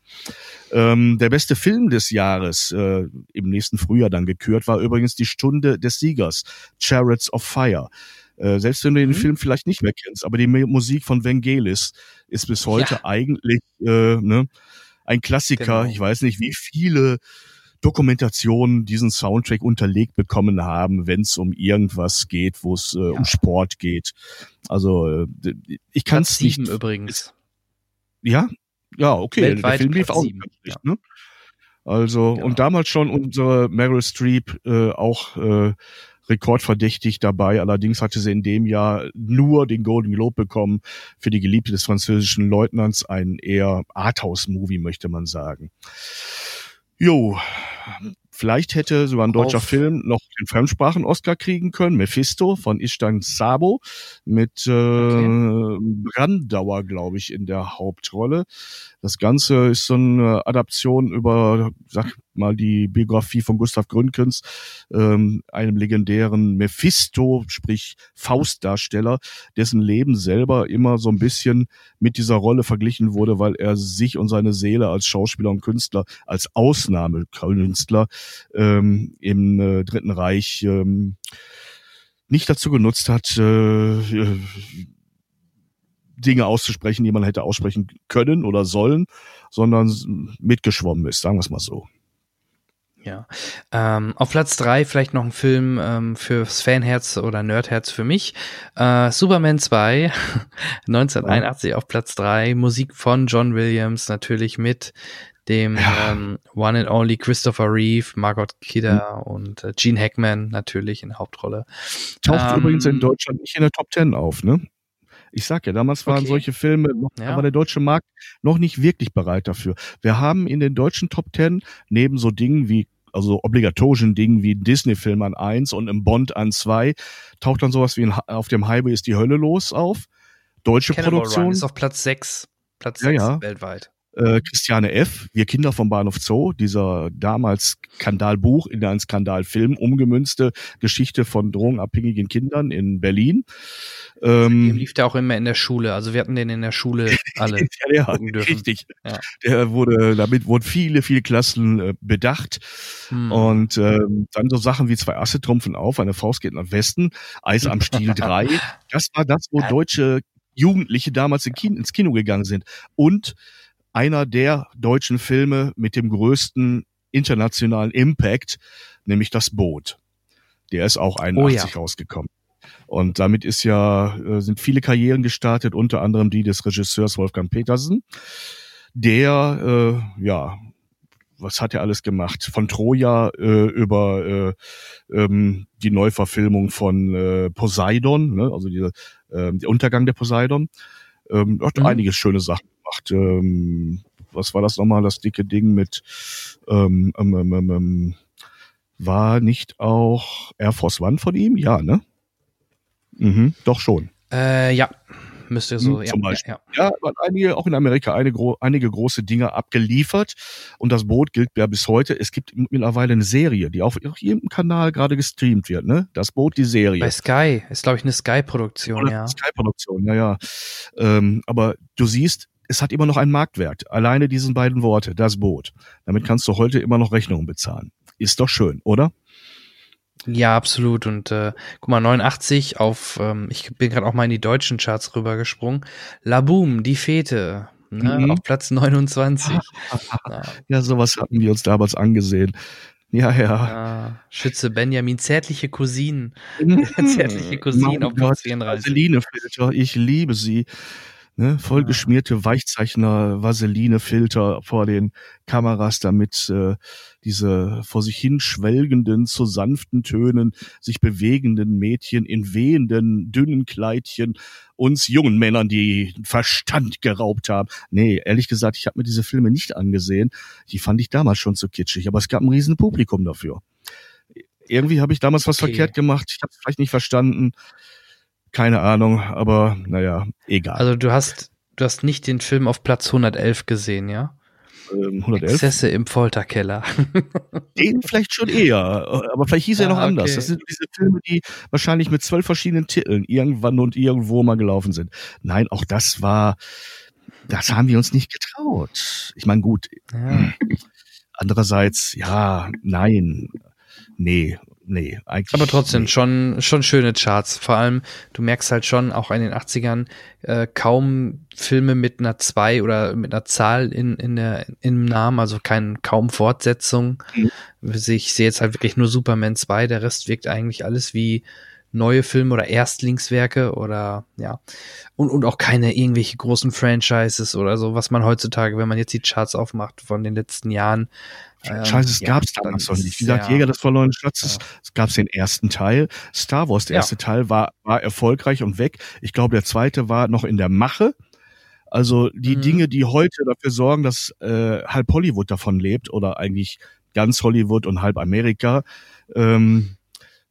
Ähm, der beste Film des Jahres, äh, im nächsten Frühjahr dann gekürt, war übrigens Die Stunde des Siegers, Chariots of Fire. Äh, selbst wenn du den mhm. Film vielleicht nicht mehr kennst, aber die Musik von Vangelis ist bis heute ja. eigentlich äh, ne, ein Klassiker. Genau. Ich weiß nicht, wie viele Dokumentationen diesen Soundtrack unterlegt bekommen haben, wenn es um irgendwas geht, wo es äh, ja. um Sport geht. Also äh, ich kann es nicht. übrigens. Ja, ja, okay. Weltweit der Film lief auch nicht, ja. ne? Also ja. und damals schon unsere Meryl Streep äh, auch äh, rekordverdächtig dabei. Allerdings hatte sie in dem Jahr nur den Golden Globe bekommen für die Geliebte des französischen Leutnants, ein eher Arthouse-Movie, möchte man sagen. Jo, Vielleicht hätte sogar ein deutscher Auf. Film noch den Fremdsprachen-Oscar kriegen können. Mephisto von Ishtvan Sabo mit äh, okay. Brandauer, glaube ich, in der Hauptrolle. Das Ganze ist so eine Adaption über, sag mal, die Biografie von Gustav Gründgens, ähm, einem legendären Mephisto, sprich Faustdarsteller, dessen Leben selber immer so ein bisschen mit dieser Rolle verglichen wurde, weil er sich und seine Seele als Schauspieler und Künstler, als Ausnahmekünstler ähm, im äh, Dritten Reich ähm, nicht dazu genutzt hat, äh, Dinge auszusprechen, die man hätte aussprechen können oder sollen, sondern mitgeschwommen ist, sagen wir es mal so. Ja. Ähm, auf Platz drei vielleicht noch ein Film ähm, fürs Fanherz oder Nerdherz für mich. Äh, Superman 2, 1981 ja. auf Platz drei Musik von John Williams, natürlich mit dem ja. ähm, One and Only Christopher Reeve, Margot Kidder mhm. und äh, Gene Hackman natürlich in der Hauptrolle. Taucht ähm, übrigens in Deutschland nicht in der Top Ten auf, ne? Ich sag ja, damals waren okay. solche Filme, ja. aber der deutsche Markt noch nicht wirklich bereit dafür. Wir haben in den deutschen Top Ten neben so Dingen wie also obligatorischen Dingen wie Disney-Film an eins und im Bond an zwei, taucht dann sowas wie in, auf dem Highway ist die Hölle los auf. Deutsche Cannibal Produktion. Run ist auf Platz sechs, Platz ja, sechs ja. weltweit. Äh, Christiane F., Wir Kinder vom Bahnhof Zoo, dieser damals Skandalbuch in einen Skandalfilm umgemünzte Geschichte von drogenabhängigen Kindern in Berlin. Ähm, Dem lief der auch immer in der Schule. Also wir hatten den in der Schule alle ja, dürfen. Richtig. Ja. Der wurde, damit wurden viele, viele Klassen äh, bedacht. Hm. Und ähm, dann so Sachen wie zwei Asse trumpfen auf, eine Faust geht nach Westen, Eis am Stiel 3. Das war das, wo deutsche Jugendliche damals ins Kino gegangen sind. Und einer der deutschen Filme mit dem größten internationalen Impact, nämlich das Boot. Der ist auch 81 oh ja. rausgekommen. Und damit ist ja, äh, sind viele Karrieren gestartet, unter anderem die des Regisseurs Wolfgang Petersen, der, äh, ja, was hat er alles gemacht? Von Troja äh, über äh, ähm, die Neuverfilmung von äh, Poseidon, ne? also diese, äh, der Untergang der Poseidon. Ähm, hat mhm. einige schöne Sachen gemacht. Ähm, was war das nochmal, das dicke Ding mit ähm, ähm, ähm, ähm, ähm, war nicht auch Air Force One von ihm? Ja, ne? Mhm, doch schon. Äh, ja, müsste so, hm, zum ja, Beispiel. Ja, ja. ja einige, auch in Amerika eine, einige große Dinge abgeliefert und das Boot gilt ja bis heute. Es gibt mittlerweile eine Serie, die auf jedem Kanal gerade gestreamt wird, ne? Das Boot, die Serie. Bei Sky, ist glaube ich eine Sky-Produktion, ja. Sky-Produktion, ja, ja. Ähm, aber du siehst, es hat immer noch einen Marktwert. Alleine diesen beiden Worte, das Boot. Damit kannst du heute immer noch Rechnungen bezahlen. Ist doch schön, oder? Ja, absolut. Und äh, guck mal, 89 auf, ähm, ich bin gerade auch mal in die deutschen Charts rübergesprungen. La Boom, die Fete, ne, mhm. auf Platz 29. ja. ja, sowas hatten wir uns damals angesehen. Ja, ja. ja Schütze Benjamin, zärtliche Cousinen. Zärtliche Cousinen auf Platz 34. Vaseline Filter, ich liebe sie ne, vollgeschmierte Weichzeichner, Vaseline-Filter vor den Kameras, damit äh, diese vor sich hin schwelgenden, zu sanften Tönen sich bewegenden Mädchen in wehenden, dünnen Kleidchen uns jungen Männern die Verstand geraubt haben. Nee, ehrlich gesagt, ich habe mir diese Filme nicht angesehen. Die fand ich damals schon zu kitschig, aber es gab ein riesen Publikum dafür. Irgendwie habe ich damals was okay. verkehrt gemacht. Ich habe es vielleicht nicht verstanden. Keine Ahnung, aber naja, egal. Also du hast, du hast nicht den Film auf Platz 111 gesehen, ja? Ähm, 111? Exzesse im Folterkeller. Den vielleicht schon eher, aber vielleicht hieß ah, er noch anders. Okay. Das sind diese Filme, die wahrscheinlich mit zwölf verschiedenen Titeln irgendwann und irgendwo mal gelaufen sind. Nein, auch das war, das haben wir uns nicht getraut. Ich meine, gut. Ja. Andererseits, ja, nein, nee, nee, eigentlich. Aber trotzdem nee. schon, schon schöne Charts. Vor allem, du merkst halt schon auch in den 80ern äh, kaum Filme mit einer zwei oder mit einer Zahl in, in der, im Namen, also kein, kaum Fortsetzung. Mhm. Ich sehe jetzt halt wirklich nur Superman 2, der Rest wirkt eigentlich alles wie neue Filme oder Erstlingswerke oder ja und, und auch keine irgendwelche großen Franchises oder so, was man heutzutage, wenn man jetzt die Charts aufmacht von den letzten Jahren, Franchises ähm, ja, gab es damals noch nicht. Wie gesagt, Jäger des verlorenen Schatzes, ja. es gab den ersten Teil. Star Wars, der ja. erste Teil, war, war erfolgreich und weg. Ich glaube, der zweite war noch in der Mache. Also die mhm. Dinge, die heute dafür sorgen, dass äh, halb Hollywood davon lebt oder eigentlich ganz Hollywood und halb Amerika, ähm,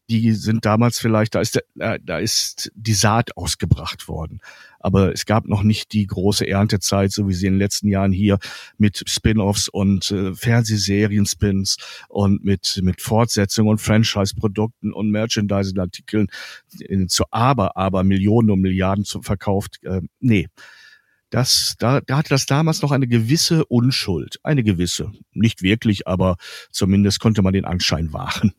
die sind damals vielleicht, da ist, der, da ist die Saat ausgebracht worden. Aber es gab noch nicht die große Erntezeit, so wie sie in den letzten Jahren hier mit Spin-offs und äh, Fernsehserien-Spins und mit, mit Fortsetzungen und Franchise-Produkten und Merchandising-Artikeln zu aber, aber Millionen und Milliarden zu, verkauft. Äh, nee. Das, da, da hatte das damals noch eine gewisse Unschuld. Eine gewisse. Nicht wirklich, aber zumindest konnte man den Anschein wahren.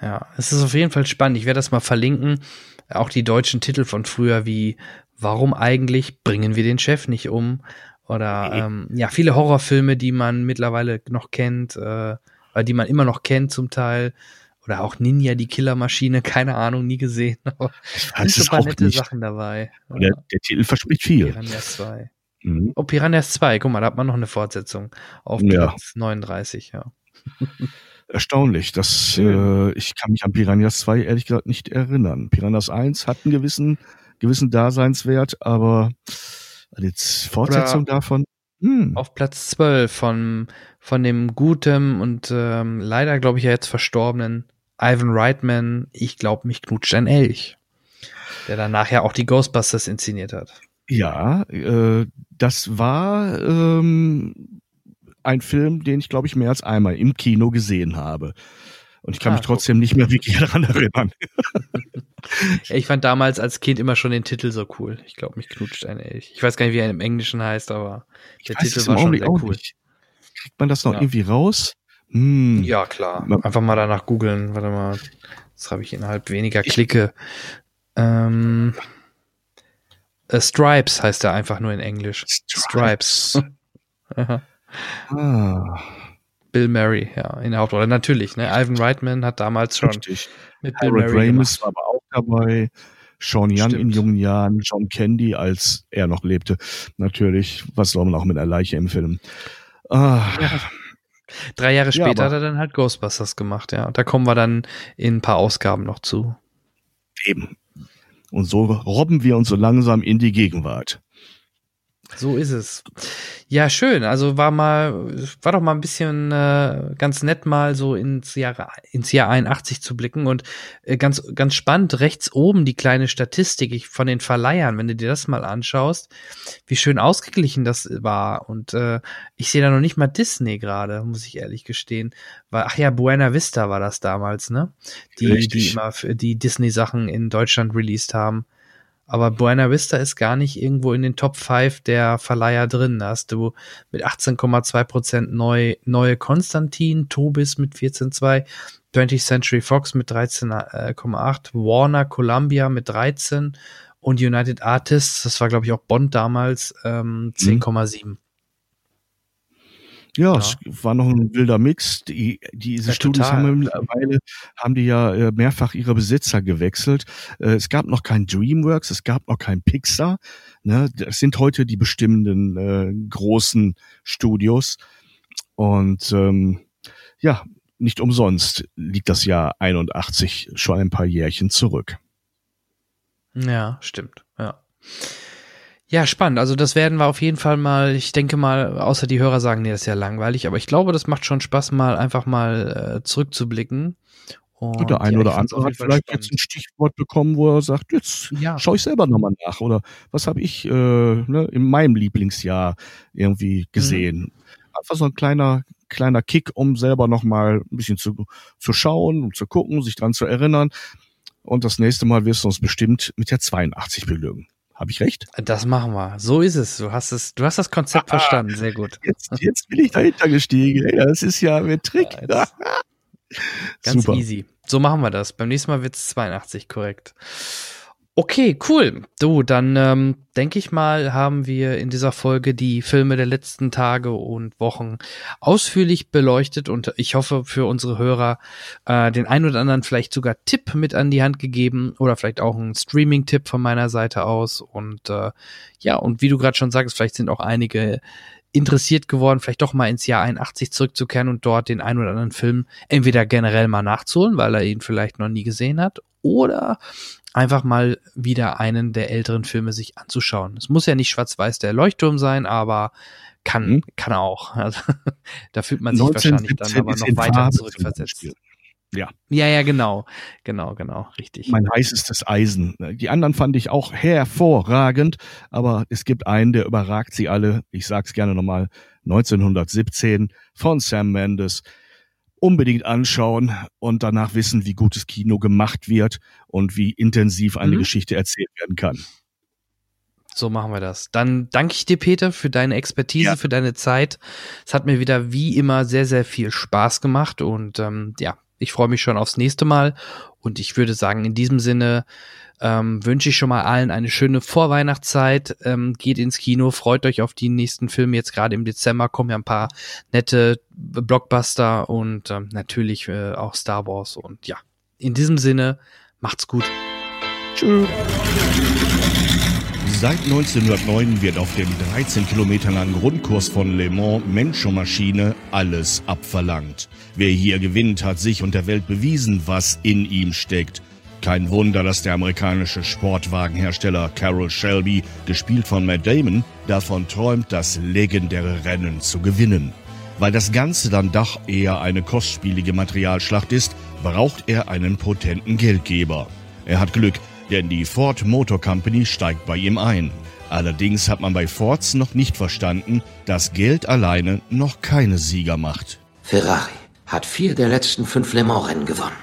Ja, es ist auf jeden Fall spannend. Ich werde das mal verlinken. Auch die deutschen Titel von früher wie Warum eigentlich bringen wir den Chef nicht um? Oder ähm, ja, viele Horrorfilme, die man mittlerweile noch kennt, äh, die man immer noch kennt zum Teil. Oder auch Ninja, die Killermaschine, keine Ahnung, nie gesehen. Aber sind schon nette nicht. Sachen dabei. Der, der, Titel verspricht viel. Piranhas 2. Mhm. Oh, Piranhas 2, guck mal, da hat man noch eine Fortsetzung auf Platz ja. 39, ja. Erstaunlich. Das, äh, ich kann mich an Piranhas 2 ehrlich gesagt nicht erinnern. Piranhas 1 hat einen gewissen, gewissen Daseinswert, aber jetzt Fortsetzung Oder davon. Hm. Auf Platz 12 von, von dem guten und ähm, leider, glaube ich, ja jetzt verstorbenen Ivan Reitman, ich glaube, mich knutscht ein Elch. Der dann nachher ja auch die Ghostbusters inszeniert hat. Ja, äh, das war ähm, ein Film, den ich, glaube ich, mehr als einmal im Kino gesehen habe. Und ich kann ah, mich trotzdem nicht mehr wirklich daran erinnern. ich fand damals als Kind immer schon den Titel so cool. Ich glaube, mich knutscht ein Elch. Ich weiß gar nicht, wie er im Englischen heißt, aber der Titel war schon sehr cool. Nicht. Kriegt man das noch ja. irgendwie raus? Hm. Ja, klar. Einfach mal danach googeln. Warte mal. Das habe ich innerhalb weniger Klicke. Ähm, äh, Stripes heißt er einfach nur in Englisch. Stripes. Stripes. ah. Bill Murray, ja, in der Hauptrolle. Natürlich, ne? Ivan Reitman hat damals schon Richtig. mit Bill Harold Murray Ramis war aber auch dabei. Sean Young Stimmt. in jungen Jahren, John Candy, als er noch lebte. Natürlich, was soll man auch mit einer Leiche im Film? Ah. Ja. Drei Jahre später ja, hat er dann halt Ghostbusters gemacht, ja. Da kommen wir dann in ein paar Ausgaben noch zu. Eben. Und so robben wir uns so langsam in die Gegenwart. So ist es. Ja, schön. Also war mal, war doch mal ein bisschen äh, ganz nett, mal so ins Jahr, ins Jahr 81 zu blicken und äh, ganz, ganz spannend, rechts oben die kleine Statistik von den Verleihern, wenn du dir das mal anschaust, wie schön ausgeglichen das war. Und äh, ich sehe da noch nicht mal Disney gerade, muss ich ehrlich gestehen. Weil, ach ja, Buena Vista war das damals, ne? Die, Richtig. die immer für die Disney-Sachen in Deutschland released haben. Aber Buena Vista ist gar nicht irgendwo in den Top 5 der Verleiher drin. Da hast du mit 18,2 Prozent neu, neue Konstantin, Tobis mit 14,2, 20th Century Fox mit 13,8, Warner Columbia mit 13 und United Artists, das war glaube ich auch Bond damals, ähm, 10,7. Mhm. Ja, ja, es war noch ein wilder Mix. Die, diese ja, Studios total. haben mittlerweile, haben die ja äh, mehrfach ihre Besitzer gewechselt. Äh, es gab noch kein DreamWorks, es gab noch kein Pixar. Ne? Das sind heute die bestimmenden äh, großen Studios. Und ähm, ja, nicht umsonst liegt das Jahr 81 schon ein paar Jährchen zurück. Ja, stimmt. Ja. Ja, spannend. Also das werden wir auf jeden Fall mal, ich denke mal, außer die Hörer sagen, nee, das ist ja langweilig, aber ich glaube, das macht schon Spaß, mal einfach mal äh, zurückzublicken. Und der ein oder andere hat vielleicht spannend. jetzt ein Stichwort bekommen, wo er sagt, jetzt ja. schaue ich selber nochmal nach. Oder was habe ich äh, ne, in meinem Lieblingsjahr irgendwie mhm. gesehen. Mhm. Einfach so ein kleiner, kleiner Kick, um selber nochmal ein bisschen zu, zu schauen, um zu gucken, sich dran zu erinnern. Und das nächste Mal wirst du uns bestimmt mit der 82 beglücken. Habe ich recht? Das machen wir. So ist es. Du hast es, du hast das Konzept ah, verstanden. Sehr gut. Jetzt, jetzt bin ich dahinter gestiegen. Das ist ja ein Trick. Ja, ganz Super. easy. So machen wir das. Beim nächsten Mal wird es 82 korrekt. Okay, cool. Du, dann ähm, denke ich mal, haben wir in dieser Folge die Filme der letzten Tage und Wochen ausführlich beleuchtet und ich hoffe für unsere Hörer äh, den ein oder anderen vielleicht sogar Tipp mit an die Hand gegeben oder vielleicht auch einen Streaming-Tipp von meiner Seite aus. Und äh, ja, und wie du gerade schon sagst, vielleicht sind auch einige interessiert geworden, vielleicht doch mal ins Jahr 81 zurückzukehren und dort den ein oder anderen Film entweder generell mal nachzuholen, weil er ihn vielleicht noch nie gesehen hat, oder einfach mal wieder einen der älteren Filme sich anzuschauen. Es muss ja nicht schwarz-weiß der Leuchtturm sein, aber kann, mhm. kann auch. Also, da fühlt man sich wahrscheinlich dann aber noch weiter zurückversetzt. Ja. Ja, ja, genau. Genau, genau, richtig. Mein heißestes Eisen. Die anderen fand ich auch hervorragend, aber es gibt einen, der überragt sie alle. Ich sag's gerne nochmal. 1917 von Sam Mendes unbedingt anschauen und danach wissen, wie gutes Kino gemacht wird und wie intensiv eine mhm. Geschichte erzählt werden kann. So machen wir das. Dann danke ich dir, Peter, für deine Expertise, ja. für deine Zeit. Es hat mir wieder wie immer sehr, sehr viel Spaß gemacht und ähm, ja, ich freue mich schon aufs nächste Mal. Und ich würde sagen, in diesem Sinne ähm, wünsche ich schon mal allen eine schöne Vorweihnachtszeit. Ähm, geht ins Kino, freut euch auf die nächsten Filme. Jetzt gerade im Dezember kommen ja ein paar nette Blockbuster und ähm, natürlich äh, auch Star Wars. Und ja, in diesem Sinne, macht's gut. Tschüss. Seit 1909 wird auf dem 13 Kilometer langen Grundkurs von Le Mans Mensch und Maschine alles abverlangt. Wer hier gewinnt, hat sich und der Welt bewiesen, was in ihm steckt. Kein Wunder, dass der amerikanische Sportwagenhersteller Carroll Shelby, gespielt von Matt Damon, davon träumt, das legendäre Rennen zu gewinnen. Weil das Ganze dann doch eher eine kostspielige Materialschlacht ist, braucht er einen potenten Geldgeber. Er hat Glück, denn die Ford Motor Company steigt bei ihm ein. Allerdings hat man bei Fords noch nicht verstanden, dass Geld alleine noch keine Sieger macht. Ferrari hat vier der letzten fünf Le Mans-Rennen gewonnen.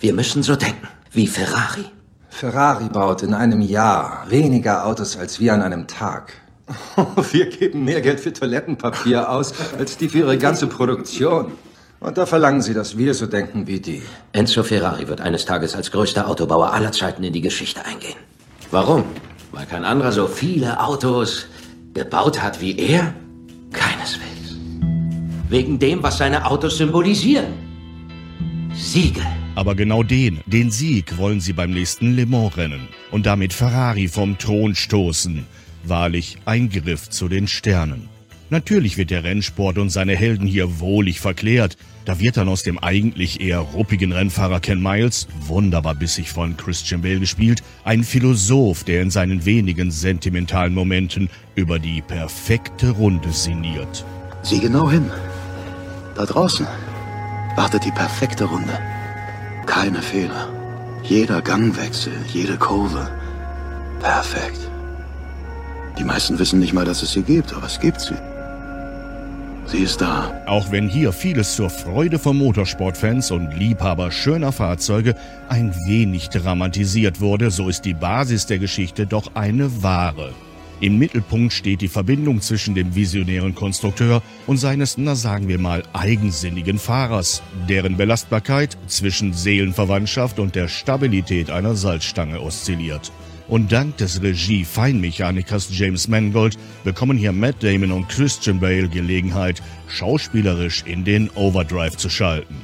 Wir müssen so denken, wie Ferrari. Ferrari baut in einem Jahr weniger Autos als wir an einem Tag. Wir geben mehr Geld für Toilettenpapier aus, als die für ihre ganze Produktion. Und da verlangen sie, dass wir so denken wie die. Enzo Ferrari wird eines Tages als größter Autobauer aller Zeiten in die Geschichte eingehen. Warum? Weil kein anderer so viele Autos gebaut hat wie er? Keineswegs. Wegen dem, was seine Autos symbolisieren. Siege. Aber genau den, den Sieg, wollen sie beim nächsten Le Mans-Rennen und damit Ferrari vom Thron stoßen. Wahrlich ein Griff zu den Sternen. Natürlich wird der Rennsport und seine Helden hier wohlig verklärt. Da wird dann aus dem eigentlich eher ruppigen Rennfahrer Ken Miles, wunderbar bissig von Christian Bale gespielt, ein Philosoph, der in seinen wenigen sentimentalen Momenten über die perfekte Runde sinniert. Sieh genau hin. Da draußen wartet die perfekte Runde. Keine Fehler. Jeder Gangwechsel, jede Kurve. Perfekt. Die meisten wissen nicht mal, dass es sie gibt, aber es gibt sie. Sie ist da. Auch wenn hier vieles zur Freude von Motorsportfans und Liebhaber schöner Fahrzeuge ein wenig dramatisiert wurde, so ist die Basis der Geschichte doch eine wahre. Im Mittelpunkt steht die Verbindung zwischen dem visionären Konstrukteur und seines, na sagen wir mal, eigensinnigen Fahrers, deren Belastbarkeit zwischen Seelenverwandtschaft und der Stabilität einer Salzstange oszilliert. Und dank des Regie-Feinmechanikers James Mangold bekommen hier Matt Damon und Christian Bale Gelegenheit, schauspielerisch in den Overdrive zu schalten.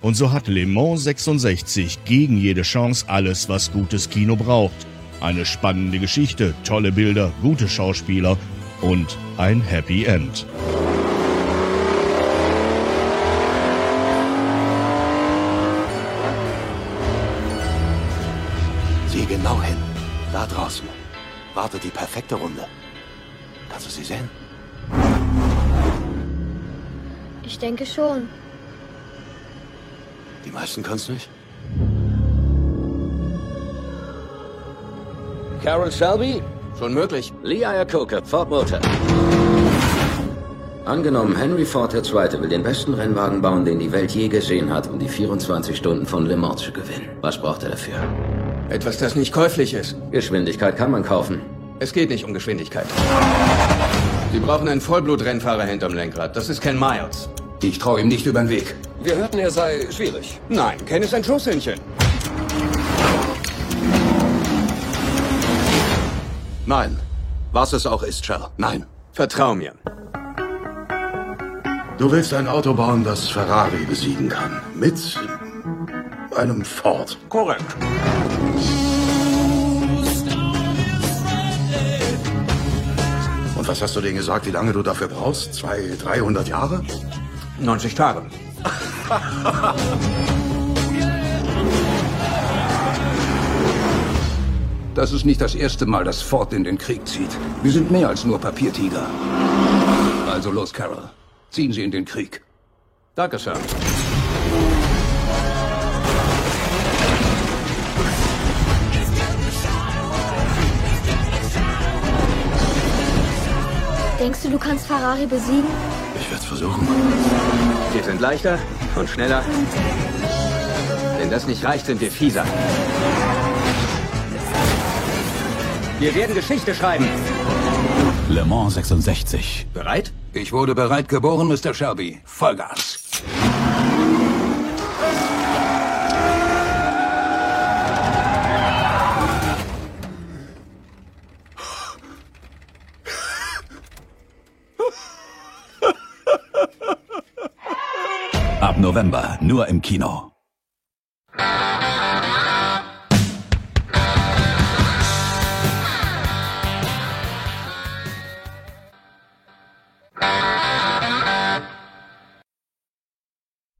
Und so hat Le Mans 66 gegen jede Chance alles, was gutes Kino braucht. Eine spannende Geschichte, tolle Bilder, gute Schauspieler und ein Happy End. Sieh genau hin. Da draußen wartet die perfekte Runde. Kannst du sie sehen? Ich denke schon. Die meisten können es nicht. Carol Shelby? Schon möglich. Lee Iacocca, Ford Motor. Angenommen, Henry Ford II. will den besten Rennwagen bauen, den die Welt je gesehen hat, um die 24 Stunden von Le Mans zu gewinnen. Was braucht er dafür? Etwas, das nicht käuflich ist. Geschwindigkeit kann man kaufen. Es geht nicht um Geschwindigkeit. Sie brauchen einen Vollblut-Rennfahrer hinterm Lenkrad. Das ist Ken Miles. Ich traue ihm nicht über den Weg. Wir hörten, er sei schwierig. Nein, Ken ist ein Schusshändchen. Nein. Was es auch ist, Shell. Nein. Vertrau mir. Du willst ein Auto bauen, das Ferrari besiegen kann. Mit einem Ford. Korrekt. Und was hast du denen gesagt, wie lange du dafür brauchst? Zwei, 300 Jahre? 90 Tage. Das ist nicht das erste Mal, dass Ford in den Krieg zieht. Wir sind mehr als nur Papiertiger. Also los, Carol. Ziehen Sie in den Krieg. Danke, Sir. Denkst du, du kannst Ferrari besiegen? Ich werde es versuchen. Wir sind leichter und schneller. Wenn das nicht reicht, sind wir fieser. Wir werden Geschichte schreiben. Le Mans 66. Bereit? Ich wurde bereit geboren, Mr. Shelby. Vollgas. Ab November nur im Kino.